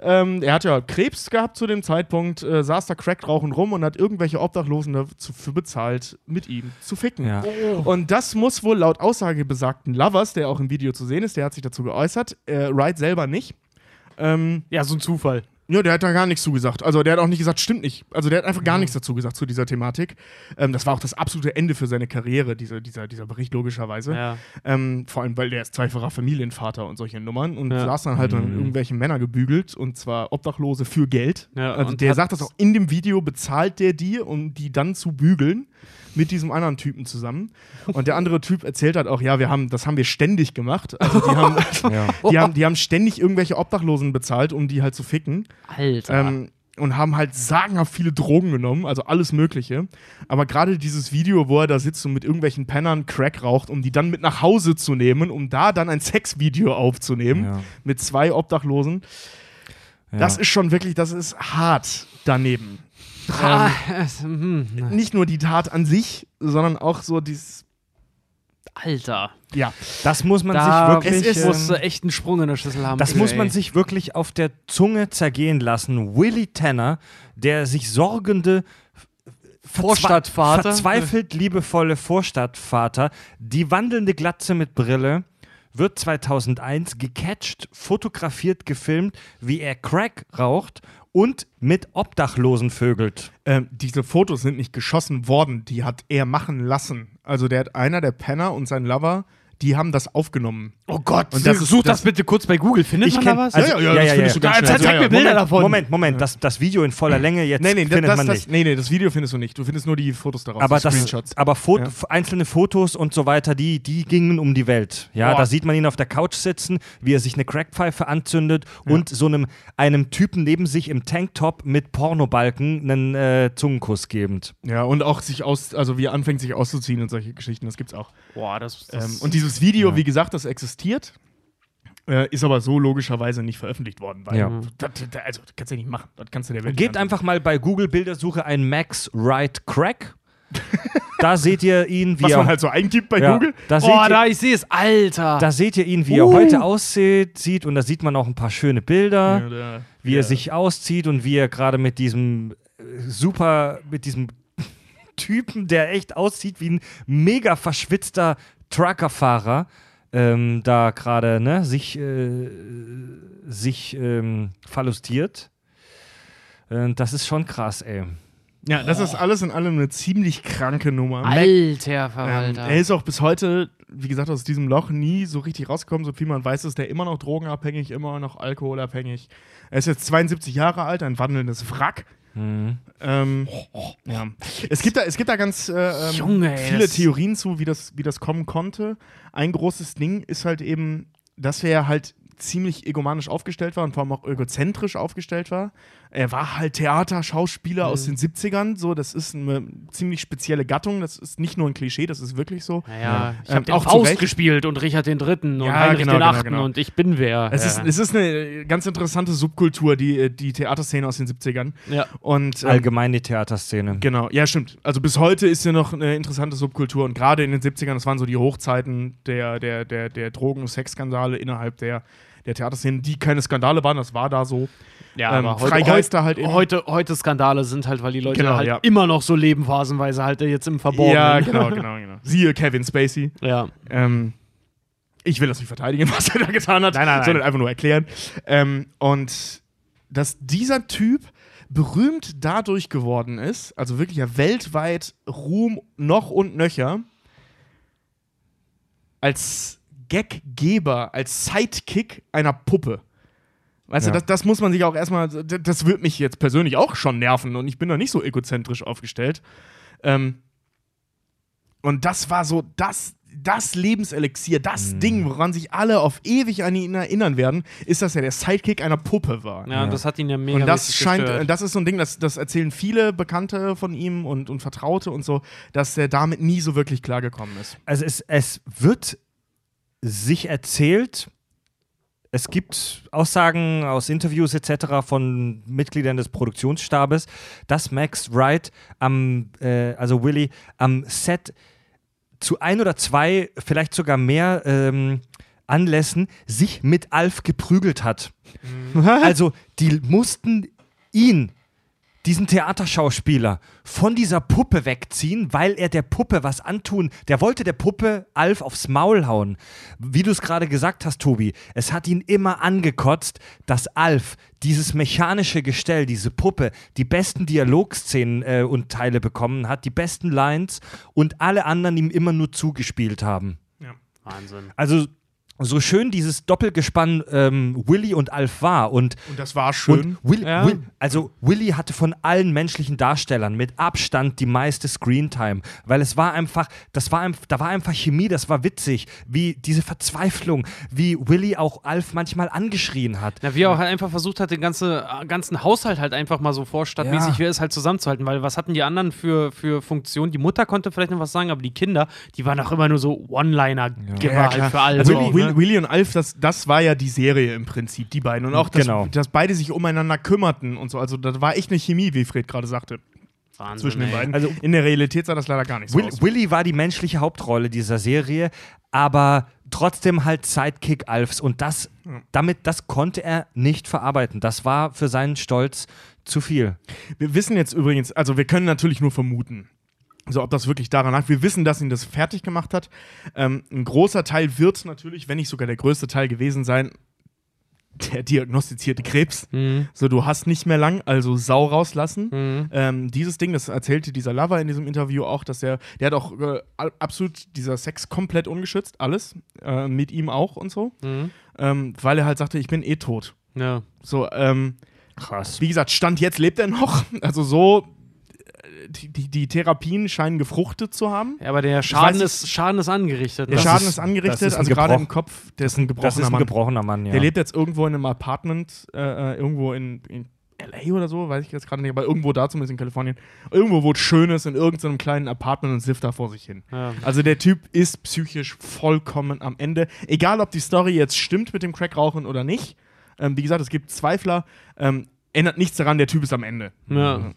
ähm, er hat ja Krebs gehabt zu dem Zeitpunkt, äh, saß da Crack rauchen rum und hat irgendwelche Obdachlosen dafür bezahlt, mit ihm zu ficken. Ja. Und das muss wohl laut Aussage besagten Lovers, der auch im Video zu sehen ist, der hat sich dazu geäußert, äh, Wright selber nicht. Ähm, Ja, so ein Zufall. Ja, der hat da gar nichts zugesagt. Also der hat auch nicht gesagt, stimmt nicht. Also der hat einfach gar nichts dazu gesagt zu dieser Thematik. Ähm, das war auch das absolute Ende für seine Karriere, diese, dieser, dieser Bericht logischerweise. Ja. Ähm, vor allem, weil der ist zweifacher Familienvater und solche Nummern und Ja. saß dann halt Mhm. an irgendwelche Männer gebügelt und zwar Obdachlose für Geld. Ja, also und der sagt das auch in dem Video, bezahlt der die, um die dann zu bügeln mit diesem anderen Typen zusammen. Und der andere Typ erzählt halt auch, ja, wir haben, das haben wir ständig gemacht. Also die haben, Ja. die haben, die haben ständig irgendwelche Obdachlosen bezahlt, um die halt zu ficken. Alter. Ähm, und haben halt sagenhaft viele Drogen genommen, also alles Mögliche. Aber gerade dieses Video, wo er da sitzt und mit irgendwelchen Pennern Crack raucht, um die dann mit nach Hause zu nehmen, um da dann ein Sexvideo aufzunehmen Ja. mit zwei Obdachlosen, Ja. das ist schon wirklich, das ist hart daneben. ah, es- hm, Nicht nur die Tat an sich, sondern auch so dieses, Alter. Ja. das muss man Da sich wirklich. es ist- ähm, echt einen Sprung in der Schüssel haben. Das für, muss ey. man sich wirklich auf der Zunge zergehen lassen. Willie Tanner, der sich sorgende Vorstadtvater. Verzweifelt liebevolle Vorstadtvater. Die wandelnde Glatze mit Brille wird 2001 gecatcht, fotografiert, gefilmt, wie er Crack raucht und mit Obdachlosen vögelt. Ähm, diese Fotos sind nicht geschossen worden, die hat er machen lassen. Also der hat einer der Penner und sein Lover, die haben das aufgenommen. Oh Gott, Und das ist- such das, das- bitte kurz bei Google. Findet Ich man kenn- da was? also- ja, ja, ja, das ja, findest ja. du ganz Ja, schnell. zeig mir Bilder Moment, davon. Moment, Moment, das, das Video in voller Länge jetzt Nee, nee, findet das, man das, nicht. nee, nee, das Video findest du nicht. Du findest nur die Fotos daraus, aber die das, Screenshots. aber Fo Ja. einzelne Fotos und so weiter, die, die gingen um die Welt. Ja, Boah. da sieht man ihn auf der Couch sitzen, wie er sich eine Crackpfeife anzündet und so einem, einem Typen neben sich im Tanktop mit Pornobalken einen äh, Zungenkuss gebend. Ja, und auch sich aus, also wie er anfängt, sich auszuziehen und solche Geschichten, das gibt's auch. Boah, das, das Ähm, und dieses Video, wie gesagt, das existiert, äh, ist aber so logischerweise nicht veröffentlicht worden. Weil Ja. das, das, also, das kannst du ja nicht machen. Das kannst du der Welt Gebt einfach mal bei Google Bildersuche ein Max Wright Crack. da seht ihr ihn, wie Was er man halt so eingibt bei ja, Google. Da oh, ihr, da, ich sehe es. Alter. da seht ihr ihn, wie er Uh. heute aussieht, sieht und da sieht man auch ein paar schöne Bilder. Ja, der- wie der- er sich auszieht und wie er gerade mit diesem äh, super, mit diesem Typen, der echt aussieht wie ein mega verschwitzter Truckerfahrer, ähm, da gerade ne, sich, äh, sich ähm, verlustiert. Äh, das ist schon krass, ey. Ja, das ist alles in allem eine ziemlich kranke Nummer. Alter Ähm, Verwalter. er ist auch bis heute, wie gesagt, aus diesem Loch nie so richtig rausgekommen. So viel man weiß, ist der immer noch drogenabhängig, immer noch alkoholabhängig. Er ist jetzt 72 Jahre alt, ein wandelndes Wrack. Mhm. Ähm, ja. es, gibt da, es gibt da ganz äh, ähm, Junge, viele das- Theorien zu, wie das, wie das kommen konnte. Ein großes Ding ist halt eben, dass er halt ziemlich egomanisch aufgestellt war und vor allem auch egozentrisch aufgestellt war. Er war halt Theaterschauspieler aus Mhm. den 70ern, so, das ist eine ziemlich spezielle Gattung, das ist nicht nur ein Klischee, das ist wirklich so. naja, ich Ähm, habe den auch Faust gespielt und Richard den Dritten und Ja, Heinrich genau, den genau, Achten genau. und ich bin wer. Es, ja. ist, es ist eine ganz interessante Subkultur, die, die Theaterszene aus den 70ern. ja. Und ähm, Allgemein die Theaterszene. Genau, ja, stimmt. Also bis heute ist ja noch eine interessante Subkultur und gerade in den 70ern, das waren so die Hochzeiten der, der, der, der Drogen- und Sexskandale innerhalb der, der Theaterszene, die keine Skandale waren, das war da so. Ja, Ähm, aber heute, Freigeister halt eben. heute, heute Skandale sind halt, weil die Leute Genau, halt ja. immer noch so leben, phasenweise halt jetzt im Verborgenen. Ja, genau, genau, genau. Siehe Kevin Spacey. Ja. Ähm, ich will das nicht verteidigen, was er da getan hat, Nein, nein, nein. sondern einfach nur erklären. Ähm, und dass dieser Typ berühmt dadurch geworden ist, also wirklich ja weltweit Ruhm noch und nöcher, als Gaggeber, als Sidekick einer Puppe. Weißt Ja. du, das, das muss man sich auch erstmal, das, das wird mich jetzt persönlich auch schon nerven und ich bin da nicht so egozentrisch aufgestellt. Ähm, und das war so das, das Lebenselixier, das Mhm. Ding, woran sich alle auf ewig an ihn erinnern werden, ist, dass er der Sidekick einer Puppe war. ja, das hat ihn ja mega Und das scheint, gestört. das ist so ein Ding, das, das erzählen viele Bekannte von ihm und, und Vertraute und so, dass er damit nie so wirklich klargekommen ist. Also es, es wird sich erzählt, es gibt Aussagen aus Interviews etc. von Mitgliedern des Produktionsstabes, dass Max Wright am, äh, also Willy, am Set zu ein oder zwei, vielleicht sogar mehr ähm, Anlässen sich mit Alf geprügelt hat. Also die mussten ihn, diesen Theaterschauspieler, von dieser Puppe wegziehen, weil er der Puppe was antun. Der wollte der Puppe Alf aufs Maul hauen. Wie du es gerade gesagt hast, Tobi, es hat ihn immer angekotzt, dass Alf dieses mechanische Gestell, diese Puppe, die besten Dialogszenen äh, und Teile bekommen hat, die besten Lines und alle anderen ihm immer nur zugespielt haben. Wahnsinn. Also so schön dieses Doppelgespann ähm, Willy und Alf war und Und das war schön. und Will, Ja. Will, also Willy hatte von allen menschlichen Darstellern mit Abstand die meiste Screentime, weil es war einfach, das war einfach, da war einfach Chemie, das war witzig, wie diese Verzweiflung, wie Willy auch Alf manchmal angeschrien hat. Na, wie er auch halt einfach versucht hat, den ganze, äh, ganzen Haushalt halt einfach mal so vorstadtmäßig, Ja. wie er es halt zusammenzuhalten, weil was hatten die anderen für, für Funktionen? Die Mutter konnte vielleicht noch was sagen, aber die Kinder, die waren auch immer nur so One-Liner-Geber Ja, halt klar. für alle. Also so, Will? Willy und Alf, das, das war ja die Serie im Prinzip, die beiden. Und auch, dass, Genau. dass beide sich umeinander kümmerten und so. Also da war echt eine Chemie, wie Fred gerade sagte, Wahnsinn, zwischen den beiden. Also- In der Realität sah das leider gar nicht so Will, aus. Willy war die menschliche Hauptrolle dieser Serie, aber trotzdem halt Sidekick Alfs und das, damit, das konnte er nicht verarbeiten. Das war für seinen Stolz zu viel. Wir wissen jetzt übrigens, also wir können natürlich nur vermuten. So, ob das wirklich daran lag. Wir wissen, dass ihn das fertig gemacht hat. Ähm, ein großer Teil wird natürlich, wenn nicht sogar der größte Teil gewesen sein, der diagnostizierte Krebs. Mhm. So, du hast nicht mehr lang, also Sau rauslassen. Mhm. Ähm, dieses Ding, das erzählte dieser Lover in diesem Interview auch, dass er, der hat auch äh, absolut dieser Sex komplett ungeschützt, alles, äh, mit ihm auch und so, Mhm. ähm, weil er halt sagte, ich bin eh tot. Ja. So, ähm, Krass. wie gesagt, Stand jetzt lebt er noch, also so, die, die, die Therapien scheinen gefruchtet zu haben. ja, aber der Schaden ist, Schaden ist angerichtet. Der? Schaden ist- ist, angerichtet, ist also gerade im Kopf, der ist ein gebrochener Das ist ein Mann. gebrochener Mann, ja. Der lebt jetzt irgendwo in einem Apartment, äh, äh, irgendwo in, in LA oder so, weiß ich jetzt gerade nicht, aber irgendwo da zumindest in Kalifornien. Irgendwo, wo es schön ist, in irgendeinem kleinen Apartment und sifft da vor sich hin. Ja. Also der Typ ist psychisch vollkommen am Ende. Egal, ob die Story jetzt stimmt mit dem Crackrauchen oder nicht. Ähm, wie gesagt, es gibt Zweifler. Ähm, ändert nichts daran, der Typ ist am Ende. Ja.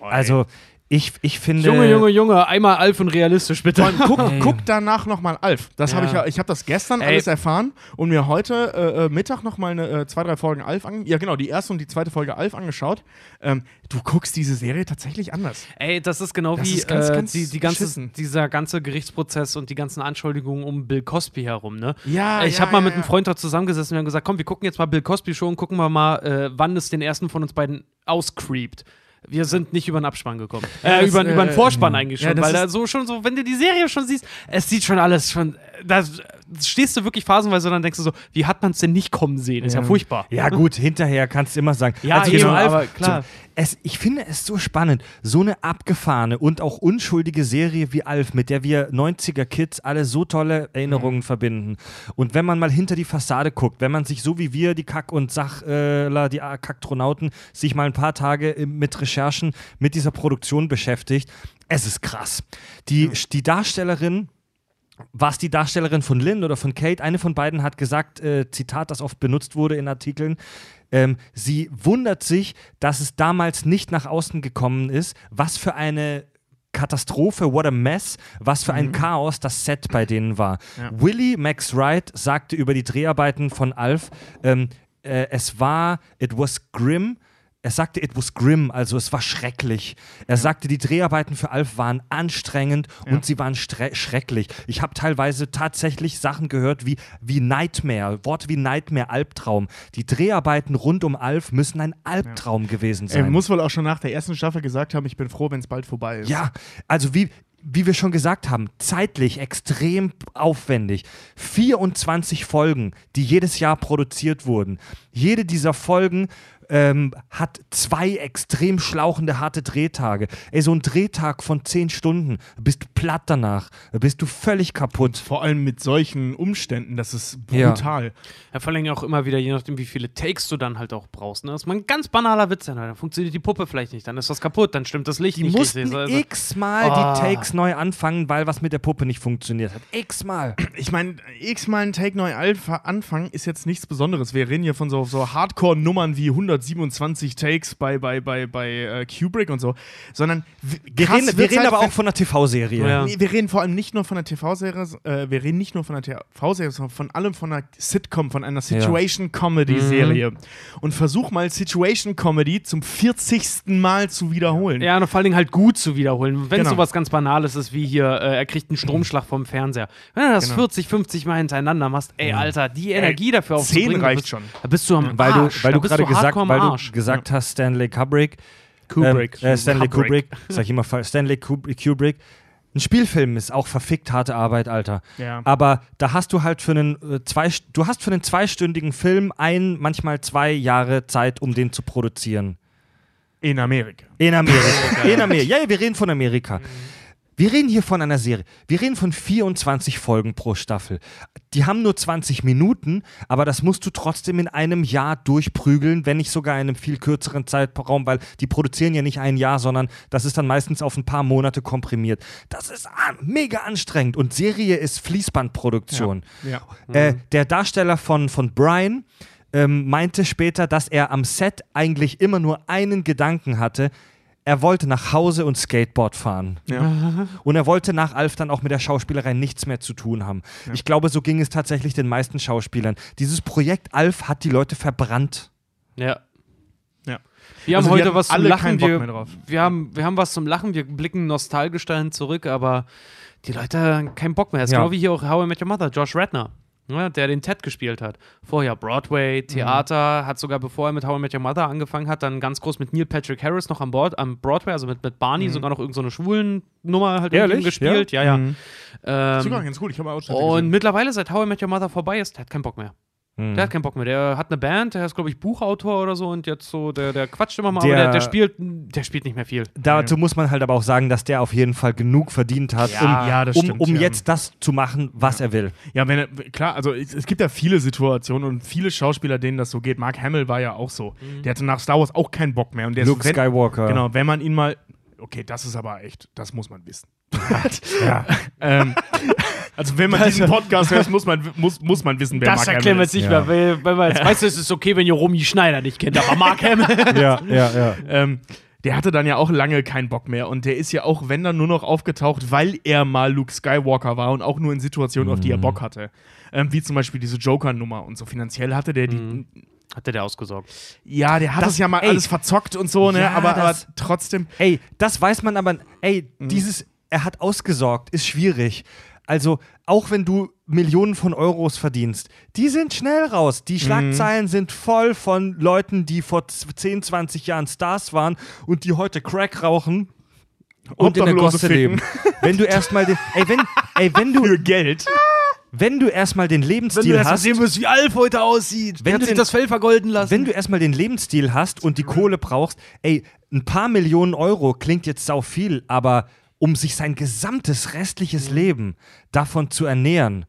Also, ich, ich finde. Junge, Junge, Junge, einmal Alf und realistisch, bitte. Vor allem guck, guck danach nochmal Alf. Das Ja. habe ich ja, ich habe das gestern Ey. alles erfahren und mir heute äh, äh, Mittag nochmal eine, äh, zwei, drei Folgen Alf an, ja genau, die erste und die zweite Folge Alf angeschaut. Ähm, du guckst diese Serie tatsächlich anders. Ey, das ist genau Das wie ist ganz, äh, ganz die, die ganze, dieser ganze Gerichtsprozess und die ganzen Anschuldigungen um Bill Cosby herum, ne? Ja, ich ja, habe mal ja, mit ja. einem Freund dort zusammengesessen und wir haben gesagt, komm, wir gucken jetzt mal Bill Cosby Show und gucken wir mal, äh, wann es den ersten von uns beiden auscreept. Wir sind nicht über den Abspann gekommen. Ja, äh, das, über, äh, über den Vorspann eigentlich ja, schon, das weil da so schon so, wenn du die Serie schon siehst, es sieht schon alles schon, da stehst du wirklich phasenweise und dann denkst du so, wie hat man es denn nicht kommen sehen? Ist ja, Ja. furchtbar. Ja, gut, hinterher kannst du immer sagen. Ja, also eben, Alf, aber klar. zu- es, ich finde es so spannend, so eine abgefahrene und auch unschuldige Serie wie Alf, mit der wir 90er Kids alle so tolle Erinnerungen verbinden. Und wenn man mal hinter die Fassade guckt, wenn man sich so wie wir, die Kack- und Sachler, die Kaktronauten, sich mal ein paar Tage mit Recherchen mit dieser Produktion beschäftigt, es ist krass. Die, die Darstellerin war es die Darstellerin von Lynn oder von Kate? Eine von beiden hat gesagt, äh, Zitat, das oft benutzt wurde in Artikeln, ähm, sie wundert sich, dass es damals nicht nach außen gekommen ist, was für eine Katastrophe, what a mess, was für ein Chaos das Set bei denen war. Ja. Willie Max Wright sagte über die Dreharbeiten von Alf, ähm, äh, es war, it was grim, er sagte, it was grim, also es war schrecklich. Er sagte, die Dreharbeiten für Alf waren anstrengend und sie waren schrecklich. Ich habe teilweise tatsächlich Sachen gehört wie, wie Nightmare, Worte wie Nightmare, Albtraum. Die Dreharbeiten rund um Alf müssen ein Albtraum gewesen Er sein. muss wohl auch schon nach der ersten Staffel gesagt haben, ich bin froh, wenn es bald vorbei ist. Ja, also wie, wie wir schon gesagt haben, zeitlich extrem aufwendig. 24 Folgen, die jedes Jahr produziert wurden. Jede dieser Folgen ähm, hat zwei extrem schlauchende, harte Drehtage. Ey, so ein Drehtag von 10 Stunden, bist du platt danach, bist du völlig kaputt. Vor allem mit solchen Umständen, das ist Ja. brutal. Ja, vor allem ja auch immer wieder, je nachdem, wie viele Takes du dann halt auch brauchst. Ne? Das ist mal ein ganz banaler Witz. Dann, dann funktioniert die Puppe vielleicht nicht, dann ist was kaputt, dann stimmt das Licht Die nicht mussten. Also, x-mal Ah. die Takes neu anfangen, weil was mit der Puppe nicht funktioniert hat. X-mal. Ich meine, x-mal ein Take neu Alpha anfangen ist jetzt nichts Besonderes. Wir reden hier von so, so Hardcore-Nummern wie 127 Takes bei, bei, bei, bei äh, Kubrick und so, sondern Wir reden, wir reden halt, aber auch von einer TV-Serie. Ja. Nee, wir reden vor allem nicht nur von der TV-Serie, äh, wir reden nicht nur von der TV-Serie, sondern von allem von einer Sitcom, von einer Situation-Comedy-Serie. Und versuch mal Situation-Comedy zum 40. Mal zu wiederholen. Ja, und vor allen Dingen halt gut zu wiederholen. Wenn es Genau. sowas ganz Banales ist, wie hier, äh, er kriegt einen Stromschlag vom Fernseher. Wenn du das Genau. 40, 50 Mal hintereinander machst, ey, Alter, die Energie dafür zehn aufzubringen, reicht da bist, schon. Da bist du am Weil Arsch. du, weil du gerade gesagt, am weil du Arsch. gesagt hast, Stanley Kubrick. Kubrick. Ähm, äh, Stanley Kubrick. Kubrick. Sag ich immer Stanley Kubrick. Ein Spielfilm ist auch verfickt harte Arbeit, Alter. Ja. Aber da hast du halt für einen äh, zwei, du hast für einen zweistündigen Film ein, manchmal zwei Jahre Zeit, um den zu produzieren. In Amerika. In Amerika. In Amerika. Ja, ja, wir reden von Amerika. Wir reden hier von einer Serie. Wir reden von 24 Folgen pro Staffel. Die haben nur 20 Minuten, aber das musst du trotzdem in einem Jahr durchprügeln, wenn nicht sogar in einem viel kürzeren Zeitraum, weil die produzieren ja nicht ein Jahr, sondern das ist dann meistens auf ein paar Monate komprimiert. Das ist an, mega anstrengend und Serie ist Fließbandproduktion. Ja. Äh, der Darsteller von, von Brian ähm, meinte später, dass er am Set eigentlich immer nur einen Gedanken hatte. Er wollte nach Hause und Skateboard fahren. Ja. Und er wollte nach Alf dann auch mit der Schauspielerei nichts mehr zu tun haben. Ich glaube, so ging es tatsächlich den meisten Schauspielern. Dieses Projekt Alf hat die Leute verbrannt. Ja. Ja. Wir Also haben heute was zum Lachen. keinen Bock Wir, mehr drauf. wir, haben, wir haben was zum Lachen. Wir blicken nostalgisch dahin zurück, aber die Leute haben keinen Bock mehr. Das ist Ja. genau wie hier auch How I Met Your Mother, Josh Radner. Ja, der den Ted gespielt hat. Vorher Broadway, Theater, hat sogar bevor er mit How I Met Your Mother angefangen hat, dann ganz groß mit Neil Patrick Harris noch am Bord, am Broadway, also mit, mit Barney, sogar noch irgendeine so eine schwulen Nummer halt Ehrlich? gespielt. Ja, ja. Mhm. Ähm, Sogar ganz cool, ich habe Ausschnitte und gesehen. mittlerweile, seit How I Met Your Mother vorbei ist, hat keinen Bock mehr. Hm. Der hat keinen Bock mehr. Der hat eine Band, der ist, glaube ich, Buchautor oder so und jetzt so, der, der quatscht immer mal, Der- aber der, der spielt, der spielt nicht mehr viel. Dazu muss man halt aber auch sagen, dass der auf jeden Fall genug verdient hat, Ja, um, ja, das um, stimmt, um ja. jetzt das zu machen, was er will. Ja, wenn er, klar, also es, es gibt ja viele Situationen und viele Schauspieler, denen das so geht. Mark Hamill war ja auch so. Der hatte nach Star Wars auch keinen Bock mehr. Und der Luke ist, wenn, Skywalker. Genau, wenn man ihn mal. Okay, das ist aber echt, das muss man wissen. ähm, also wenn man diesen Podcast hört, muss man, muss, muss man wissen, wer Mark Hamill ist. nicht Ja. mehr, weil, weil man jetzt weiß, es ist okay, wenn ihr Romy Schneider nicht kennt, aber Mark Hamill. Ja, ja, ja. Ähm, der hatte dann ja auch lange keinen Bock mehr und der ist ja auch, wenn dann nur noch aufgetaucht, weil er mal Luke Skywalker war und auch nur in Situationen, auf die Mhm. er Bock hatte. Ähm, wie zum Beispiel diese Joker-Nummer und so. Finanziell hatte der die. Mhm. Hat der ausgesorgt. Ja, der hat das, Das- ja mal ey. alles verzockt und so, ne? Ja, aber, aber das- trotzdem. Ey, das weiß man aber, ey, Mhm. dieses, er hat ausgesorgt, ist schwierig. Also, auch wenn du Millionen von Euros verdienst, die sind schnell raus. Die Schlagzeilen sind voll von Leuten, die vor z- 10, 20 Jahren Stars waren und die heute Crack rauchen und in der Gosse leben. Wenn du erstmal den, ey, wenn, ey, wenn du, Für Geld. wenn du erstmal den Lebensstil hast, musst, wie Alf heute aussieht. Wenn Wenn du den- das Fell vergolden lassen. wenn du erstmal den Lebensstil hast und die Kohle brauchst, ey, ein paar Millionen Euro klingt jetzt sau viel, aber um sich sein gesamtes restliches Leben davon zu ernähren,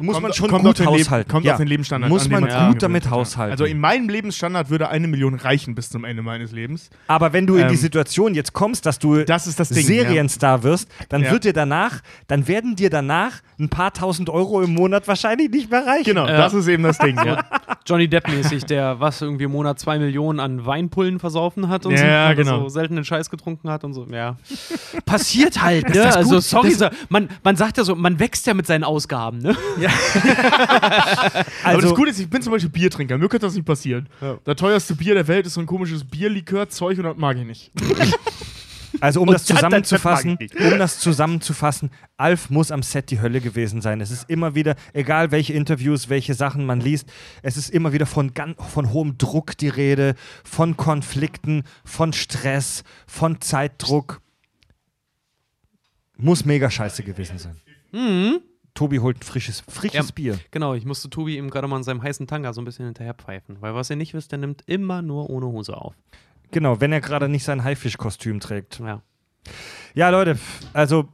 muss man schon kommt gut haushalten. Kommt Ja, auf den Lebensstandard Muss man man gut damit ja. haushalten. Also in meinem Lebensstandard würde eine Million reichen bis zum Ende meines Lebens. aber wenn du in die Ähm, Situation jetzt kommst, dass du Das ist das Ding, Serienstar wirst, dann Ja. wird dir danach, dann werden dir danach ein paar tausend Euro im Monat wahrscheinlich nicht mehr reichen. Genau, Ja. das ist eben das Ding. Ja. Johnny Depp-mäßig, der was irgendwie im Monat zwei Millionen an Weinpullen versaufen hat und so, Ja, genau. so seltenen Scheiß getrunken hat und so. Ja. Passiert halt, ne? Also, sorry, man, man sagt ja so, man wächst ja mit seinen Ausgaben, ne? Aber Also, das Gute ist, ich bin zum Beispiel Biertrinker. Mir könnte das nicht passieren. Das teuerste Bier der Welt ist so ein komisches Bierlikör-Zeug und das mag ich nicht. Also um Und das zusammenzufassen, um das zusammenzufassen, Alf muss am Set die Hölle gewesen sein. Es ist immer wieder, egal welche Interviews, welche Sachen man liest, es ist immer wieder von, von hohem Druck die Rede, von Konflikten, von Stress, von Zeitdruck. Muss mega scheiße gewesen sein. Tobi holt ein frisches, frisches Ja. Bier. Genau, ich musste Tobi eben gerade mal in seinem heißen Tanga so ein bisschen hinterher pfeifen. Weil was ihr nicht wisst, der nimmt immer nur ohne Hose auf. Genau, wenn er gerade nicht sein Haifischkostüm trägt. Ja. Ja, Leute, also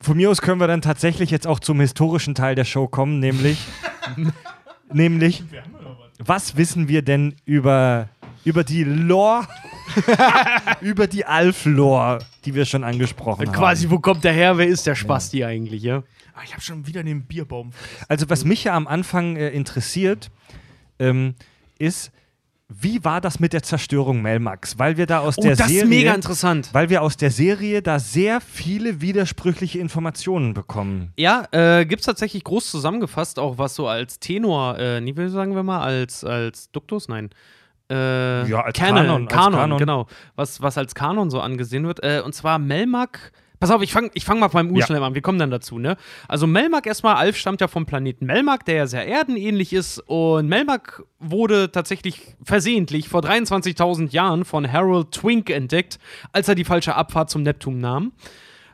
von mir aus können wir dann tatsächlich jetzt auch zum historischen Teil der Show kommen, nämlich, nämlich was wissen wir denn über, über die Lore, über die Alf-Lore, die wir schon angesprochen haben. wo kommt der her? Wer ist der Spasti eigentlich, ja? Ah, ich habe schon wieder den Bierbaum. Also was mich ja am Anfang äh, interessiert, ähm, ist, wie war das mit der Zerstörung Melmax? Weil wir da aus Oh, der das Serie... ist mega interessant. Weil wir aus der Serie da sehr viele widersprüchliche Informationen bekommen. Ja, äh, gibt es tatsächlich groß zusammengefasst, auch was so als Tenor, äh, nie will sagen wir mal, als, als Duktus, nein. Äh, Ja, als Canon, Kanon, als Kanon, Kanon. genau. Was, was als Kanon so angesehen wird. Äh, und zwar Melmac. Pass auf, ich fange ich fang mal beim Urschnell an. Wir kommen dann dazu, ne? Also Melmac erstmal, Alf stammt ja vom Planeten Melmac, der ja sehr erdenähnlich ist. Und Melmac wurde tatsächlich versehentlich vor 23.000 Jahren von Harold Twink entdeckt, als er die falsche Abfahrt zum Neptun nahm.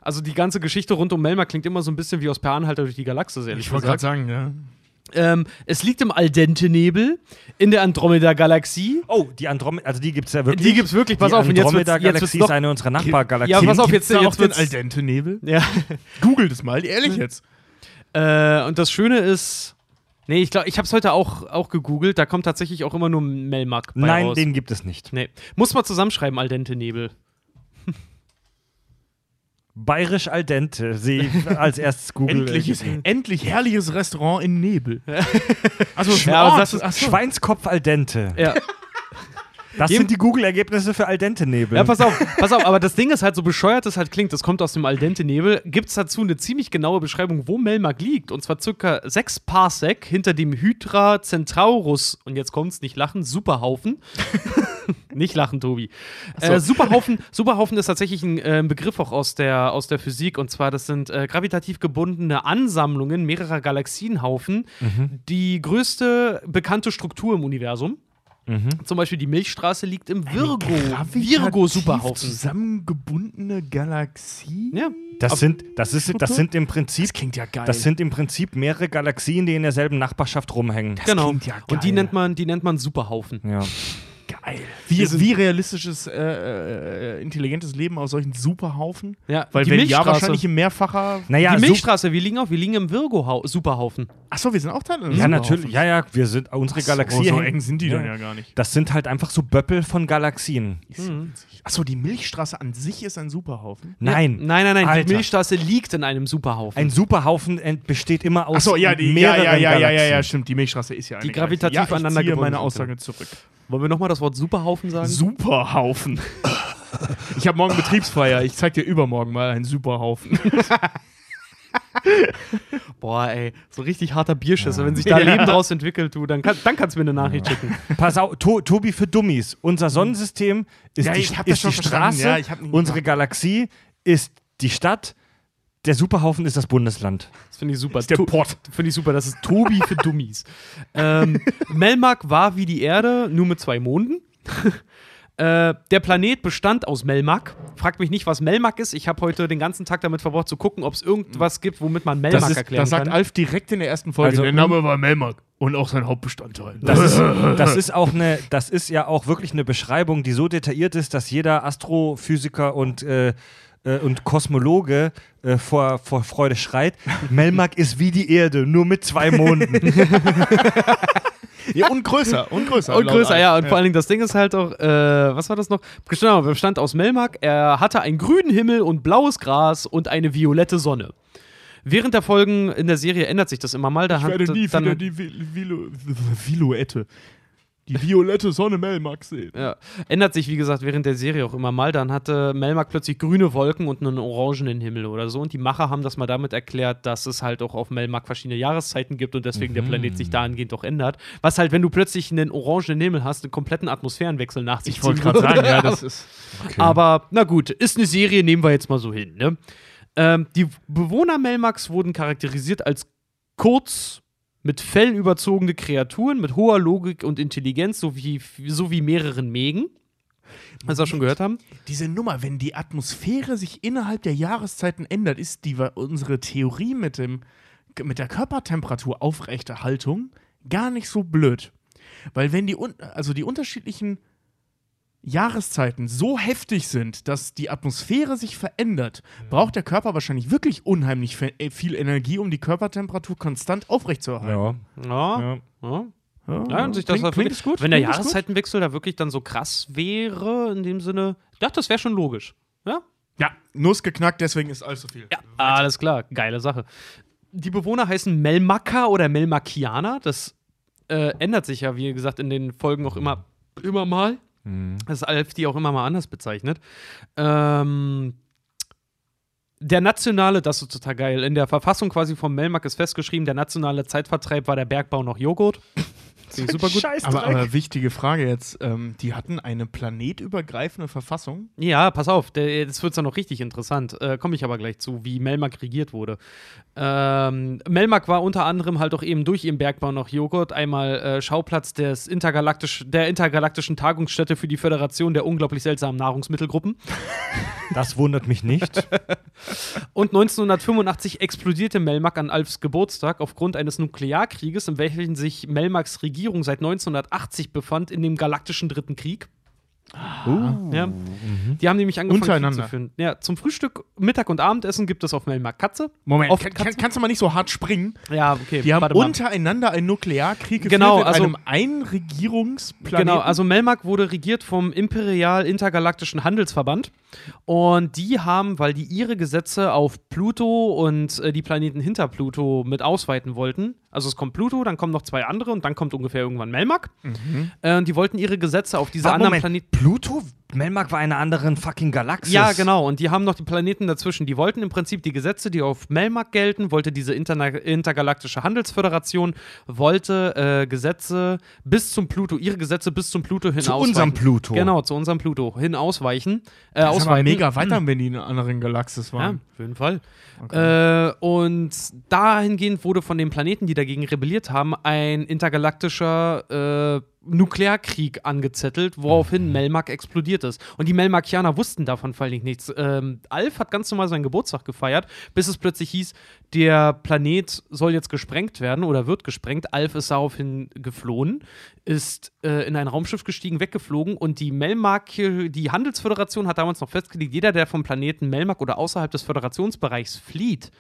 Also die ganze Geschichte rund um Melmac klingt immer so ein bisschen wie aus Per Anhalter durch die Galaxis, ehrlich Ich wollte gerade sagen, ja. Ähm, es liegt im Aldente-Nebel in der Andromeda-Galaxie. Oh, die Andromeda, also die gibt es ja wirklich. Die gibt's wirklich, pass die auf, Andromeda-Galaxie noch- ist eine unserer Nachbargalaxien. Ja, pass auf, Gibt's jetzt, da auch jetzt den wird's, Aldente-Nebel? ja. Googelt es mal, ehrlich jetzt. Äh, und das Schöne ist, nee, ich glaube, ich habe es heute auch, auch gegoogelt, da kommt tatsächlich auch immer nur Melmac bei Nein, raus. den gibt es nicht. Nee. Muss man zusammenschreiben, Aldente-Nebel. Bayerisch al dente sehe ich als erstes Google. Endliches, endlich herrliches Restaurant in Nebel. Also, Ja, Ort. Schweinskopf al dente. Ja. Das sind die Google-Ergebnisse für Al dente Nebel. Ja, pass auf, pass auf, aber das Ding ist halt, so bescheuert es halt klingt, das kommt aus dem Al dente Nebel, gibt es dazu eine ziemlich genaue Beschreibung, wo Melmark liegt. Und zwar circa sechs Parsec hinter dem Hydra Centaurus, und jetzt kommt's, nicht lachen, Superhaufen. nicht lachen, Tobi. Äh, Superhaufen, Superhaufen ist tatsächlich ein äh, Begriff auch aus der, aus der Physik, und zwar das sind äh, gravitativ gebundene Ansammlungen mehrerer Galaxienhaufen, die größte bekannte Struktur im Universum. Zum Beispiel die Milchstraße liegt im Virgo. Virgo Superhaufen. zusammengebundene Galaxie? Ja. Das sind, das, ist, das sind im Prinzip, Das klingt ja geil. das sind im Prinzip mehrere Galaxien, die in derselben Nachbarschaft rumhängen. genau. klingt ja Und die nennt man, die nennt man Superhaufen. Ja. Geil. Wie, wie realistisches, äh, äh, intelligentes Leben aus solchen Superhaufen? Ja, Weil die wenn ja, Milchstraße. wahrscheinlich in mehrfacher. Naja, die so- Milchstraße, wir liegen auch, wir liegen im Virgo Superhaufen. Achso, wir sind auch Teil eines ja, natürlich. Ja, ja, wir sind, unsere Galaxie. Oh, so eng sind die ja. dann ja gar nicht. Das sind halt einfach so Böppel von Galaxien. Achso, die Milchstraße an sich ist ein Superhaufen. Nein. Ja, nein, nein, nein. Alter. Die Milchstraße liegt in einem Superhaufen. Ein Superhaufen besteht immer aus Achso, ja, die, ja, mehreren ja, ja, ja, ja, ja, stimmt. Die Milchstraße ist ja eine Die gravitativ Galaxie. ja, ich aneinander ziehe meine Aussage zurück. Wollen wir nochmal das Wort Superhaufen sagen? Superhaufen. ich habe morgen Betriebsfeier. Ich zeig dir übermorgen mal einen Superhaufen. Boah, ey, so richtig harter Bierschiss. Wenn sich da Ja. Leben draus entwickelt, du, dann, kann, dann kannst du mir eine Nachricht schicken. Pass auf, to Tobi für Dummies. Unser Sonnensystem ist Ja, die, ist schon die. Straße, Ja, unsere Galaxie ist die Stadt, der Superhaufen ist das Bundesland. Das finde ich super. ist der To- Pott. Finde ich super. Das ist Tobi für Dummies. ähm, Melmark war wie die Erde, nur mit zwei Monden. Äh, der Planet bestand aus Melmark. Fragt mich nicht, was Melmark ist. Ich habe heute den ganzen Tag damit verbracht zu gucken, ob es irgendwas gibt, womit man Melmark Das ist- erklären Das sagt kann. Alf direkt in der ersten Folge. Also- der Name war Melmark. Und auch sein Hauptbestandteil. Das ist, das ist auch eine, das ist ja auch wirklich eine Beschreibung, die so detailliert ist, dass jeder Astrophysiker und äh, äh, und Kosmologe äh, vor, vor Freude schreit. Melmark ist wie die Erde, nur mit zwei Monden. ja, und größer. Und größer. Und größer, ja. Und vor allen Dingen, das Ding ist halt auch, äh, was war das noch? Genau, bestand aus Melmark. Er hatte einen grünen Himmel und blaues Gras und eine violette Sonne. Während der Folgen in der Serie ändert sich das immer mal. Da Ich hat, werde nie dann, wieder die Vi- Vilo Violette. Die violette Sonne Melmark sehen. Ja. Ändert sich, wie gesagt, während der Serie auch immer mal. Dann hatte Melmark plötzlich grüne Wolken und einen orangenen Himmel oder so. Und die Macher haben das mal damit erklärt, dass es halt auch auf Melmark verschiedene Jahreszeiten gibt und deswegen der Planet sich dahingehend auch ändert. Was halt, wenn du plötzlich einen orangenen Himmel hast, einen kompletten Atmosphärenwechsel nach sich Ich wollte gerade sagen, ja, das ist. Aber na gut, ist eine Serie, nehmen wir jetzt mal so hin. Ne? Ähm, die Bewohner Melmarks wurden charakterisiert als kurz mit Fell überzogene Kreaturen mit hoher Logik und Intelligenz sowie, sowie mehreren Mägen. Was wir schon gehört haben. Diese Nummer, wenn die Atmosphäre sich innerhalb der Jahreszeiten ändert, ist die, unsere Theorie mit, dem, mit der Körpertemperatur Aufrechterhaltung gar nicht so blöd. Weil wenn die, also die unterschiedlichen Jahreszeiten so heftig sind, dass die Atmosphäre sich verändert, braucht der Körper wahrscheinlich wirklich unheimlich äh, viel Energie, um die Körpertemperatur konstant aufrechtzuerhalten. ja. Ja, ja. ja. Und sich das klingt, klingt gut? Wenn der Klingt? Jahreszeitenwechsel da wirklich dann so krass wäre, in dem Sinne, ich dachte, das wäre schon logisch. Ja? Ja, Nuss geknackt, deswegen ist alles so viel. Ja, alles klar, geile Sache. Die Bewohner heißen Melmaker oder Melmakianer. Das äh, ändert sich ja, wie gesagt, in den Folgen auch immer, immer mal. Das ist Alf die auch immer mal anders bezeichnet. Ähm, der nationale, das ist total geil, in der Verfassung quasi vom Melmark ist festgeschrieben, der nationale Zeitvertreib war der Bergbau noch Joghurt. Super gut. Aber, aber wichtige Frage jetzt, ähm, die hatten eine planetübergreifende Verfassung. Ja, pass auf, der, jetzt wird es ja noch richtig interessant. Äh, Komme ich aber gleich zu, wie Melmark regiert wurde. Ähm, Melmark war unter anderem halt auch eben durch ihren Bergbau noch Joghurt einmal äh, Schauplatz des intergalaktisch, der intergalaktischen Tagungsstätte für die Föderation der unglaublich seltsamen Nahrungsmittelgruppen. Das wundert mich nicht. Und 1985 explodierte Melmark an Alfs Geburtstag aufgrund eines Nuklearkrieges, in welchem sich Melmarks Regierung seit 1980 befand in dem galaktischen Dritten Krieg. Ja. Die haben nämlich angefangen Untereinander. zu führen. Ja, zum Frühstück, Mittag und Abendessen gibt es auf Melmark Katze. Moment, Auf kann, kann, kannst du mal nicht so hart springen? Ja, okay. Die haben untereinander einen Nuklearkrieg geführt Genau, in also- einem Einregierungsplaneten. Genau, also Melmark wurde regiert vom Imperial Intergalaktischen Handelsverband. Und die haben, weil die ihre Gesetze auf Pluto und äh, die Planeten hinter Pluto mit ausweiten wollten, also es kommt Pluto, dann kommen noch zwei andere und dann kommt ungefähr irgendwann Melmac. Äh, und die wollten ihre Gesetze auf diese Warte, anderen Planeten. Pluto? Melmark war einer anderen fucking Galaxis. Ja, genau. Und die haben noch die Planeten dazwischen. Die wollten im Prinzip die Gesetze, die auf Melmac gelten, wollte diese Interna intergalaktische Handelsföderation, wollte äh, Gesetze bis zum Pluto, ihre Gesetze bis zum Pluto hin Zu unserem Pluto. Genau, zu unserem Pluto hin ausweichen. Äh, Das ist ausweiten. mega weiter, wenn die in einer anderen Galaxis Ja, waren. auf jeden Fall. Äh, und dahingehend wurde von den Planeten, die dagegen rebelliert haben, ein intergalaktischer äh, Nuklearkrieg angezettelt, woraufhin Melmac explodiert ist. Und die Melmacianer wussten davon vor allem nichts. Ähm, Alf hat ganz normal seinen Geburtstag gefeiert, bis es plötzlich hieß, der Planet soll jetzt gesprengt werden oder wird gesprengt. Alf ist daraufhin geflohen, ist äh, in ein Raumschiff gestiegen, weggeflogen und die Melmac, die Handelsföderation hat damals noch festgelegt, jeder, der vom Planeten Melmac oder außerhalb des Föderationsbereichs flieht,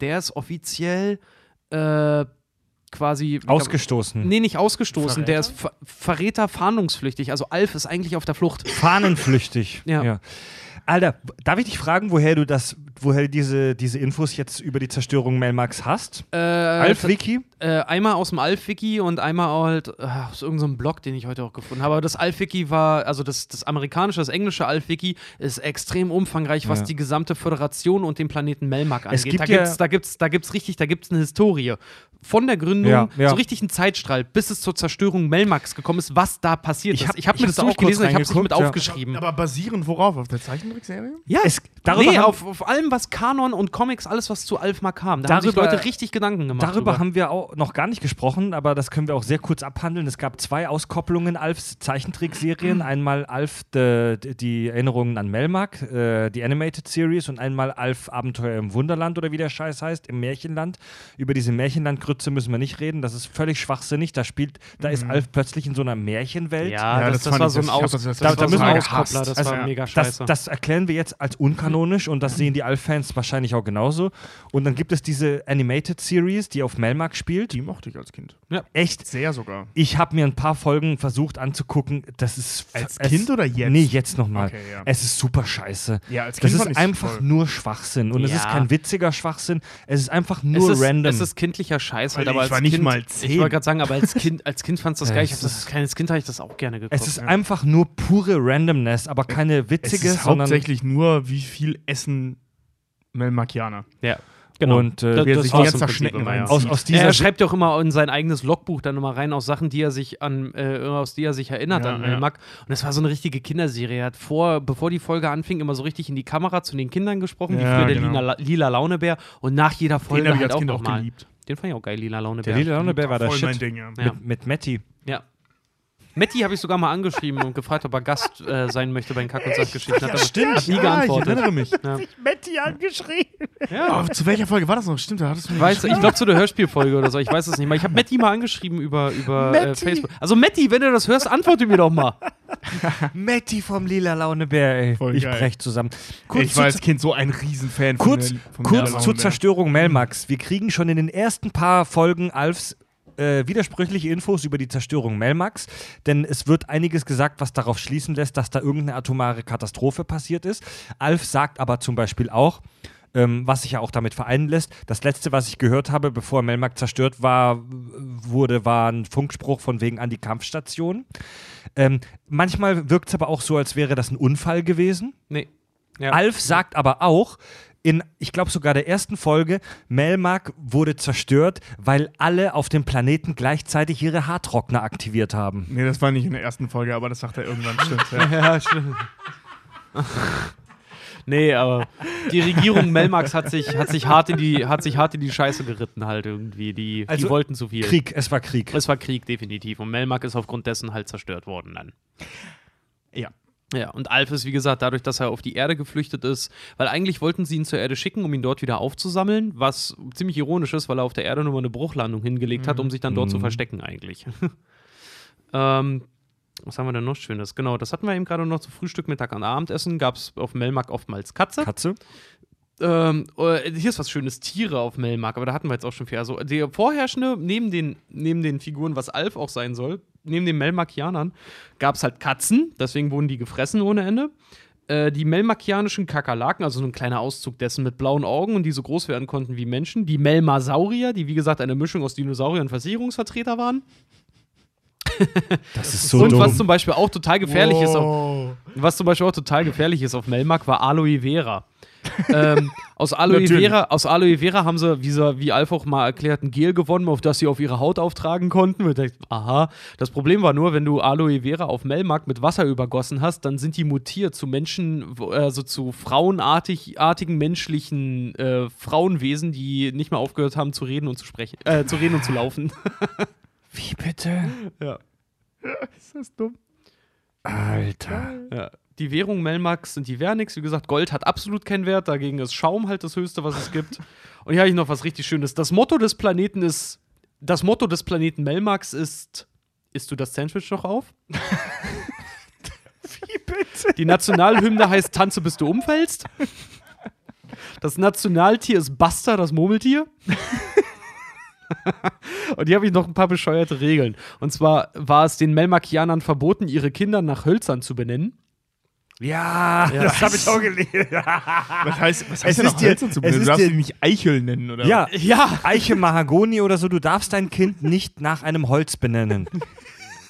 der ist offiziell äh, quasi Ausgestoßen. Nee, nicht ausgestoßen. Der ist Ver Verräter fahndungsflüchtig. Also Alf ist eigentlich auf der Flucht. Fahnenflüchtig. Ja. Alter, darf ich dich fragen, woher du das, woher diese, diese Infos jetzt über die Zerstörung Melmax hast? Äh, Alf-Wiki? Äh, einmal aus dem Alf-Wiki und einmal halt äh, aus irgendeinem Blog, den ich heute auch gefunden habe. Aber das Alf-Wiki war, also das, das amerikanische, das englische Alf-Wiki ist extrem umfangreich, was Ja. die gesamte Föderation und den Planeten Melmac angeht. Es gibt da ja- gibt's, da gibt's, da gibt's richtig, da gibt's eine Historie. Von der Gründung, Ja, ja. so richtig ein Zeitstrahl, bis es zur Zerstörung Melmacs gekommen ist, was da passiert Ich ist. hab- ich habe mir das da auch kurz ich habe es nicht mit aufgeschrieben. Aber basierend worauf? Auf der Zeichentrickserie? Ja, Es- darüber nee, haben- auf, auf allem, was Kanon und Comics, alles, was zu Alf kam. Da haben sich Darüber- Leute richtig Gedanken gemacht. Darüber drüber. haben wir auch noch gar nicht gesprochen, aber das können wir auch sehr kurz abhandeln. Es gab zwei Auskopplungen Alfs Zeichentrickserien. Einmal Alf de, de, die Erinnerungen an Melmark, äh, die Animated Series, und einmal Alf Abenteuer im Wunderland oder wie der Scheiß heißt, im Märchenland. Über diese Märchenlandgrütze müssen wir nicht reden. Das ist völlig schwachsinnig. Da spielt, da ist Alf plötzlich in so einer Märchenwelt. Ja, Ja, das, das das, war so ein Aus, das- das, das- war da so müssen ein wir Auskoppler, das Also, war mega Das, scheiße. das erklären wir jetzt als unkanonisch und das sehen die Alf-Fans wahrscheinlich auch genauso. Und dann gibt es diese Animated Series, die auf Melmark spielt. Die mochte ich als Kind. Echt Sehr sogar. Ich habe mir ein paar Folgen versucht anzugucken. Das ist Als es, Kind oder jetzt? Nee, jetzt nochmal. Okay, ja. Es ist super scheiße. Ja, als Das Kind ist fand ich's einfach toll. nur Schwachsinn. Und es ist Ja. kein witziger Schwachsinn. Es ist einfach es nur ist, random. Es ist kindlicher Scheiß halt, aber ich als war nicht kind, mal Ich zehn. wollte gerade sagen, aber als Kind, als Kind fandst du das Ja, geil. Ich es das, ist- als kleines Kind habe ich das auch gerne geguckt. es ist einfach nur pure Randomness, aber keine Es witzige, ist sondern. hauptsächlich nur, wie viel essen Melmakianer. ja, genau. Und, äh, Das- wer das sich die ganzen Schnecken ja. aus, aus Ja, dieser er schreibt ja auch immer in sein eigenes Logbuch dann immer rein aus Sachen, die er sich an, äh, aus die er sich erinnert Ja, an ja. Melmac. Und das war so eine richtige Kinderserie. Er hat vor, bevor die Folge anfing, immer so richtig in die Kamera zu den Kindern gesprochen, wie Ja, früher der genau. lila, lila Launebär. Und nach jeder Folge Den habe ich halt als auch Kind auch nochmal. geliebt. Den fand ich auch geil, lila Launebär. der lila Launebär war der Voll mein Shit. Ding, ja. Ja. Mit, mit Matty. Ja. Matti habe ich sogar mal angeschrieben und gefragt, ob er Gast äh, sein möchte bei den Kack- und Sachgeschichten. Hat, aber- hat nie ja, ich geantwortet. erinnere mich. Ja. Matty angeschrieben. Ja. Oh, zu welcher Folge war das noch? Stimmt, da hattest du mir Ich weiß, ich glaube zu der Hörspielfolge oder so, ich weiß es nicht mehr. Ich habe Matti mal angeschrieben über, über äh, Facebook. Also Matti, wenn du das hörst, antworte mir doch mal. Matty vom lila Launebär, ey. Voll ich geil. brech zusammen. ich war als zu, Kind so ein Riesenfan kurz, von der, von kurz zur Laune. Zerstörung Melmax. Wir kriegen schon in den ersten paar Folgen Alfs äh, widersprüchliche Infos über die Zerstörung Melmax, denn es wird einiges gesagt, was darauf schließen lässt, dass da irgendeine atomare Katastrophe passiert ist. Alf sagt aber zum Beispiel auch, ähm, was sich ja auch damit vereinen lässt. Das letzte, was ich gehört habe, bevor Melmac zerstört war, wurde, war ein Funkspruch von wegen an die Kampfstation. Ähm, manchmal wirkt es aber auch so, als wäre das ein Unfall gewesen. Nee. Ja. Alf sagt aber auch, in, ich glaube sogar der ersten Folge, Melmark wurde zerstört, weil alle auf dem Planeten gleichzeitig ihre Haartrockner aktiviert haben. Nee, das war nicht in der ersten Folge, aber das sagt er irgendwann, stimmt. Ja. Ja, stimmt. nee, aber die Regierung Melmax hat sich, hat, sich hart in die, hat sich hart in die Scheiße geritten, halt irgendwie. Die, die Also, wollten zu viel. Krieg, es war Krieg. Es war Krieg, definitiv. Und Melmac ist aufgrund dessen halt zerstört worden dann. Ja. Ja, und Alf ist, wie gesagt, dadurch, dass er auf die Erde geflüchtet ist, weil eigentlich wollten sie ihn zur Erde schicken, um ihn dort wieder aufzusammeln, was ziemlich ironisch ist, weil er auf der Erde nur mal eine Bruchlandung hingelegt hat, um sich dann dort zu verstecken, eigentlich. ähm, was haben wir denn noch Schönes? Genau, das hatten wir eben gerade noch zu Frühstück, Mittag und Abendessen. Gab es auf Melmark oftmals Katze. Katze? Ähm, äh, hier ist was Schönes, Tiere auf Melmark, aber da hatten wir jetzt auch schon viel. Also der vorherrschende, neben den, neben den Figuren, was Alf auch sein soll, neben den Melmarkianern, gab es halt Katzen, deswegen wurden die gefressen ohne Ende. äh, die melmakianischen Kakerlaken, also so ein kleiner Auszug dessen mit blauen Augen und die so groß werden konnten wie Menschen. Die Melmasaurier, die wie gesagt eine Mischung aus Dinosaurier und Versicherungsvertreter waren. Das ist so und dumm. was zum Beispiel auch total gefährlich ist, auf, Wow. was zum Beispiel auch total gefährlich ist auf Melmark, war Aloe Vera. ähm, aus, Aloe. Vera aus Aloe Vera haben sie, wie, sie, wie Alf auch mal erklärt, ein Gel gewonnen, auf das sie auf ihre Haut auftragen konnten. Und ich dachte, aha. Das Problem war nur, wenn du Aloe Vera auf Melmark mit Wasser übergossen hast, dann sind die mutiert zu Menschen, wo- also zu frauenartig, artigen menschlichen äh, Frauenwesen, die nicht mehr aufgehört haben zu reden und zu sprechen, äh, zu reden und zu laufen. Wie bitte? ja. Ist das dumm? Alter. Ja. Die Währung Melmax sind die Vernix. Wie gesagt, Gold hat absolut keinen Wert. Dagegen ist Schaum halt das Höchste, was es gibt. Und hier habe ich noch was richtig Schönes. Das Motto des Planeten ist. Das Motto des Planeten Melmax ist. Isst du das Sandwich noch auf? Wie bitte? Die Nationalhymne heißt Tanze, bis du umfällst. Das Nationaltier ist Buster, das Murmeltier. Und hier habe ich noch ein paar bescheuerte Regeln. Und zwar war es den Melmakianern verboten, ihre Kinder nach Hölzern zu benennen. Ja, das habe ich auch gelesen. Was heißt, was Es heißt denn ist noch dir- Hölzer zu es benennen? Du darfst die nicht Eichel nennen, oder? Ja, Ja, Eiche Mahagoni oder so, du darfst dein Kind nicht nach einem Holz benennen.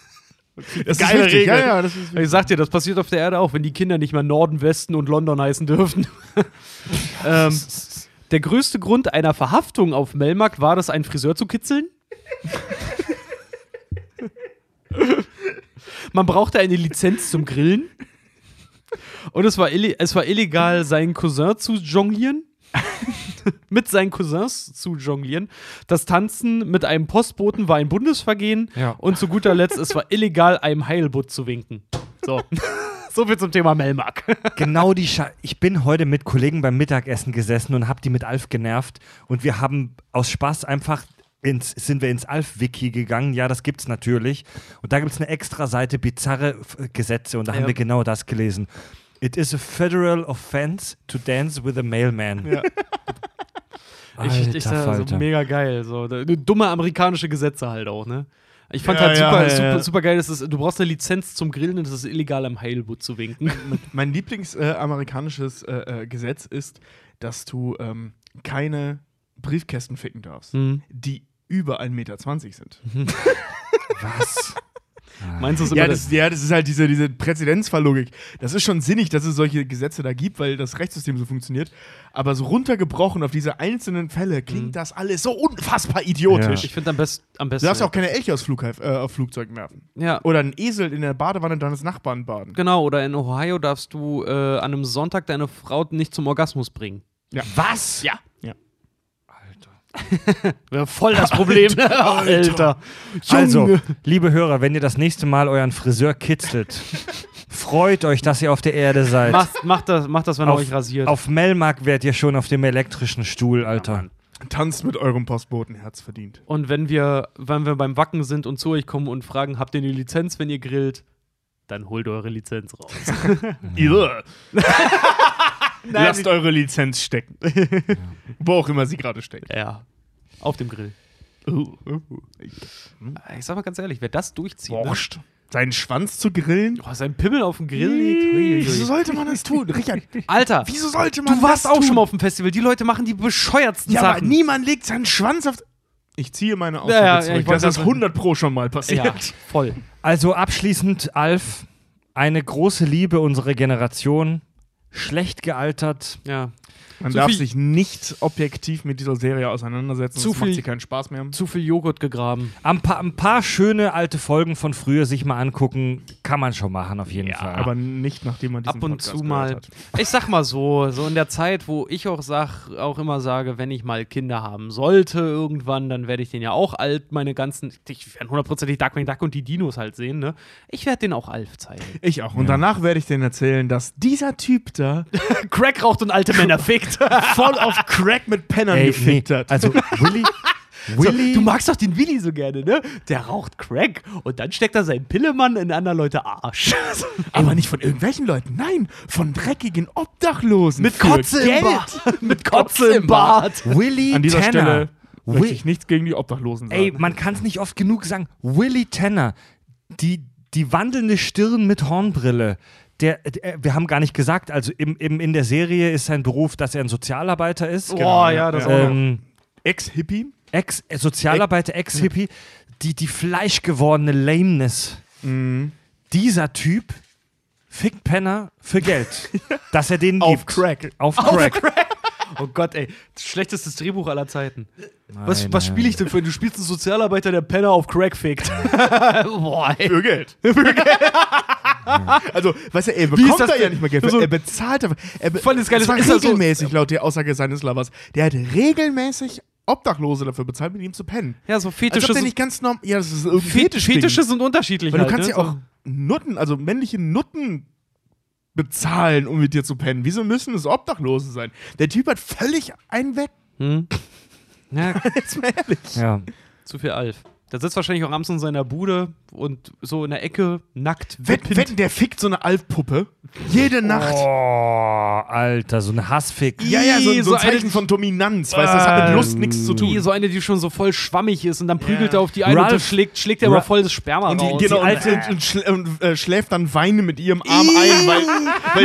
das geile ist. Regel. Ja, ja, das ist Ich sag dir, das passiert auf der Erde auch, wenn die Kinder nicht mehr Norden, Westen und London heißen dürfen. ähm, der größte Grund einer Verhaftung auf Melmark war das, einen Friseur zu kitzeln. Man brauchte eine Lizenz zum Grillen. Und es war, es war illegal, seinen Cousin zu jonglieren. mit seinen Cousins zu jonglieren. Das Tanzen mit einem Postboten war ein Bundesvergehen. Ja. Und zu guter Letzt, es war illegal, einem Heilbutt zu winken. So. so viel zum Thema Melmark. Genau die Sche Ich bin heute mit Kollegen beim Mittagessen gesessen und habe die mit Alf genervt und wir haben aus Spaß einfach ins, sind wir ins Alf-Wiki gegangen. Ja, das gibt's natürlich. Und da gibt's eine extra Seite bizarre Gesetze und da Ja. haben wir genau das gelesen. It is a federal offense to dance with a mailman. Ja. Ich, ich Alter sag, so Falter. mega geil. So. Dumme amerikanische Gesetze halt auch, ne? Ich fand Ja, halt super, ja, super, ja. super geil, dass es, du brauchst eine Lizenz zum Grillen und es ist illegal, am Heilbutt zu winken. Mein Lieblingsamerikanisches äh, äh, Gesetz ist, dass du ähm, keine Briefkästen ficken darfst, Hm. die über 1,20 Meter sind. Was? Meinst du es immer Ja das? ja, das ist halt diese, diese Präzedenzfalllogik. Das ist schon sinnig, dass es solche Gesetze da gibt, weil das Rechtssystem so funktioniert. Aber so runtergebrochen auf diese einzelnen Fälle klingt das alles so unfassbar idiotisch. Ich finde am, best, am Du besten. darfst auch keine Elche aus Flughafen, äh, auf Flugzeugen werfen. ja, Oder einen Esel in der Badewanne deines Nachbarn baden. genau. Oder in Ohio darfst du äh, an einem Sonntag deine Frau nicht zum Orgasmus bringen. Was? Ja. Ja. Wäre voll das Problem. Alter. Also, liebe Hörer, wenn ihr das nächste Mal euren Friseur kitzelt, freut euch, dass ihr auf der Erde seid. Macht, macht, das, macht das, wenn auf, er euch rasiert. auf Melmark wärt ihr schon auf dem elektrischen Stuhl, Alter. Tanzt mit eurem Postboten, Herz verdient. Und wenn wir, wenn wir beim Wacken sind und zu euch kommen und fragen, habt ihr eine Lizenz, wenn ihr grillt, dann holt eure Lizenz raus. Ihr. Lasst eure Lizenz stecken. Wo auch immer sie gerade steckt. ja. Auf dem Grill. Ich sag mal ganz ehrlich, wer das durchzieht, ne? Wurscht. Seinen Schwanz zu grillen? oh, sein Pimmel auf dem Grill liegt. Wieso sollte man das tun? Richard, Alter, wieso sollte man du warst das auch tun? schon mal auf dem Festival. Die Leute machen die bescheuertsten Ja, aber Sachen. niemand legt seinen Schwanz auf. Ich ziehe meine Aussage Ja, ja, zurück. ich wollte das ist das- 100 Pro schon mal passiert. ja, voll. Also abschließend, Alf, eine große Liebe unserer Generation, schlecht gealtert. Ja. Man Zu darf sich nicht objektiv mit dieser Serie auseinandersetzen. Zu sonst macht viel- sie keinen Spaß mehr. Zu viel Joghurt gegraben. Ein paar, ein paar schöne alte Folgen von früher sich mal angucken, kann man schon machen, auf jeden Fall. Aber nicht, nachdem man diesen Ab und Podcast zu mal. Hat. Ich sag mal so, so in der Zeit, wo ich auch sag, auch immer sage, wenn ich mal Kinder haben sollte irgendwann, dann werde ich den ja auch alt, meine ganzen, ich werde hundertprozentig Darkwing Duck und die Dinos halt sehen, ne? Ich werde den auch Alf zeigen. Ich auch. Und danach werde ich denen erzählen, dass dieser Typ da Crack raucht und alte Männer fickt. voll auf Crack mit Pennern Ey, gefickt nee, hat. Also Willy, Willy, Du magst doch den Willi so gerne, ne? Der raucht Crack und dann steckt er seinen Pillemann in andere Leute Arsch. Aber nicht von irgendwelchen Leuten, nein, von dreckigen Obdachlosen. Mit Kotze im Geld. Bart. Mit Kotze im Bart. Willy An dieser Tanner. Stelle möchte ich nichts gegen die Obdachlosen sagen. Ey, man kann es nicht oft genug sagen. Willy Tanner, die, die wandelnde Stirn mit Hornbrille, der, der, wir haben gar nicht gesagt, also im, im, in der Serie ist sein Beruf, dass er ein Sozialarbeiter ist. Boah, ja, das. Ähm, Ex-Hippie. Ex äh, Sozialarbeiter, Ex-Hippie, die, die fleischgewordene Lameness. Dieser Typ fickt Penner für Geld. dass er den Auf gibt. Crack. Auf Crack. Oh Gott, ey. Schlechtestes Drehbuch aller Zeiten. Was, Nein, was nein. spiele ich denn für? Du spielst einen Sozialarbeiter, der Penner auf Crack fickt. Boah, ey. Für Geld. Für Geld. also, weißt du, er bekommt da ja nicht mehr Geld. So- er bezahlt aber. Er be das Geile das war ist, er so- regelmäßig, laut der Aussage seines Lovers. Der hat regelmäßig Obdachlose dafür bezahlt, mit ihm zu pennen. Ja, so Als Fetische, ob der nicht ganz normal. Ja, das ist irgendwie Fe- Fetischding. Fetische sind unterschiedlich. Weil du halt, kannst ne? ja auch Nutten, also männliche Nutten bezahlen, um mit dir zu pennen. Wieso müssen es Obdachlose sein? Der Typ hat völlig einen weg. Hm? Ja, Jetzt mal ehrlich. Ja. zu viel Alf. Der sitzt wahrscheinlich auch abends in seiner Bude und so in der Ecke, nackt, Wetten, wetten, der fickt so eine Alfpuppe jede Nacht. Oh, Alter, so ein Hassfick. Ja, ja, so, so so ein Zeichen eine- von Dominanz. Weißt du, das hat mit Ähm, Lust nichts zu tun. So eine, die schon so voll schwammig ist und dann prügelt Ja. er auf die eine und schlägt, schlägt er aber voll das Sperma Und die, raus. genau, die alte- und, und, schl und äh, schläft dann weinend mit ihrem Arm ein, weil,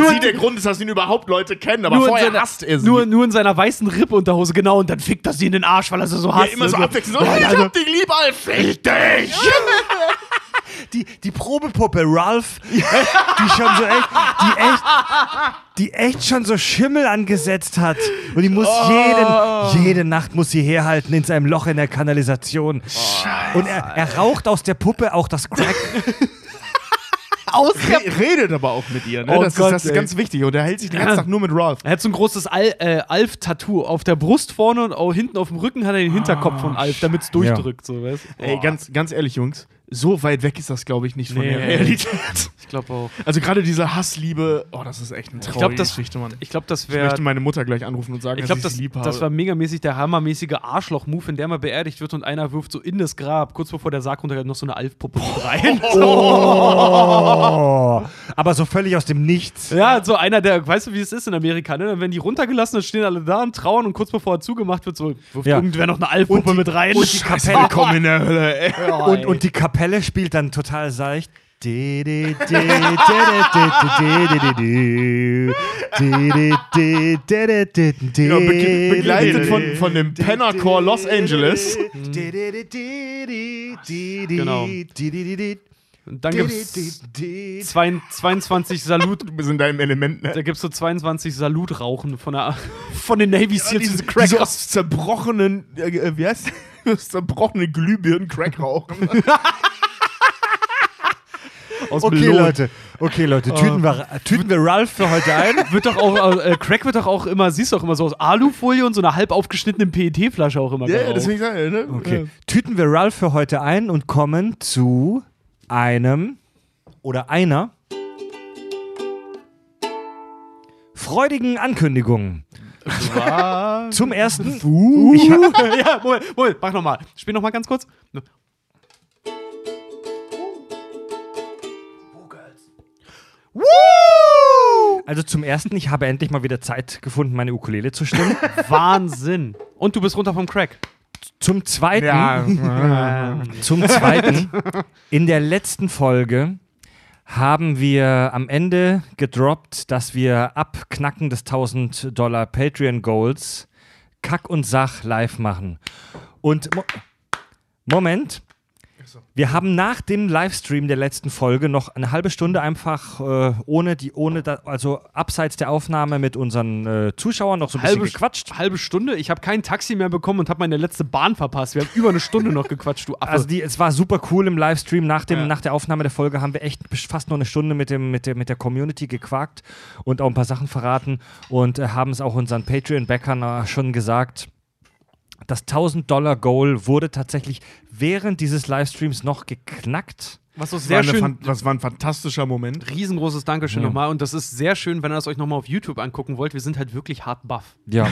weil sie der Grund ist, dass ihn überhaupt Leute kennen. Aber nur, in vorher seiner, hasst er sie. nur, nur in seiner weißen Rippunterhose, genau, und dann fickt er sie in den Arsch, weil er sie so ja, hasst. immer so ne? abwechselnd. Oh, ich hab dich lieb, Alf. Fick dich! Die, die Probepuppe Ralph, die schon so echt, die echt, die echt schon so Schimmel angesetzt hat. Und die muss jeden, jede Nacht muss sie herhalten in seinem Loch in der Kanalisation. Und er, er raucht aus der Puppe auch das Crack. Aus der Re redet aber auch mit ihr, ne? Oh das, Gott, ist, das ist ganz wichtig. Und er hält sich den Ja. ganzen Tag nur mit Ralph. Er hat so ein großes Al äh, Alf-Tattoo auf der Brust vorne und auch hinten auf dem Rücken hat er den Hinterkopf von Alf, damit es durchdrückt. So, weißt? du? Ey, ganz, ganz ehrlich, Jungs, so weit weg ist das, glaube ich, nicht von Nee. der Realität. Ich glaube auch. Also gerade diese Hassliebe, oh, das ist echt eine traurige glaub, das- Geschichte, Mann. Ich glaube, das Ich wäre. möchte meine Mutter gleich anrufen und sagen, Ich glaube, dass das, ich sie lieb habe. das war megamäßig der hammermäßige Arschloch-Move, in der man beerdigt wird und einer wirft so in das Grab, kurz bevor der Sarg runtergeht, noch so eine Alf-Puppe mit rein. Oh, aber so völlig aus dem Nichts. Ja, so einer, der, weißt du, wie es ist in Amerika, ne? Dann werden die runtergelassen, dann stehen alle da und trauern und kurz bevor er zugemacht wird, so wirft Ja. irgendwer noch eine Alf-Puppe mit rein. und die Kapelle Willkommen in der Hölle, ey. Oh, Und, ey. und die Kapelle spielt dann total seicht. Genau, Genau, be begleitet von, von dem Pennercore Los Angeles. Genau. Und dann gibt's 22 Salut. Du bist in deinem Element, ne? Da gibt's so 22 Salutrauchen von, der, von den Navy Seals, diese diese, diese aus zerbrochenen, äh, äh, wie heißt aus zerbrochenen Glühbirnen Crack rauchen. Aus Okay, Melonen. Leute. Okay, Leute. Tüten wir, tüten wir Ralph für heute ein. Wird doch auch, äh, Crack wird doch auch immer, siehst du auch immer so aus Alufolie und so einer halb aufgeschnittenen PET-Flasche auch immer ja, geraucht. deswegen sage ich, ne? Okay. Tüten wir Ralph für heute ein und kommen zu einem oder einer freudigen Ankündigung. Zum ersten. Ich ha- ja, Moment, Moment, mach nochmal. Spiel nochmal ganz kurz. Also zum ersten, ich habe endlich mal wieder Zeit gefunden, meine Ukulele zu stimmen. Wahnsinn. Und du bist runter vom Crack. Zum zweiten, Ja. zum zweiten, in der letzten Folge haben wir am Ende gedroppt, dass wir ab Knacken des 1000 Dollar Patreon Goals Kack und Sach live machen. Und Mo Moment. Wir haben nach dem Livestream der letzten Folge noch eine halbe Stunde einfach äh, ohne die, ohne da, also abseits der Aufnahme mit unseren äh, Zuschauern noch so ein bisschen Halbe, gequatscht. halbe Stunde. Ich habe kein Taxi mehr bekommen und habe meine letzte Bahn verpasst. Wir haben über eine Stunde noch gequatscht, du Affe. Also die, es war super cool im Livestream. Nach, dem, Ja. nach der Aufnahme der Folge haben wir echt fast nur eine Stunde mit, dem, mit, der, mit der Community gequakt und auch ein paar Sachen verraten und äh, haben es auch unseren Patreon-Backern äh, schon gesagt. Das 1000-Dollar-Goal wurde tatsächlich während dieses Livestreams noch geknackt. Was war, sehr eine schön. fan- das war ein fantastischer Moment. Riesengroßes Dankeschön Ja. nochmal. Und das ist sehr schön, wenn ihr das euch nochmal auf YouTube angucken wollt. Wir sind halt wirklich hart buff. Ja.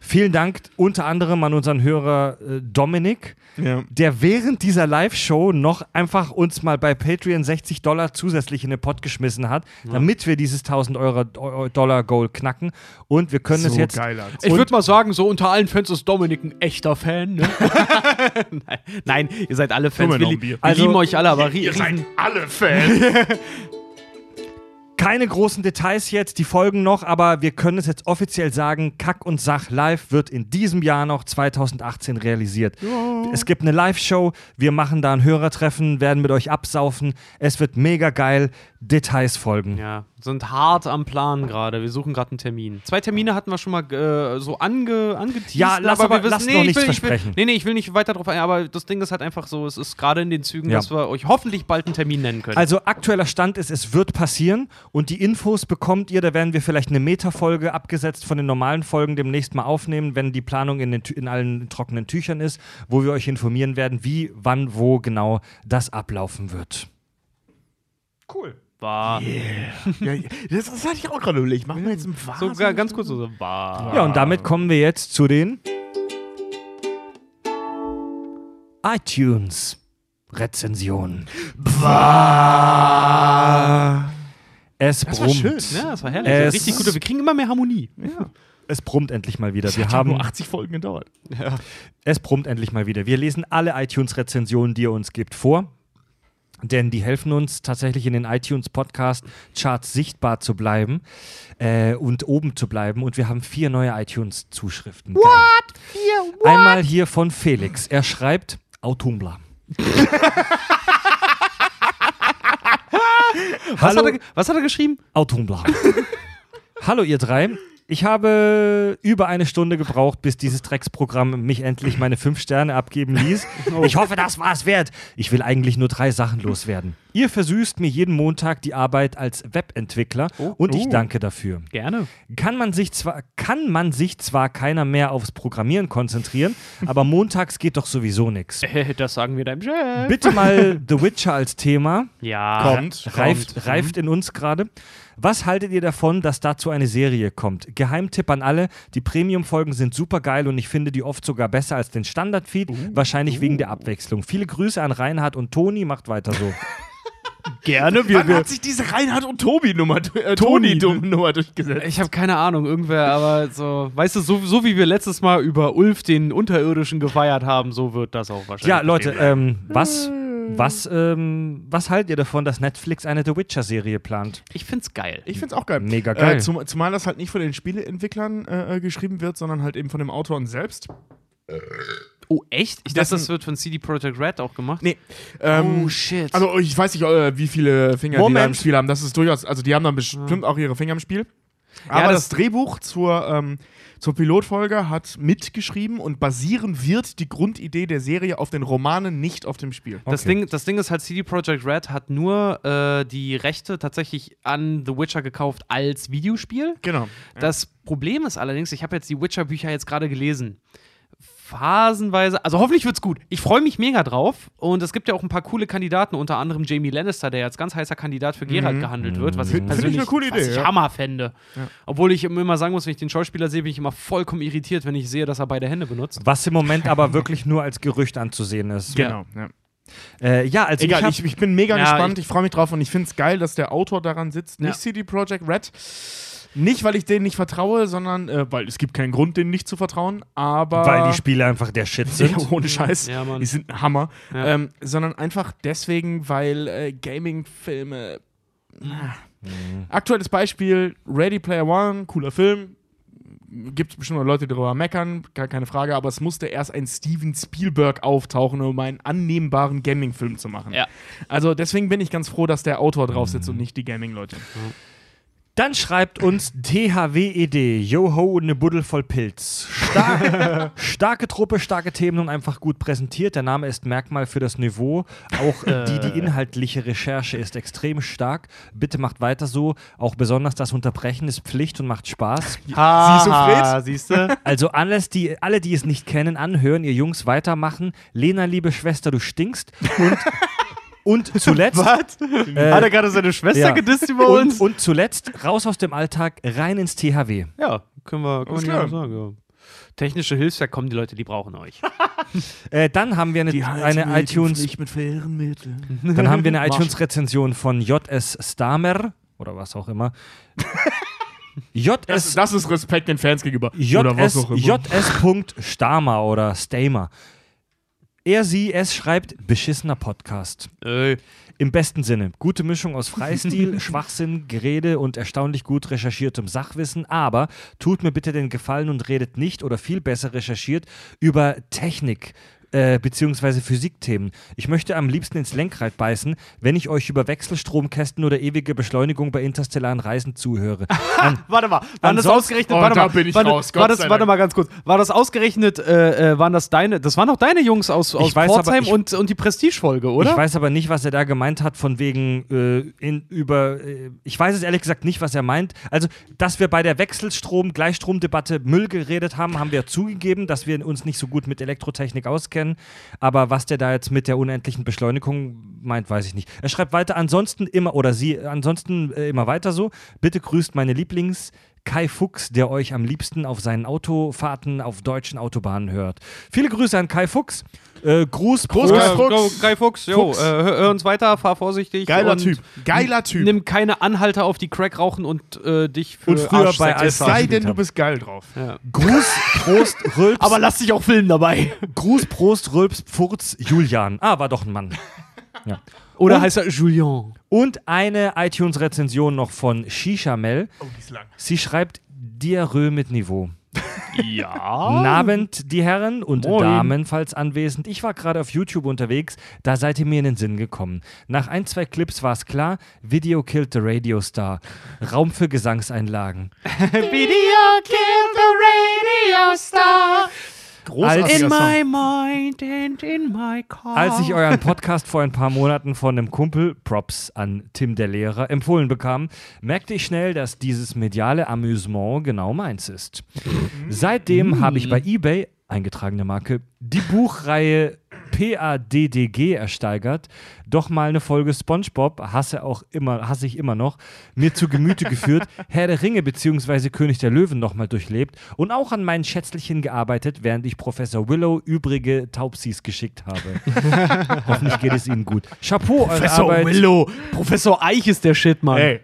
Vielen Dank unter anderem an unseren Hörer äh, Dominik, Ja. der während dieser Live-Show noch einfach uns mal bei Patreon 60 Dollar zusätzlich in den Pot geschmissen hat, damit wir dieses 1000 Euro, Dollar Goal knacken. Und wir können es So jetzt geil. Ich würde mal sagen, so unter allen Fans ist Dominik ein echter Fan. Ne? nein, nein, ihr seid alle Fans. Wir, li wir Also, lieben euch alle, aber Ihr seid riesen, alle Fans. Keine großen Details jetzt, die folgen noch, aber wir können es jetzt offiziell sagen, Kack und Sach Live wird in diesem Jahr noch 2018 realisiert. Es gibt eine Live-Show, wir machen da ein Hörertreffen, werden mit euch absaufen. Es wird mega geil. Details folgen. Ja, sind hart am Plan gerade. Wir suchen gerade einen Termin. Zwei Termine hatten wir schon mal äh, so ange, angeteased. Ja, lass aber- lass noch ich nichts will, ich will, versprechen. Nee, nee, ich will nicht weiter drauf ein, aber das Ding ist halt einfach so, es ist gerade in den Zügen, Ja. dass wir euch hoffentlich bald einen Termin nennen können. Also aktueller Stand ist, es wird passieren und die Infos bekommt ihr, da werden wir vielleicht eine Meta-Folge abgesetzt von den normalen Folgen demnächst mal aufnehmen, wenn die Planung in, den, in allen trockenen Tüchern ist, wo wir euch informieren werden, wie, wann, wo genau das ablaufen wird. Cool. War. Ja, das, das hatte ich auch gerade überlegt. Machen wir jetzt ein So ga- ganz kurz so, war. Ja, und damit kommen wir jetzt zu den iTunes-Rezensionen. Es Das war brummt. schön, Ja, das war herrlich. Es- Richtig gut. Wir kriegen immer mehr Harmonie. Es brummt endlich mal wieder. Das Wir hat ja haben nur 80 Folgen gedauert. Es brummt endlich mal wieder. Wir lesen alle iTunes-Rezensionen, die ihr uns gebt, vor. Denn die helfen uns tatsächlich in den iTunes-Podcast-Charts sichtbar zu bleiben äh, und oben zu bleiben. Und wir haben vier neue iTunes-Zuschriften. What? Vier? Einmal hier von Felix. Er schreibt Autumbla. Was, Hallo, hat er, was hat er geschrieben? Autumbla. Hallo ihr drei. Ich habe über eine Stunde gebraucht, bis dieses Drecksprogramm mich endlich meine fünf Sterne abgeben ließ. Ich hoffe, das war es wert. Ich will eigentlich nur drei Sachen loswerden. Ihr versüßt mir jeden Montag die Arbeit als Webentwickler und ich danke dafür. Gerne. Kann man sich zwar kann man sich zwar keiner mehr aufs Programmieren konzentrieren, aber montags geht doch sowieso nichts. Äh, das sagen wir deinem Chef. Bitte mal The Witcher als Thema. Ja. Kommt. Reift, kommt. reift in uns gerade. Was haltet ihr davon, dass dazu eine Serie kommt? Geheimtipp an alle: Die Premium-Folgen sind super geil und ich finde die oft sogar besser als den Standard-Feed. wahrscheinlich wegen der Abwechslung. Viele Grüße an Reinhard und Toni. Macht weiter so. Gerne. Wann hat sich diese Reinhard und Tobi-Nummer, äh, Toni-Nummer durchgesetzt? Ich habe keine Ahnung, irgendwer, aber so, weißt du, so, so wie wir letztes Mal über Ulf den Unterirdischen gefeiert haben, so wird das auch wahrscheinlich. ja, Leute, ähm, was, was, ähm, was haltet ihr davon, dass Netflix eine The Witcher-Serie plant? ich find's geil. Ich find's auch geil. Mega geil. Äh, zum, zumal das halt nicht von den Spieleentwicklern äh, äh, geschrieben wird, sondern halt eben von dem Autoren selbst. oh, echt? Ich dachte, das wird von CD Projekt Red auch gemacht. Nee. Ähm, oh, shit. Also ich weiß nicht, äh, wie viele Finger die da im Moment. Spiel haben. Das ist durchaus, also die haben dann bestimmt auch ihre Finger im Spiel. Aber das- das, Drehbuch zur, ähm, zur Pilotfolge hat mitgeschrieben und basieren wird die Grundidee der Serie auf den Romanen, nicht auf dem Spiel. Das, Okay. Ding, das Ding ist halt, CD Projekt Red hat nur äh, die Rechte tatsächlich an The Witcher gekauft als Videospiel. Genau. Das Problem ist allerdings, ich habe jetzt die Witcher-Bücher jetzt gerade gelesen. Phasenweise, also hoffentlich wird's gut. Ich freue mich mega drauf. Und es gibt ja auch ein paar coole Kandidaten, unter anderem Jamie Lannister, der als ganz heißer Kandidat für Geralt gehandelt wird, was ich Find- ich persönlich eine coole was Idee, ich ja. Hammer fände. Obwohl ich immer sagen muss, wenn ich den Schauspieler sehe, bin ich immer vollkommen irritiert, wenn ich sehe, dass er beide Hände benutzt. Was im Moment aber wirklich nur als Gerücht anzusehen ist. Genau. Ja. Äh, ja, also Egal, ich, hab, ich, ich bin mega Ja, gespannt, ich- ich, freue mich drauf und ich finde es geil, dass der Autor daran sitzt, nicht Ja. CD Projekt Red. Nicht, weil ich denen nicht vertraue, sondern äh, weil es gibt keinen Grund, denen nicht zu vertrauen, aber. weil die Spiele einfach der Shit sind. Ja, ohne Scheiß. Ja, Mann. Die sind ein Hammer. Ja. Ähm, sondern einfach deswegen, weil äh, Gaming-Filme. Ah. Aktuelles Beispiel: Ready Player One, cooler Film. Gibt es bestimmt noch Leute, die darüber meckern, gar keine Frage, aber es musste erst ein Steven Spielberg auftauchen, um einen annehmbaren Gaming-Film zu machen. Ja. Also deswegen bin ich ganz froh, dass der Autor drauf sitzt und nicht die Gaming-Leute. Dann schreibt uns THWED, Joho, ne Buddel voll Pilz. Star starke Truppe, starke Themen und einfach gut präsentiert. Der Name ist Merkmal für das Niveau. Auch äh, die, die inhaltliche Recherche ist extrem stark. Bitte macht weiter so. Auch besonders das Unterbrechen ist Pflicht und macht Spaß. Siehst du, Fred? Siehst du? Also alles, die, alle, die es nicht kennen, anhören, ihr Jungs weitermachen. Lena, liebe Schwester, du stinkst. Und, und zuletzt. Was? Äh, Hat er gerade seine Schwester ja. gedisst über Und, uns? und zuletzt raus aus dem Alltag, rein ins THW. Ja, können wir, können wir sagen. Ja. Technische Hilfswerk kommen die Leute, die brauchen euch. Äh, dann haben wir eine, eine iTunes, Nicht mit fairen Mitteln. dann haben wir eine iTunes-Rezension von JS Stamer oder was auch immer. Das, JS, das ist Respekt den Fans gegenüber. Oder was JS, auch immer. JS. Stamer oder Stamer. Er, sie, es schreibt beschissener Podcast. Ey. Im besten Sinne. Gute Mischung aus Freistil, Schwachsinn, Gerede und erstaunlich gut recherchiertem Sachwissen. Aber tut mir bitte den Gefallen und redet nicht oder viel besser recherchiert über Technik. Äh, beziehungsweise Physikthemen. Ich möchte am liebsten ins Lenkrad beißen, wenn ich euch über Wechselstromkästen oder ewige Beschleunigung bei interstellaren Reisen zuhöre. An, Warte mal, waren das ausgerechnet? Oh, warte da mal, bin ich warte, raus, Gott war das, sei warte mal ganz kurz. War das ausgerechnet, äh, äh, waren das deine, das waren doch deine Jungs aus, aus weiß Pforzheim ich- und, und die Prestige-Folge, oder? Ich weiß aber nicht, was er da gemeint hat, von wegen äh, in, über. Äh, ich weiß es ehrlich gesagt nicht, was er meint. Also, dass wir bei der Wechselstrom-Gleichstromdebatte Müll geredet haben, haben wir zugegeben, dass wir uns nicht so gut mit Elektrotechnik auskennen. Aber was der da jetzt mit der unendlichen Beschleunigung meint, weiß ich nicht. Er schreibt weiter, ansonsten immer, oder sie, ansonsten äh, immer weiter so. Bitte grüßt meine Lieblings- Kai Fuchs, der euch am liebsten auf seinen Autofahrten auf deutschen Autobahnen hört. Viele Grüße an Kai Fuchs. Äh, Gruß, Gruß, Prost. Kai Fuchs. go, Kai Fuchs, jo, Fuchs. Äh, hör, hör uns weiter, fahr vorsichtig. Geiler Typ. Geiler Typ. Nimm keine Anhalter auf die Crack rauchen und äh, dich für Und früher Arschsäcke bei es sei denn, du bist geil drauf. Ja. Gruß, Prost, Rülps. Aber lass dich auch filmen dabei. Gruß, Prost, Rülps, Pfurz, Julian. Ah, war doch ein Mann. Ja. Oder Und- heißt er Julien? Und eine iTunes-Rezension noch von Shisha Mel. Oh, die ist lang. Sie schreibt Diarrhoe mit Niveau. Ja. Abend, die Herren und Moin. Damen, falls anwesend. Ich war gerade auf YouTube unterwegs, da seid ihr mir in den Sinn gekommen. Nach ein, zwei Clips war es klar, Video killed the Radio Star. Raum für Gesangseinlagen. Video killed the radio star. Großartiger In Song. my mind and in my car. Als ich euren Podcast vor ein paar Monaten von einem Kumpel, Props an Tim der Lehrer, empfohlen bekam, merkte ich schnell, dass dieses mediale Amüsement genau meins ist. Seitdem habe ich bei eBay, eingetragene Marke, die Buchreihe PADDG ersteigert, doch mal eine Folge SpongeBob, hasse auch immer, hasse ich immer noch, mir zu Gemüte geführt, Herr der Ringe bzw. König der Löwen nochmal durchlebt und auch an meinen Schätzlichen gearbeitet, während ich Professor Willow übrige Taubsis geschickt habe. Hoffentlich geht es Ihnen gut. Chapeau, eure Professor Arbeit. Willow. Professor Eich ist der Shit, Mann. Ey,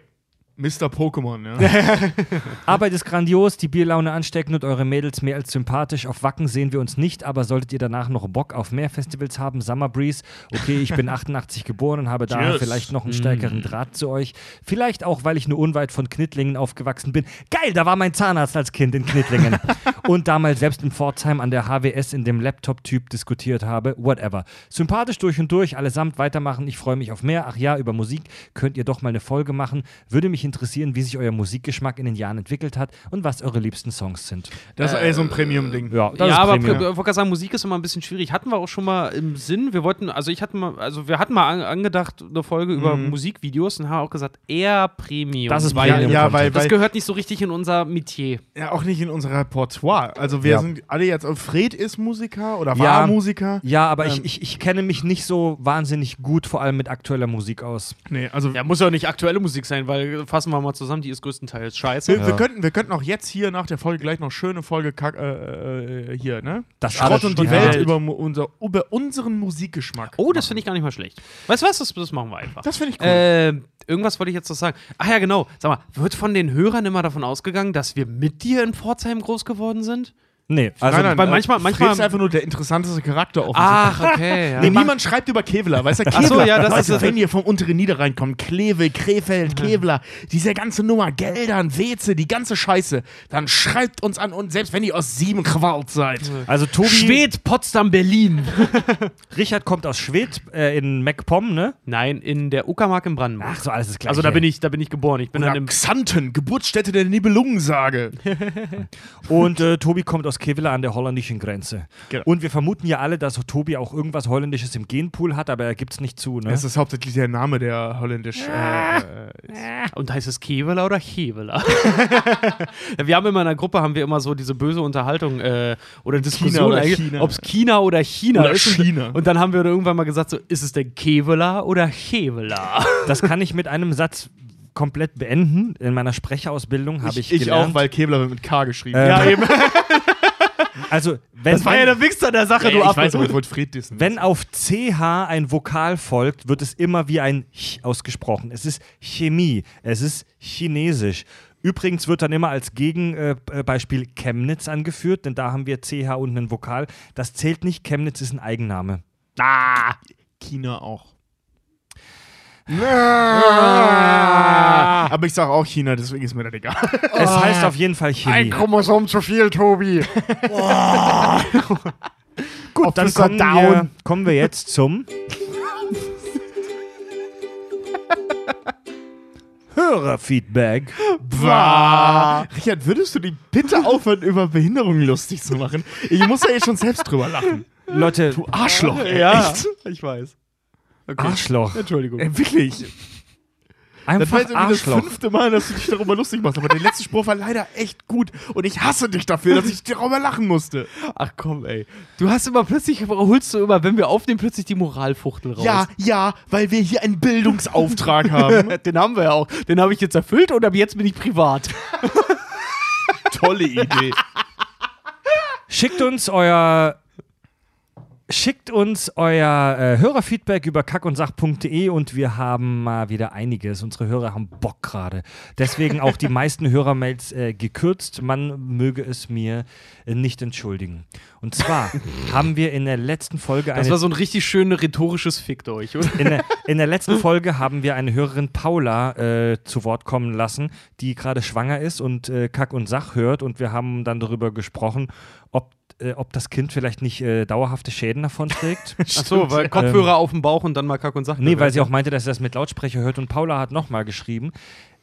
Mr. Pokémon, ja. Arbeit ist grandios, die Bierlaune ansteckend und eure Mädels mehr als sympathisch. Auf Wacken sehen wir uns nicht, aber solltet ihr danach noch Bock auf mehr Festivals haben, Summer Breeze. Okay, ich bin 88 geboren und habe daher Cheers. vielleicht noch einen stärkeren Draht zu euch. Vielleicht auch, weil ich nur unweit von Knittlingen aufgewachsen bin. Geil, da war mein Zahnarzt als Kind in Knittlingen. und damals selbst in Pforzheim an der HWS in dem Laptop-Typ diskutiert habe. Whatever. Sympathisch durch und durch, allesamt weitermachen. Ich freue mich auf mehr. Ach ja, über Musik könnt ihr doch mal eine Folge machen. Würde mich interessieren, wie sich euer Musikgeschmack in den Jahren entwickelt hat und was eure liebsten Songs sind. Das ist ey, so ein Premium-Ding. Ja, das ja, ist aber ich wollte gerade sagen, Musik ist immer ein bisschen schwierig. Hatten wir auch schon mal im Sinn. Wir wollten, also ich hatte mal, also wir hatten mal an, angedacht, eine Folge über Musikvideos und haben auch gesagt, eher Premium. Das ist weil, Ja, Premium ja Content. weil, das weil gehört nicht so richtig in unser Metier. ja, auch nicht in unser Repertoire. Also wir Ja. sind alle jetzt, Fred ist Musiker oder war Ja. Musiker. Ja, aber Ähm. ich, ich, ich kenne mich nicht so wahnsinnig gut, vor allem mit aktueller Musik aus. Nee, also Ja, muss ja auch nicht aktuelle Musik sein, weil fassen wir mal zusammen, die ist größtenteils scheiße. wir, wir, könnten, wir könnten auch jetzt hier nach der Folge gleich noch schöne Folge kack, äh, äh, hier, ne? Das Schrott und die. Welt Ja. über, unser, über unseren Musikgeschmack. Oh, das finde ich gar nicht mal schlecht. Weißt du was? Das, das machen wir einfach. Das finde ich cool. Äh, irgendwas wollte ich jetzt noch sagen. Ach ja, genau. Sag mal, wird von den Hörern immer davon ausgegangen, dass wir mit dir in Pforzheim groß geworden sind? Nee, also nein, nein, weil äh, manchmal- Fred manchmal- ist einfach nur der interessanteste Charakter offensichtlich. Ach, okay. Ja. Nee, niemand schreibt über Kevlar, weißt du, Ach so, Kevlar, ja, das Leute, ist wenn ihr vom unteren Niederrhein kommt, Kleve, Krefeld, Kevlar, diese ganze Nummer, Geldern, Weze, die ganze Scheiße, dann schreibt uns an und selbst wenn ihr aus Siebenquart seid. also Tobi, Schwed, Potsdam, Berlin. Richard kommt aus Schwedt äh, in MacPom, ne? Nein, in der Uckermark in Brandenburg. Ach so, alles ist gleich. also da bin ich, da bin ich geboren. Ich bin Oder dann im Xanten, Geburtsstätte der Nibelungensage. Und äh, Tobi kommt aus Kevela an der holländischen Grenze. Genau. Und wir vermuten ja alle, dass Tobi auch irgendwas Holländisches im Genpool hat, aber er gibt es nicht zu, ne? Das ist hauptsächlich der Name, der holländisch äh, äh, ist. Und heißt es Keveler oder Heveler? wir haben immer in der Gruppe haben wir immer so diese böse Unterhaltung äh, oder Diskussion, oder China. ob es China oder China Oder ist. Und- China. Und dann haben wir irgendwann mal gesagt, so, ist es denn Keveler oder Heveler? Das kann ich mit einem Satz komplett beenden. In meiner Sprecherausbildung habe ich, ich gelernt. auch, weil Kevlar wird mit K geschrieben. Ähm, ja, eben. also, wenn, Das war ja der Wichser der Sache, Ja, du ja, ich weiß, aber ich wollte Fred dissen. wenn auf CH ein Vokal folgt, wird es immer wie ein Ch ausgesprochen. Es ist Chemie, es ist Chinesisch. Übrigens wird dann immer als Gegenbeispiel äh, Beispiel Chemnitz angeführt, denn da haben wir CH und einen Vokal. Das zählt nicht, Chemnitz ist ein Eigenname. Ah, China auch. Aber ich sage auch China, deswegen ist mir das egal. Es heißt auf jeden Fall Chemie. Chromosom zu viel, Tobi. Gut, dann Officer kommen wir, kommen wir jetzt zum Hörerfeedback. Richard, würdest du die bitte aufhören, über Behinderungen lustig zu machen? Ich muss ja jetzt schon selbst drüber lachen. Leute, Du Arschloch. Ja, Echt? ich weiß. Okay. Arschloch. Entschuldigung. Ey, wirklich. Das war Einfach jetzt das fünfte Mal, dass du dich darüber lustig machst. Aber der letzte Spruch war leider echt gut. Und ich hasse dich dafür, dass ich darüber lachen musste. Ach komm, ey. Du hast immer plötzlich, holst du immer, wenn wir aufnehmen, plötzlich die Moralfuchtel raus. Ja, ja, weil wir hier einen Bildungsauftrag haben. Den haben wir ja auch. Den habe ich jetzt erfüllt und ab jetzt bin ich privat. Tolle Idee. Schickt uns euer Schickt uns euer äh, Hörerfeedback über kackundsach.de und wir haben mal wieder einiges. Unsere Hörer haben Bock gerade. Deswegen auch die meisten Hörermails äh, gekürzt. Man möge es mir äh, nicht entschuldigen. Und zwar haben wir in der letzten Folge Das eine war so ein richtig schönes rhetorisches Fickt euch, oder? in der, in der letzten Folge haben wir eine Hörerin Paula äh, zu Wort kommen lassen, die gerade schwanger ist und äh, Kack und Sach hört. Und wir haben dann darüber gesprochen, ob, äh, ob das Kind vielleicht nicht äh, dauerhafte Schäden davon trägt. Ach so, weil Kopfhörer auf dem Bauch und dann mal Kack und Sach. nee, weil sie auch meinte, dass sie das mit Lautsprecher hört. Und Paula hat nochmal geschrieben.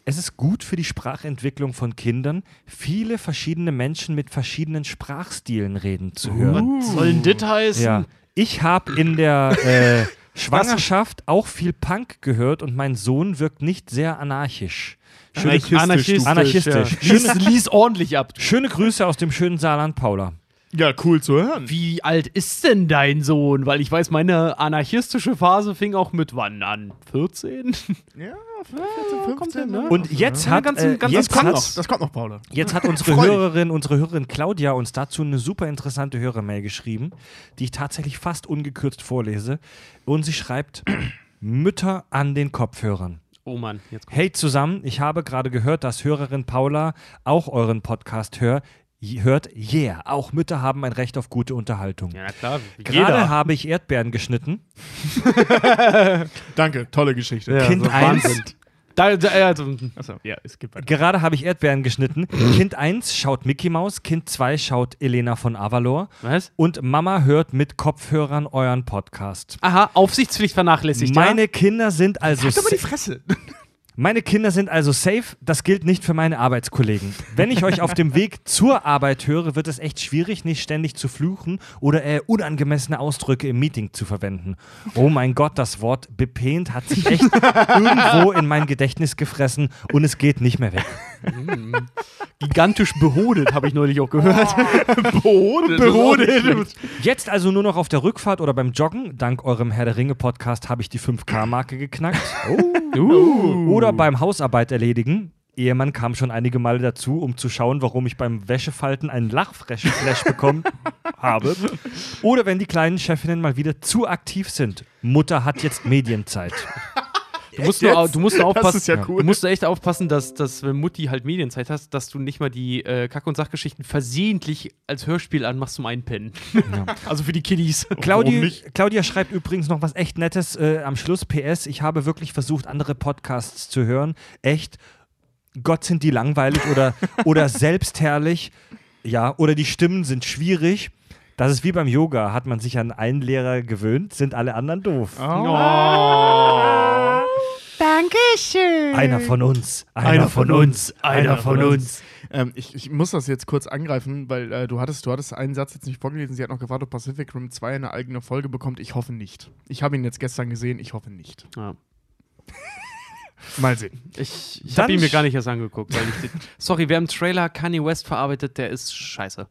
Es ist gut für die Sprachentwicklung von Kindern, viele verschiedene Menschen mit verschiedenen Sprachstilen reden zu hören. Was soll denn das heißen? Ja. Ich habe in der äh, Schwangerschaft auch viel Punk gehört und mein Sohn wirkt nicht sehr anarchisch. Schöne, Anarchistisch, Anarchistisch. Anarchistisch. Ja. Lies, lies ordentlich ab. schöne Grüße aus dem schönen Saarland, Paula. Ja, cool zu hören. Wie alt ist denn dein Sohn? Weil ich weiß, meine anarchistische Phase fing auch mit wann an? 14? Ja, 14, 15, ne? Und jetzt hat, ganz- äh, ganz- jetzt das kommt hat, noch, das kommt noch, Paula. jetzt hat unsere. Hörerin, unsere Hörerin Claudia uns dazu eine super interessante Hörermail geschrieben, die ich tatsächlich fast ungekürzt vorlese. Und sie schreibt: Mütter an den Kopfhörern. Oh Mann, jetzt kommt. Hey zusammen, ich habe gerade gehört, dass Hörerin Paula auch euren Podcast hör, hört. Yeah, auch Mütter haben ein Recht auf gute Unterhaltung. Ja, klar. Gerade habe ich Erdbeeren geschnitten. Danke, tolle Geschichte. Ja, kind so 1. Wahnsinn. Da, da, also, Achso, ja, es gibt weiter. Gerade habe ich Erdbeeren geschnitten. Kind 1 schaut Mickey Mouse, Kind 2 schaut Elena von Avalor was? und Mama hört mit Kopfhörern euren Podcast. Aha, Aufsichtspflicht vernachlässigt. Meine Kinder sind also Halt doch mal die Fresse. Meine Kinder sind also safe. Das gilt nicht für meine Arbeitskollegen. Wenn ich euch auf dem Weg zur Arbeit höre, wird es echt schwierig, nicht ständig zu fluchen oder äh, unangemessene Ausdrücke im Meeting zu verwenden. Oh mein Gott, das Wort bepehnt hat sich echt irgendwo in mein Gedächtnis gefressen und es geht nicht mehr weg. Ja. Gigantisch behodet, habe ich neulich auch gehört. Behodet. Behodet. Jetzt also nur noch auf der Rückfahrt oder beim Joggen. Dank eurem Herr der Ringe Podcast habe ich die 5K-Marke geknackt. Oder beim Hausarbeit erledigen. Ehemann kam schon einige Male dazu, um zu schauen, warum ich beim Wäschefalten einen Lachflash bekommen habe. Oder wenn die kleinen Chefinnen mal wieder zu aktiv sind. Mutter hat jetzt Medienzeit. Du musst, nur, Jetzt? du musst nur Das aufpassen. ist ja cool. Du musst echt aufpassen, dass, dass wenn Mutti halt Medienzeit hast, dass du nicht mal die äh, Kack- und Sachgeschichten versehentlich als Hörspiel anmachst zum Einpennen. Also für die Kiddies. Claudi? Claudia schreibt übrigens noch was echt Nettes äh, am Schluss. PS, ich habe wirklich versucht, andere Podcasts zu hören. Echt. Gott sind die langweilig oder, oder selbstherrlich. Ja, oder die Stimmen sind schwierig. Das ist wie beim Yoga. Hat man sich an einen Lehrer gewöhnt, sind alle anderen doof. Einer von uns. Einer, von uns. Einer von uns. Ähm, ich, ich muss das jetzt kurz angreifen, weil äh, du hattest, du hattest einen Satz jetzt nicht vorgelesen. Sie hat noch gefragt, ob Pacific Rim 2 eine eigene Folge bekommt. Ich hoffe nicht. Ich habe ihn jetzt gestern gesehen. Ich hoffe nicht. Ja. Mal sehen. Ich, ich habe ihn mir gar nicht erst angeguckt. Weil ich, den- sorry, wer im Trailer Kanye West verarbeitet, der ist scheiße.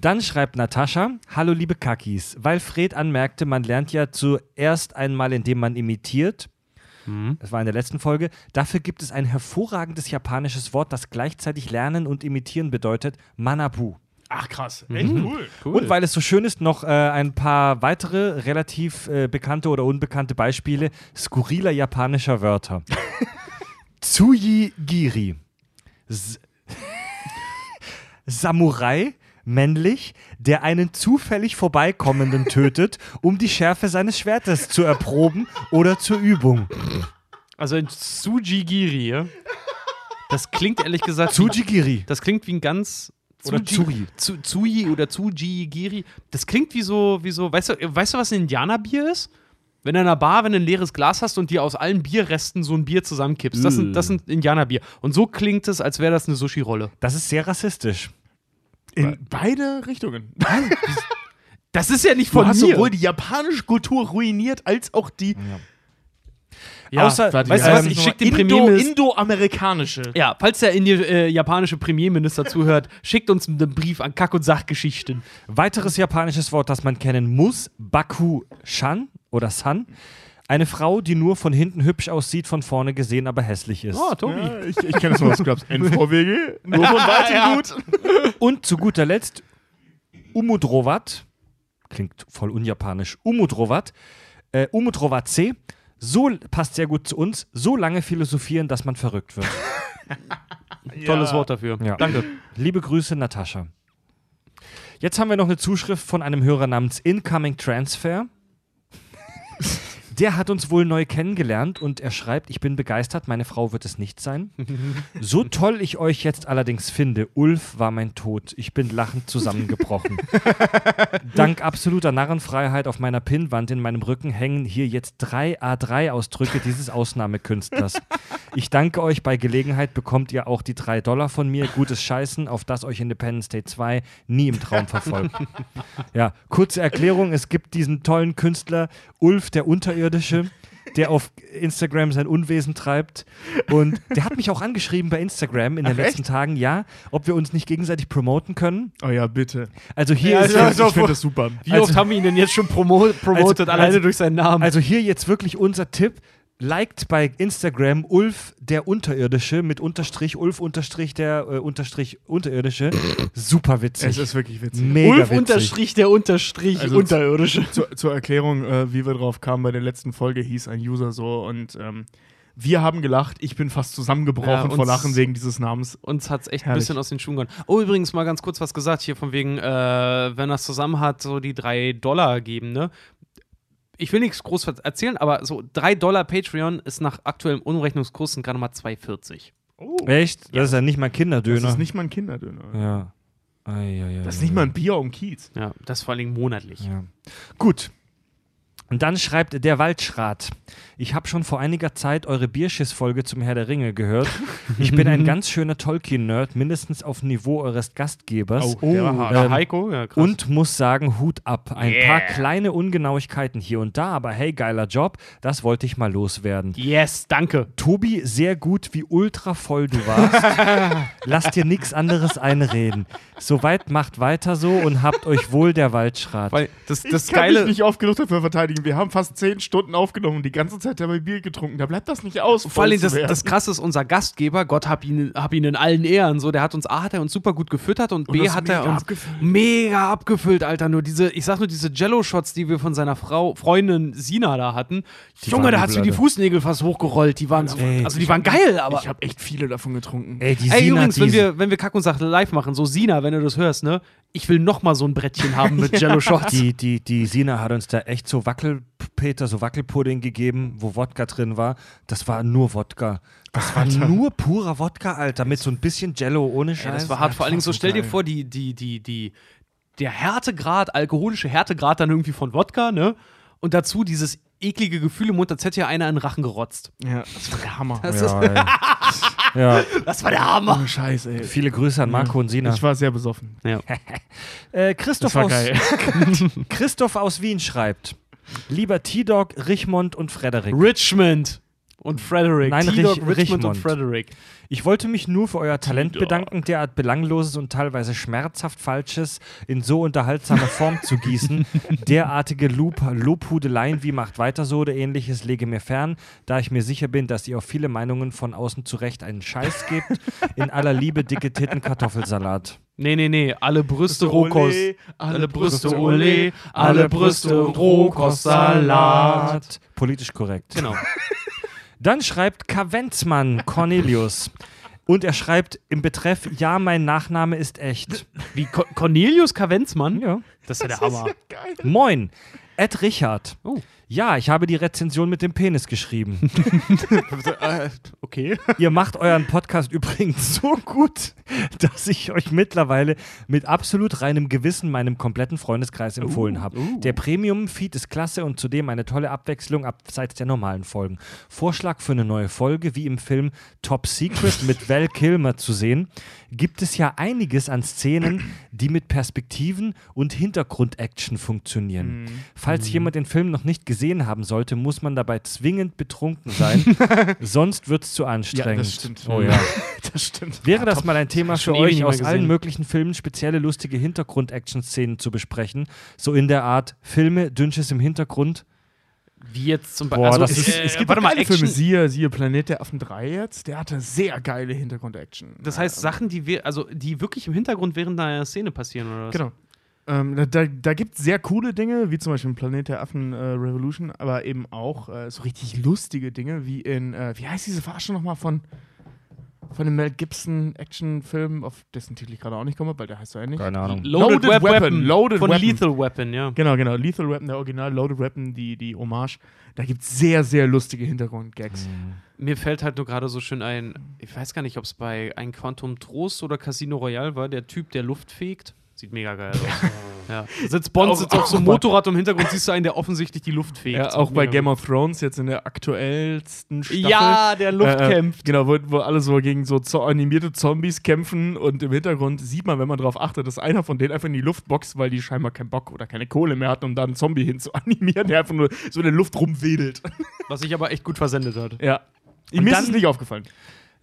Dann schreibt Natascha, hallo liebe Kakis, weil Fred anmerkte, man lernt ja zuerst einmal, indem man imitiert. Das war in der letzten Folge. Dafür gibt es ein hervorragendes japanisches Wort, das gleichzeitig lernen und imitieren bedeutet, Manabu. Ach krass. Echt cool. Und weil es so schön ist, noch äh, ein paar weitere relativ äh, bekannte oder unbekannte Beispiele skurriler japanischer Wörter. Tsuyi Giri. S Samurai, männlich, der einen zufällig Vorbeikommenden tötet, um die Schärfe seines Schwertes zu erproben oder zur Übung. Also ein Tsujigiri? Das klingt ehrlich gesagt. wie- Tsujigiri. Das klingt wie ein ganz. Oder Tsuri. Tsu- Tsui oder Tsujigiri. Das klingt wie so, wie so, weißt du, weißt du, was ein Indianerbier ist? Wenn du in einer Bar, wenn du ein leeres Glas hast und dir aus allen Bierresten so ein Bier zusammenkippst. Das sind, das sind Indianerbier. Und so klingt es, als wäre das eine Sushi-Rolle. Das ist sehr rassistisch. In beide Richtungen. Das ist ja nicht Du von hast mir. sowohl die japanische Kultur ruiniert, als auch die ja, Außer- weißt du was, ich schick den Premierminister. Indo-amerikanische. Ja, falls der Indi äh, japanische Premierminister zuhört, schickt uns einen Brief an Kack- und Sachgeschichten. Weiteres japanisches Wort, das man kennen muss: Baku-Shan oder San. Eine Frau, die nur von hinten hübsch aussieht, von vorne gesehen aber hässlich ist. Oh, Tobi. Ja, ich, ich kenne das aus Clubs. NVWG, nur von weitem gut. Und zu guter Letzt Umudrovat. Klingt voll unjapanisch. Umudrovat. Äh, Umudrovat C. So passt sehr gut zu uns. So lange philosophieren, dass man verrückt wird. Tolles Wort dafür. Ja. Danke. Liebe Grüße, Natascha. Jetzt haben wir noch eine Zuschrift von einem Hörer namens Incoming Transfer. Der hat uns wohl neu kennengelernt und er schreibt, ich bin begeistert, meine Frau wird es nicht sein. So toll ich euch jetzt allerdings finde, Ulf war mein Tod. Ich bin lachend zusammengebrochen. Dank absoluter Narrenfreiheit auf meiner Pinnwand in meinem Rücken hängen hier jetzt drei A3-Ausdrücke dieses Ausnahmekünstlers. Ich danke euch, bei Gelegenheit bekommt ihr auch die drei Dollar von mir. Gutes Scheißen, auf das euch Independence Day 2 nie im Traum verfolgt. Ja, kurze Erklärung: Es gibt diesen tollen Künstler Ulf der Unterirdische, der auf Instagram sein Unwesen treibt. Und der hat mich auch angeschrieben bei Instagram in den Ach, letzten Tagen, ja, ob wir uns nicht gegenseitig promoten können. Oh ja, bitte. Also hier Ja, ist also- jetzt, ich finde das super. Wie Also- oft haben wir ihn denn jetzt schon promo promotet, Also- alleine also- durch seinen Namen? also hier jetzt wirklich unser Tipp. Liked bei Instagram Ulf der Unterirdische mit Unterstrich, Ulf Unterstrich der äh, Unterstrich Unterirdische. Super witzig. Es ist wirklich witzig. Mega Ulf witzig. unterstrich der Unterstrich Also Unterirdische. zur, zur Erklärung, äh, wie wir drauf kamen, bei der letzten Folge hieß ein User so und ähm, wir haben gelacht, ich bin fast Ja, zusammengebrochen uns- vor Lachen wegen dieses Namens. Uns hat's echt ein Herrlich. bisschen aus den Schuhen gehauen. Oh, übrigens mal ganz kurz was gesagt hier von wegen, äh, wenn das zusammen hat, so die drei Dollar geben, ne? Ich will nichts groß erzählen, aber so drei Dollar Patreon ist nach aktuellem Umrechnungskurs sind gerade mal 2,40. Oh, Echt? Das ist ja nicht mal das Kinderdöner. ist nicht mal ein Kinderdöner. ja. Ei, ei, ei, Das ist ei, nicht mal ei. ein Bier um Kiez. Ja, das vor allen Dingen monatlich. Ja. Gut. Und dann schreibt der Waldschrat. Ich habe schon vor einiger Zeit eure Bierschiss-Folge zum Herr der Ringe gehört. Ich bin ein ganz schöner Tolkien-Nerd, mindestens auf Niveau eures Gastgebers. hart. Ja, Ähm, Heiko, ja, krass. Und muss sagen, Hut ab. Ein Yeah. paar kleine Ungenauigkeiten hier und da, aber hey, geiler Job. Das wollte ich mal loswerden. yes, danke. Tobi, sehr gut, wie ultra voll du warst. Lass dir nichts anderes einreden. Soweit macht weiter so und habt euch wohl der Waldschrat. Weil das, Ich das kann mich Geile. nicht oft genug dafür verteidigen. Wir haben fast zehn Stunden aufgenommen und die ganze Zeit dabei Bier getrunken. Da bleibt das nicht aus. Vor allem das, das Krasse ist, unser Gastgeber, Gott hab ihn, hab ihn in allen Ehren, so, der hat uns, A, hat er uns super gut gefüttert und, B, das hat er uns abgefüllt. mega abgefüllt, Alter. Nur diese, ich sag nur, diese Jello-Shots, die wir von seiner Frau, Freundin Sina da hatten. Junge, waren da hat sie die Fußnägel fast hochgerollt. Die waren so, Ey, also die waren geil, aber. ich habe echt viele davon getrunken. Ey, die Ey, Sina, übrigens, die wenn wir, wenn wir Kack und Sache live machen, so Sina, wenn du das hörst, ne? Ich will noch mal so ein Brettchen haben mit Jello-Shots. Die, die, die Sina hat uns da echt so Wackelpeter, so Wackelpudding gegeben, wo Wodka drin war. Das war nur Wodka. Das war nur purer Wodka, Alter, mit so ein bisschen Jello ohne Scheiß. Ja, das war hart. Vor allen Dingen so, stell dir vor, die, die, die, die, der Härtegrad, alkoholische Härtegrad dann irgendwie von Wodka, ne? Und dazu dieses eklige Gefühl im Mund, als hätte ja einer in den Rachen gerotzt. Ja, das war der Hammer. Das, ja, ey. ja, das war der Hammer. Oh, Scheiße, ey. viele Grüße an Marco und Sina. Ich war sehr besoffen. Äh, Christoph, Das war aus, geil. Christoph aus Wien schreibt: Lieber T-Dog, Richmond und Frederik. Richmond und Frederick. Nein, Rich- Richmond und. Frederick. Ich wollte mich nur für euer Talent bedanken, derart belangloses und teilweise schmerzhaft Falsches in so unterhaltsame Form zu gießen. Derartige Lob Lobhudeleien wie macht weiter so oder ähnliches lege mir fern, da ich mir sicher bin, dass ihr auf viele Meinungen von außen zu Recht einen Scheiß gebt. In aller Liebe dicke Titten Kartoffelsalat. Nee, nee, nee. Alle Brüste Rohkost. Alle Brüste Ole, alle Brüste Rohkostsalat. Politisch korrekt. Genau. Dann schreibt Kavenzmann Cornelius. Und er schreibt im Betreff, ja, mein Nachname ist echt. Wie Co Cornelius Kavenzmann? Ja. Das ist ja der Hammer. Moin, Ed Richard. Oh. Ja, ich habe die Rezension mit dem Penis geschrieben. Okay. Ihr macht euren Podcast übrigens so gut, dass ich euch mittlerweile mit absolut reinem Gewissen meinem kompletten Freundeskreis empfohlen habe. Der Premium-Feed ist klasse und zudem eine tolle Abwechslung abseits der normalen Folgen. Vorschlag für eine neue Folge, wie im Film Top Secret mit Val Kilmer zu sehen, gibt es ja einiges an Szenen, die mit Perspektiven und Hintergrund-Action funktionieren. Falls jemand den Film noch nicht gesehen haben sollte, muss man dabei zwingend betrunken sein, sonst wird es zu anstrengend. das stimmt. Oh ja. Das stimmt. Wäre das mal ein Thema für euch, aus allen gesehen. möglichen Filmen spezielle lustige Hintergrund-Action-Szenen zu besprechen? So in der Art Filme, Dünnsches im Hintergrund. Wie jetzt zum Beispiel. das Also, ist- äh, Es gibt warte mal, Action. Filme, siehe, siehe Planet der Affen 3 jetzt, der hatte sehr geile Hintergrund-Action. Das heißt, Sachen, die wir, also die wirklich im Hintergrund während einer Szene passieren, oder was? Genau. Ähm, da da, da gibt es sehr coole Dinge, wie zum Beispiel Planet der Affen äh, Revolution, aber eben auch äh, so richtig lustige Dinge, wie in, äh, wie heißt diese Verarsche nochmal von, von dem Mel Gibson Actionfilm, auf dessen Titel ich gerade auch nicht komme, weil der heißt so ähnlich. Keine Ahnung. Loaded, Loaded Web Weapon, Weapon. Loaded Von Weapon. Lethal Weapon, ja. Genau, genau. Lethal Weapon, der Original Loaded Weapon, die, die Hommage. Da gibt es sehr, sehr lustige Hintergrund-Gags. Mir fällt halt nur gerade so schön ein, ich weiß gar nicht, ob es bei Ein Quantum Trost oder Casino Royale war, der Typ, der Luft fegt. Sieht mega geil aus. ja. Sitzt Bond, Auch- sitzt auf so einem Motorrad und im Hintergrund siehst du einen, der offensichtlich die Luft fegt. Ja, auch bei Game of Thrones, jetzt in der aktuellsten Staffel. Ja, der Luft Äh, äh, kämpft. Genau, wo, wo alle so gegen so animierte Zombies kämpfen und im Hintergrund sieht man, wenn man darauf achtet, dass einer von denen einfach in die Luft boxt, weil die scheinbar keinen Bock oder keine Kohle mehr hatten, um da einen Zombie hin zu animieren, der einfach nur so in der Luft rumwedelt. Was sich aber echt gut versendet hat. ja. Und Mir ist dann- es nicht aufgefallen.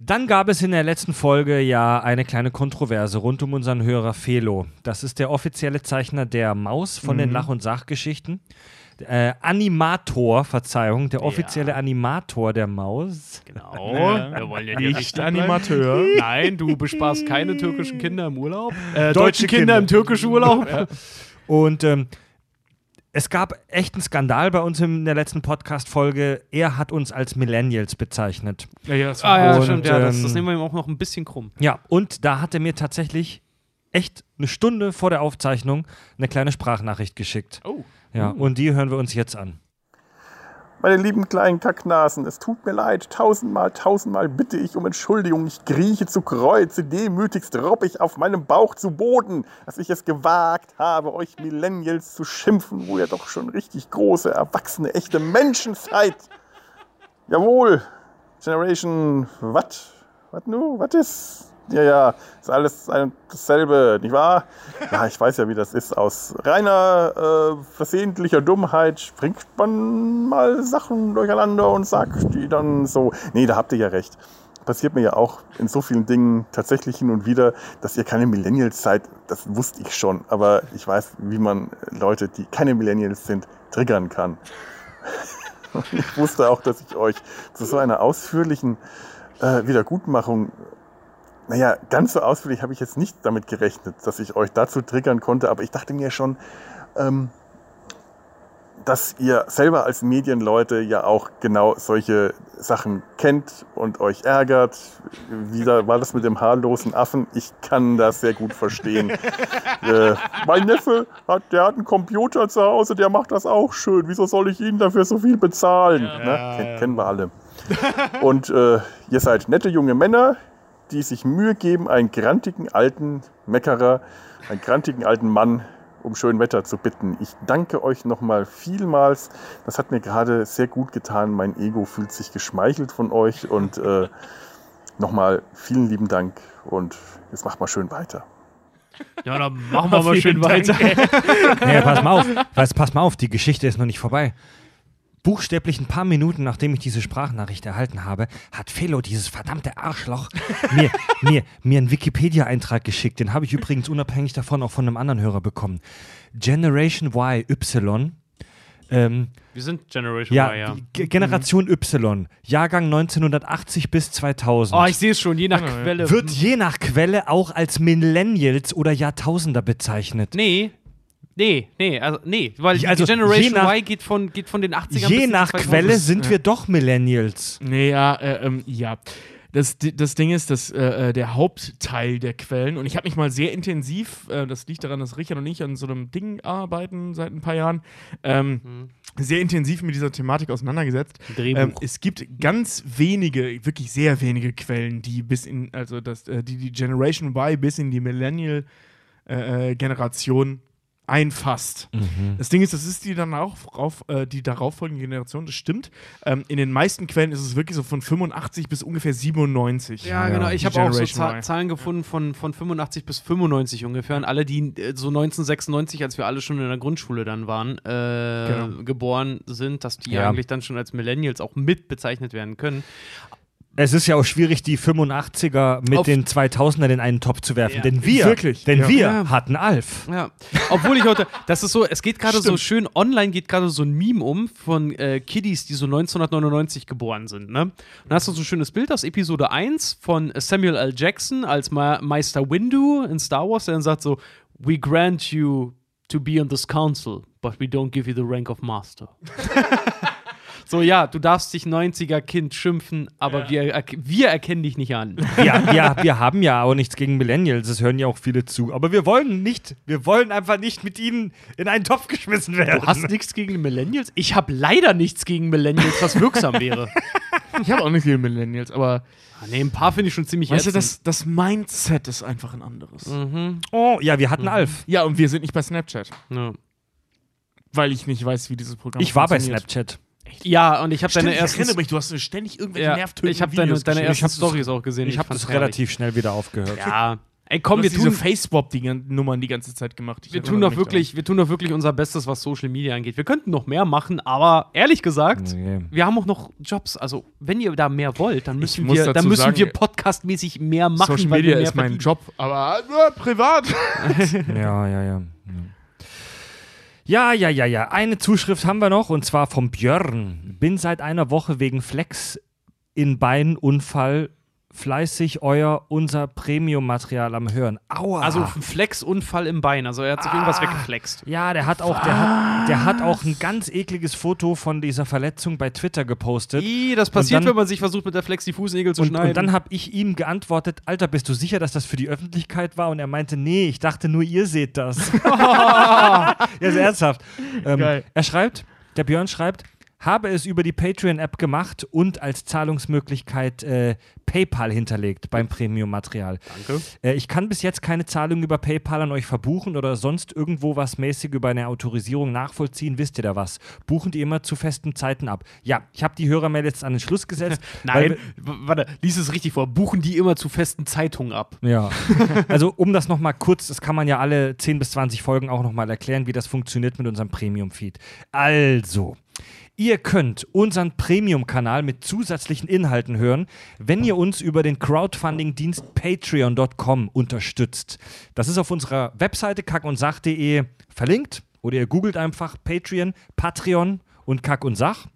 Dann gab es in der letzten Folge ja eine kleine Kontroverse rund um unseren Hörer Felo. Das ist der offizielle Zeichner der Maus von den Lach- und Sachgeschichten. Äh, Animator, Verzeihung, der offizielle Animator der Maus. Genau. Wir wollen ja Nicht Animateur. Nein, du bespaßt keine türkischen Kinder im Urlaub. Deutsche Äh, deutsche Kinder, Kinder. im türkischen Urlaub. Und ähm, es gab echt einen Skandal bei uns in der letzten Podcast-Folge. Er hat uns als Millennials bezeichnet. Ja, ja, das Ah ja, Und, stimmt. Ja, das, das ähm, nehmen wir ihm auch noch ein bisschen krumm. Ja, und da hat er mir tatsächlich echt eine Stunde vor der Aufzeichnung eine kleine Sprachnachricht geschickt. Oh. Ja, und die hören wir uns jetzt an. Meine lieben kleinen Kacknasen, es tut mir leid. Tausendmal, tausendmal bitte ich um Entschuldigung. Ich krieche zu Kreuze, demütigst robb ich auf meinem Bauch zu Boden, dass ich es gewagt habe, euch Millennials zu schimpfen, wo ihr doch schon richtig große, erwachsene, echte Menschen seid. Jawohl, Generation, was? Was nu? Was ist? Ja, ja, ist alles dasselbe, nicht wahr? Ja, ich weiß ja, wie das ist. Aus reiner äh, versehentlicher Dummheit springt man mal Sachen durcheinander und sagt die dann so. Nee, da habt ihr ja recht. Passiert mir ja auch in so vielen Dingen tatsächlich hin und wieder, dass ihr keine Millennials seid. Das wusste ich schon. Aber ich weiß, wie man Leute, die keine Millennials sind, triggern kann. Ich wusste auch, dass ich euch zu so einer ausführlichen äh, Wiedergutmachung naja, ganz so ausführlich habe ich jetzt nicht damit gerechnet, dass ich euch dazu triggern konnte, aber ich dachte mir schon, ähm, dass ihr selber als Medienleute ja auch genau solche Sachen kennt und euch ärgert. Wieder war das mit dem haarlosen Affen. Ich kann das sehr gut verstehen. äh, mein Neffe, hat, der hat einen Computer zu Hause, der macht das auch schön. Wieso soll ich ihn dafür so viel bezahlen? ne? Ken- Kennen wir alle. Und äh, ihr seid nette junge Männer, die sich Mühe geben, einen grantigen alten Meckerer, einen grantigen alten Mann um schön Wetter zu bitten. Ich danke euch nochmal vielmals. Das hat mir gerade sehr gut getan. Mein Ego fühlt sich geschmeichelt von euch und äh, nochmal vielen lieben Dank und jetzt macht mal schön weiter. Ja, dann machen wir mal schön weiter. Naja, pass mal auf, pass, pass mal auf, die Geschichte ist noch nicht vorbei. Buchstäblich ein paar Minuten, nachdem ich diese Sprachnachricht erhalten habe, hat Felo, dieses verdammte Arschloch, mir, mir, mir einen Wikipedia-Eintrag geschickt. Den habe ich übrigens unabhängig davon auch von einem anderen Hörer bekommen. Generation Y, ähm, Wir sind Generation ja, Y, ja. G- Generation Y, Jahrgang 1980 bis 2000. Oh, ich sehe es schon, je nach ja. Quelle. wird je nach Quelle auch als Millennials oder Jahrtausender bezeichnet. Nee. Nee, nee, also nee, weil Ich- also die Generation nach- Y geht von, geht von den 80ern bis Je die nach 2000. Quelle sind wir doch Millennials. Nee, ja, äh, ähm, ja. das, das Ding ist, dass äh, äh, der Hauptteil der Quellen, und ich habe mich mal sehr intensiv, äh, das liegt daran, dass Richard und ich an so einem Ding arbeiten seit ein paar Jahren, ähm, sehr intensiv mit dieser Thematik auseinandergesetzt. Drehbuch. Ähm, es gibt ganz wenige, wirklich sehr wenige Quellen, die bis in, also das, äh, die die Generation Y bis in die Millennial-Generation einfasst. Das Ding ist, das ist die dann auch auf, äh, die darauffolgende Generation, das stimmt. Ähm, in den meisten Quellen ist es wirklich so von 85 bis ungefähr 97. Ja, genau. Ich habe auch so Y. Zahlen gefunden von, von 85 bis 95 ungefähr. Und alle, die äh, so 1996, als wir alle schon in der Grundschule dann waren, äh, Genau. geboren sind, dass die Ja. eigentlich dann schon als Millennials auch mit bezeichnet werden können. Es ist ja auch schwierig, die 85er mit Auf- den 2000er in einen Topf zu werfen. Ja. Denn wir, Wirklich, denn ja. wir Ja. hatten Alf. Ja, obwohl ich heute, das ist so, es geht gerade so schön, online geht gerade so ein Meme um von äh, Kiddies, die so 1999 geboren sind, ne? Und da hast du so ein schönes Bild aus Episode 1 von Samuel L. Jackson als Ma Meister Windu in Star Wars, der dann sagt so, we grant you to be on this council, but we don't give you the rank of Master. so, ja, du darfst dich 90er-Kind schimpfen, aber wir, erk- wir erkennen dich nicht an. Ja, ja, wir haben ja auch nichts gegen Millennials, es hören ja auch viele zu. Aber wir wollen nicht, wir wollen einfach nicht mit ihnen in einen Topf geschmissen werden. Du hast nichts gegen Millennials? Ich habe leider nichts gegen Millennials, was wirksam wäre. Ich habe auch nicht viele Millennials, aber Ah, nee, ein paar finde ich schon ziemlich weißt du, ätzend. das, das Mindset ist einfach ein anderes. oh, ja, wir hatten Alf. Ja, und wir sind nicht bei Snapchat, Ja. weil ich nicht weiß, wie dieses Programm Ich war bei funktioniert. Snapchat. Ja, und ich habe deine ich ersten, erinnere mich, du hast ständig irgendwelche ja, nervtötenden ich habe deine, deine ersten Ich Stories auch gesehen. Ich habe fand's das relativ schnell wieder aufgehört. Ja. Ey, Komm, wir hast diese tun, Facebook-Nummern die ganze Zeit gemacht. Ich wir tun doch wirklich, wir tun doch wirklich unser Bestes, was Social Media angeht. Wir könnten noch mehr machen, aber ehrlich gesagt, Nee. wir haben auch noch Jobs. Also, wenn ihr da mehr wollt, dann müssen wir, dann müssen sagen, wir podcastmäßig mehr machen, Social weil Media wir mehr ist mein verdienen. Job, aber nur privat. Ja, ja, ja. Ja, ja, ja, ja. Eine Zuschrift haben wir noch und zwar vom Björn. Bin seit einer Woche wegen Flex in Beinunfall fleißig euer unser Premium-Material am Hören. Aua. Also ein Flexunfall im Bein. Also er hat sich Ah. irgendwas weggeflext. ja, der hat auch, der hat, der hat auch ein ganz ekliges Foto von dieser Verletzung bei Twitter gepostet. Ih, das passiert, dann- wenn man sich versucht, mit der Flex die Fußnägel zu Und, schneiden. und dann habe ich ihm geantwortet, Alter, bist du sicher, dass das für die Öffentlichkeit war? Und er meinte, nee, ich dachte nur, ihr seht das. ja, ist ernsthaft. Ähm, er schreibt, der Björn schreibt, habe es über die Patreon-App gemacht und als Zahlungsmöglichkeit äh, PayPal hinterlegt beim Premium-Material. Danke. Äh, ich kann bis jetzt keine Zahlung über PayPal an euch verbuchen oder sonst irgendwo was mäßig über eine Autorisierung nachvollziehen. Wisst ihr da was? Buchen die immer zu festen Zeiten ab? Ja, ich habe die Hörermail jetzt an den Schluss gesetzt. Nein, warte, lies es richtig vor. Buchen die immer zu festen Zeitungen ab. Ja. Also, um das nochmal kurz, das kann man ja alle 10 bis 20 Folgen auch nochmal erklären, wie das funktioniert mit unserem Premium-Feed. Also. Ihr könnt unseren Premium-Kanal mit zusätzlichen Inhalten hören, wenn ihr uns über den Crowdfunding-Dienst patreon.com unterstützt. Das ist auf unserer Webseite kackundsach.de verlinkt oder ihr googelt einfach Patreon, Patreon und Kack und Sach.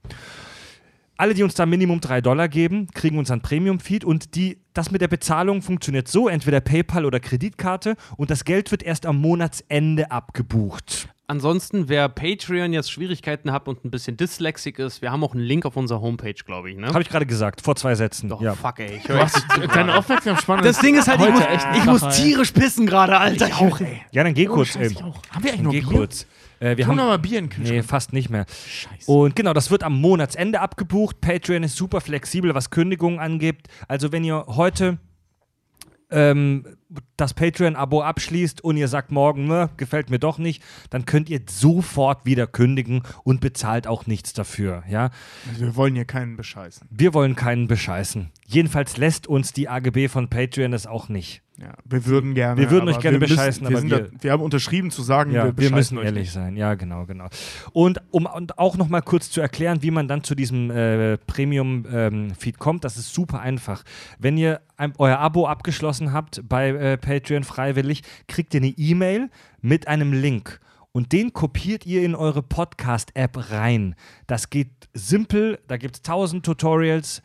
Alle, die uns da Minimum 3 Dollar geben, kriegen unseren Premium-Feed und die, das mit der Bezahlung funktioniert so, entweder PayPal oder Kreditkarte und das Geld wird erst am Monatsende abgebucht. Ansonsten, wer Patreon jetzt Schwierigkeiten hat und ein bisschen dyslexic ist, wir haben auch einen Link auf unserer Homepage, glaube ich. Ne? Habe ich gerade gesagt, vor zwei Sätzen. Doch, ja. fuck, ey. Ich höre Deine gerade. Aufmerksamkeit Das Ding ist halt, ich heute muss, echt ich muss tierisch pissen gerade, Alter. Ich auch, ey. ja, dann geh Oh, kurz. Scheiße, auch. Haben wir eigentlich noch geh Bier? kurz. Äh, wir Wir haben mal Bier in den Nee, Kühlschrank. fast nicht mehr. Scheiße. Und genau, das wird am Monatsende abgebucht. Patreon ist super flexibel, was Kündigungen angeht. Also wenn ihr heute ähm, das Patreon-Abo abschließt und ihr sagt morgen, ne, gefällt mir doch nicht, dann könnt ihr sofort wieder kündigen und bezahlt auch nichts dafür. Ja? Also wir wollen hier keinen bescheißen. Wir wollen keinen bescheißen. Jedenfalls lässt uns die AGB von Patreon das auch nicht. Ja, wir würden gerne. Wir würden euch gerne wir bescheißen, wir aber wir- da, wir haben unterschrieben zu sagen, Ja, wir wir, müssen euch ehrlich nicht. sein. Ja, genau, genau. Und um und auch noch mal kurz zu erklären, wie man dann zu diesem äh, Premium-Feed kommt, das ist super einfach. Wenn ihr ein, euer Abo abgeschlossen habt bei äh, Patreon freiwillig, kriegt ihr eine E-Mail mit einem Link. Und den kopiert ihr in eure Podcast-App rein. Das geht simpel, da gibt es tausend Tutorials,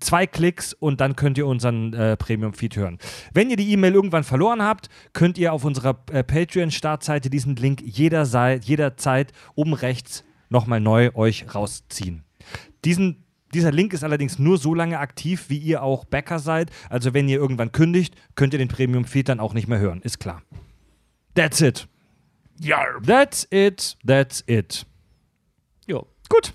zwei Klicks und dann könnt ihr unseren äh, Premium-Feed hören. Wenn ihr die E-Mail irgendwann verloren habt, könnt ihr auf unserer äh, Patreon-Startseite diesen Link jederzeit, jederzeit oben rechts nochmal neu euch rausziehen. Diesen Dieser Link ist allerdings nur so lange aktiv, wie ihr auch Bäcker seid. Also wenn ihr irgendwann kündigt, könnt ihr den Premium-Feed dann auch nicht mehr hören. Ist klar. That's it. Ja. That's it. That's it. Jo. Gut.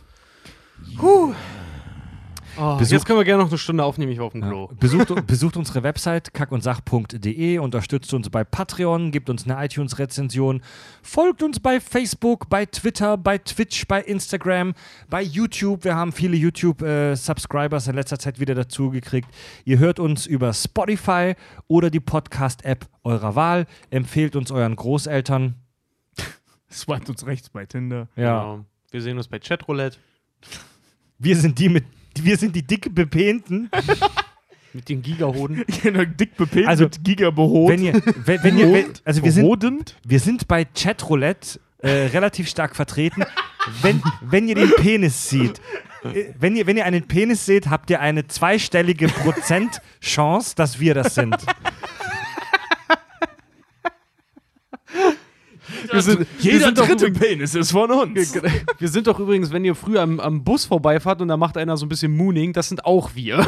Oh, Besuch- jetzt können wir gerne noch eine Stunde aufnehmen, ich war auf dem Klo. Besucht, besucht unsere Website kackundsach.de, unterstützt uns bei Patreon, gibt uns eine iTunes-Rezension, folgt uns bei Facebook, bei Twitter, bei Twitch, bei Instagram, bei YouTube. Wir haben viele YouTube-Subscribers in letzter Zeit wieder dazu gekriegt. Ihr hört uns über Spotify oder die Podcast-App eurer Wahl. Empfehlt uns euren Großeltern. Swiped uns rechts bei Tinder. Ja. Genau. Wir sehen uns bei Chatroulette Wir sind die mit. Wir sind die dicke Bepehnten. mit den Gigahoden. Genau, dick bepinnt Also, mit Giga behot. Wenn ihr, wenn, wenn ihr, wenn, also wir sind? Wir sind bei Chatroulette äh, relativ stark vertreten. wenn, wenn ihr den Penis seht, äh, wenn ihr, wenn ihr einen Penis seht, habt ihr eine zweistellige Prozentchance, dass wir das sind. Wir sind, wir Jeder sind doch dritte übrigens- Penis ist von uns. Wir sind doch übrigens, wenn ihr früher am, am Bus vorbeifahrt und da macht einer so ein bisschen Mooning, das sind auch wir.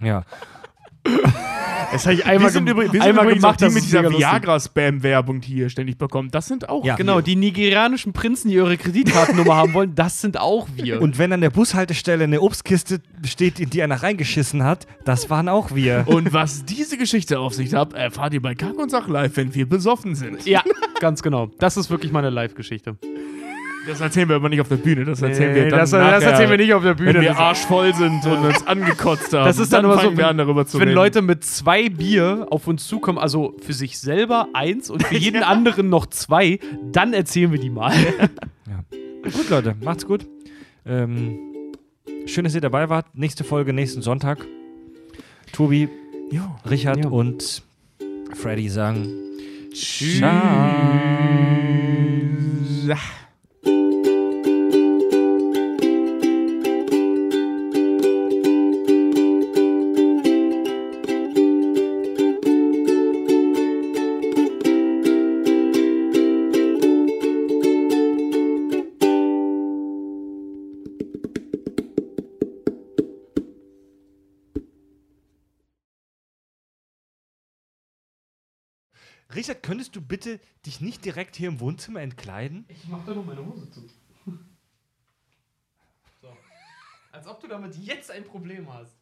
Ja. Das habe ich Wir einmal, sind, gem- übrigens, wir sind einmal gemacht, auch die mit dieser. Viagra-Spam-Werbung, die ihr ständig bekommt. Das sind auch Ja. Genau, die nigerianischen Prinzen, die eure Kreditkartennummer haben wollen, das sind auch wir. Und wenn an der Bushaltestelle eine Obstkiste steht, in die einer reingeschissen hat, das waren auch wir. Und was diese Geschichte auf sich hat, erfahrt ihr bei Kack und Sach live, wenn wir besoffen sind. ja, ganz genau. Das ist wirklich meine Live-Geschichte. Das erzählen wir aber nicht auf der Bühne. Das erzählen wir dann das, nachher, das erzählen wir nicht auf der Bühne. Wenn wir arschvoll sind und uns angekotzt haben. Das ist dann, immer so, an, darüber zu wenn reden. Leute mit zwei Bier auf uns zukommen, also für sich selber eins und für jeden anderen noch zwei, dann erzählen wir die mal. Gut, Leute, macht's gut. Ähm, schön, dass ihr dabei wart. Nächste Folge nächsten Sonntag. Tobi, Jo. Richard Ja. und Freddy sagen Tschüss. Richard, könntest du bitte dich nicht direkt hier im Wohnzimmer entkleiden? Ich mach da nur meine Hose zu. So. Als ob du damit jetzt ein Problem hast.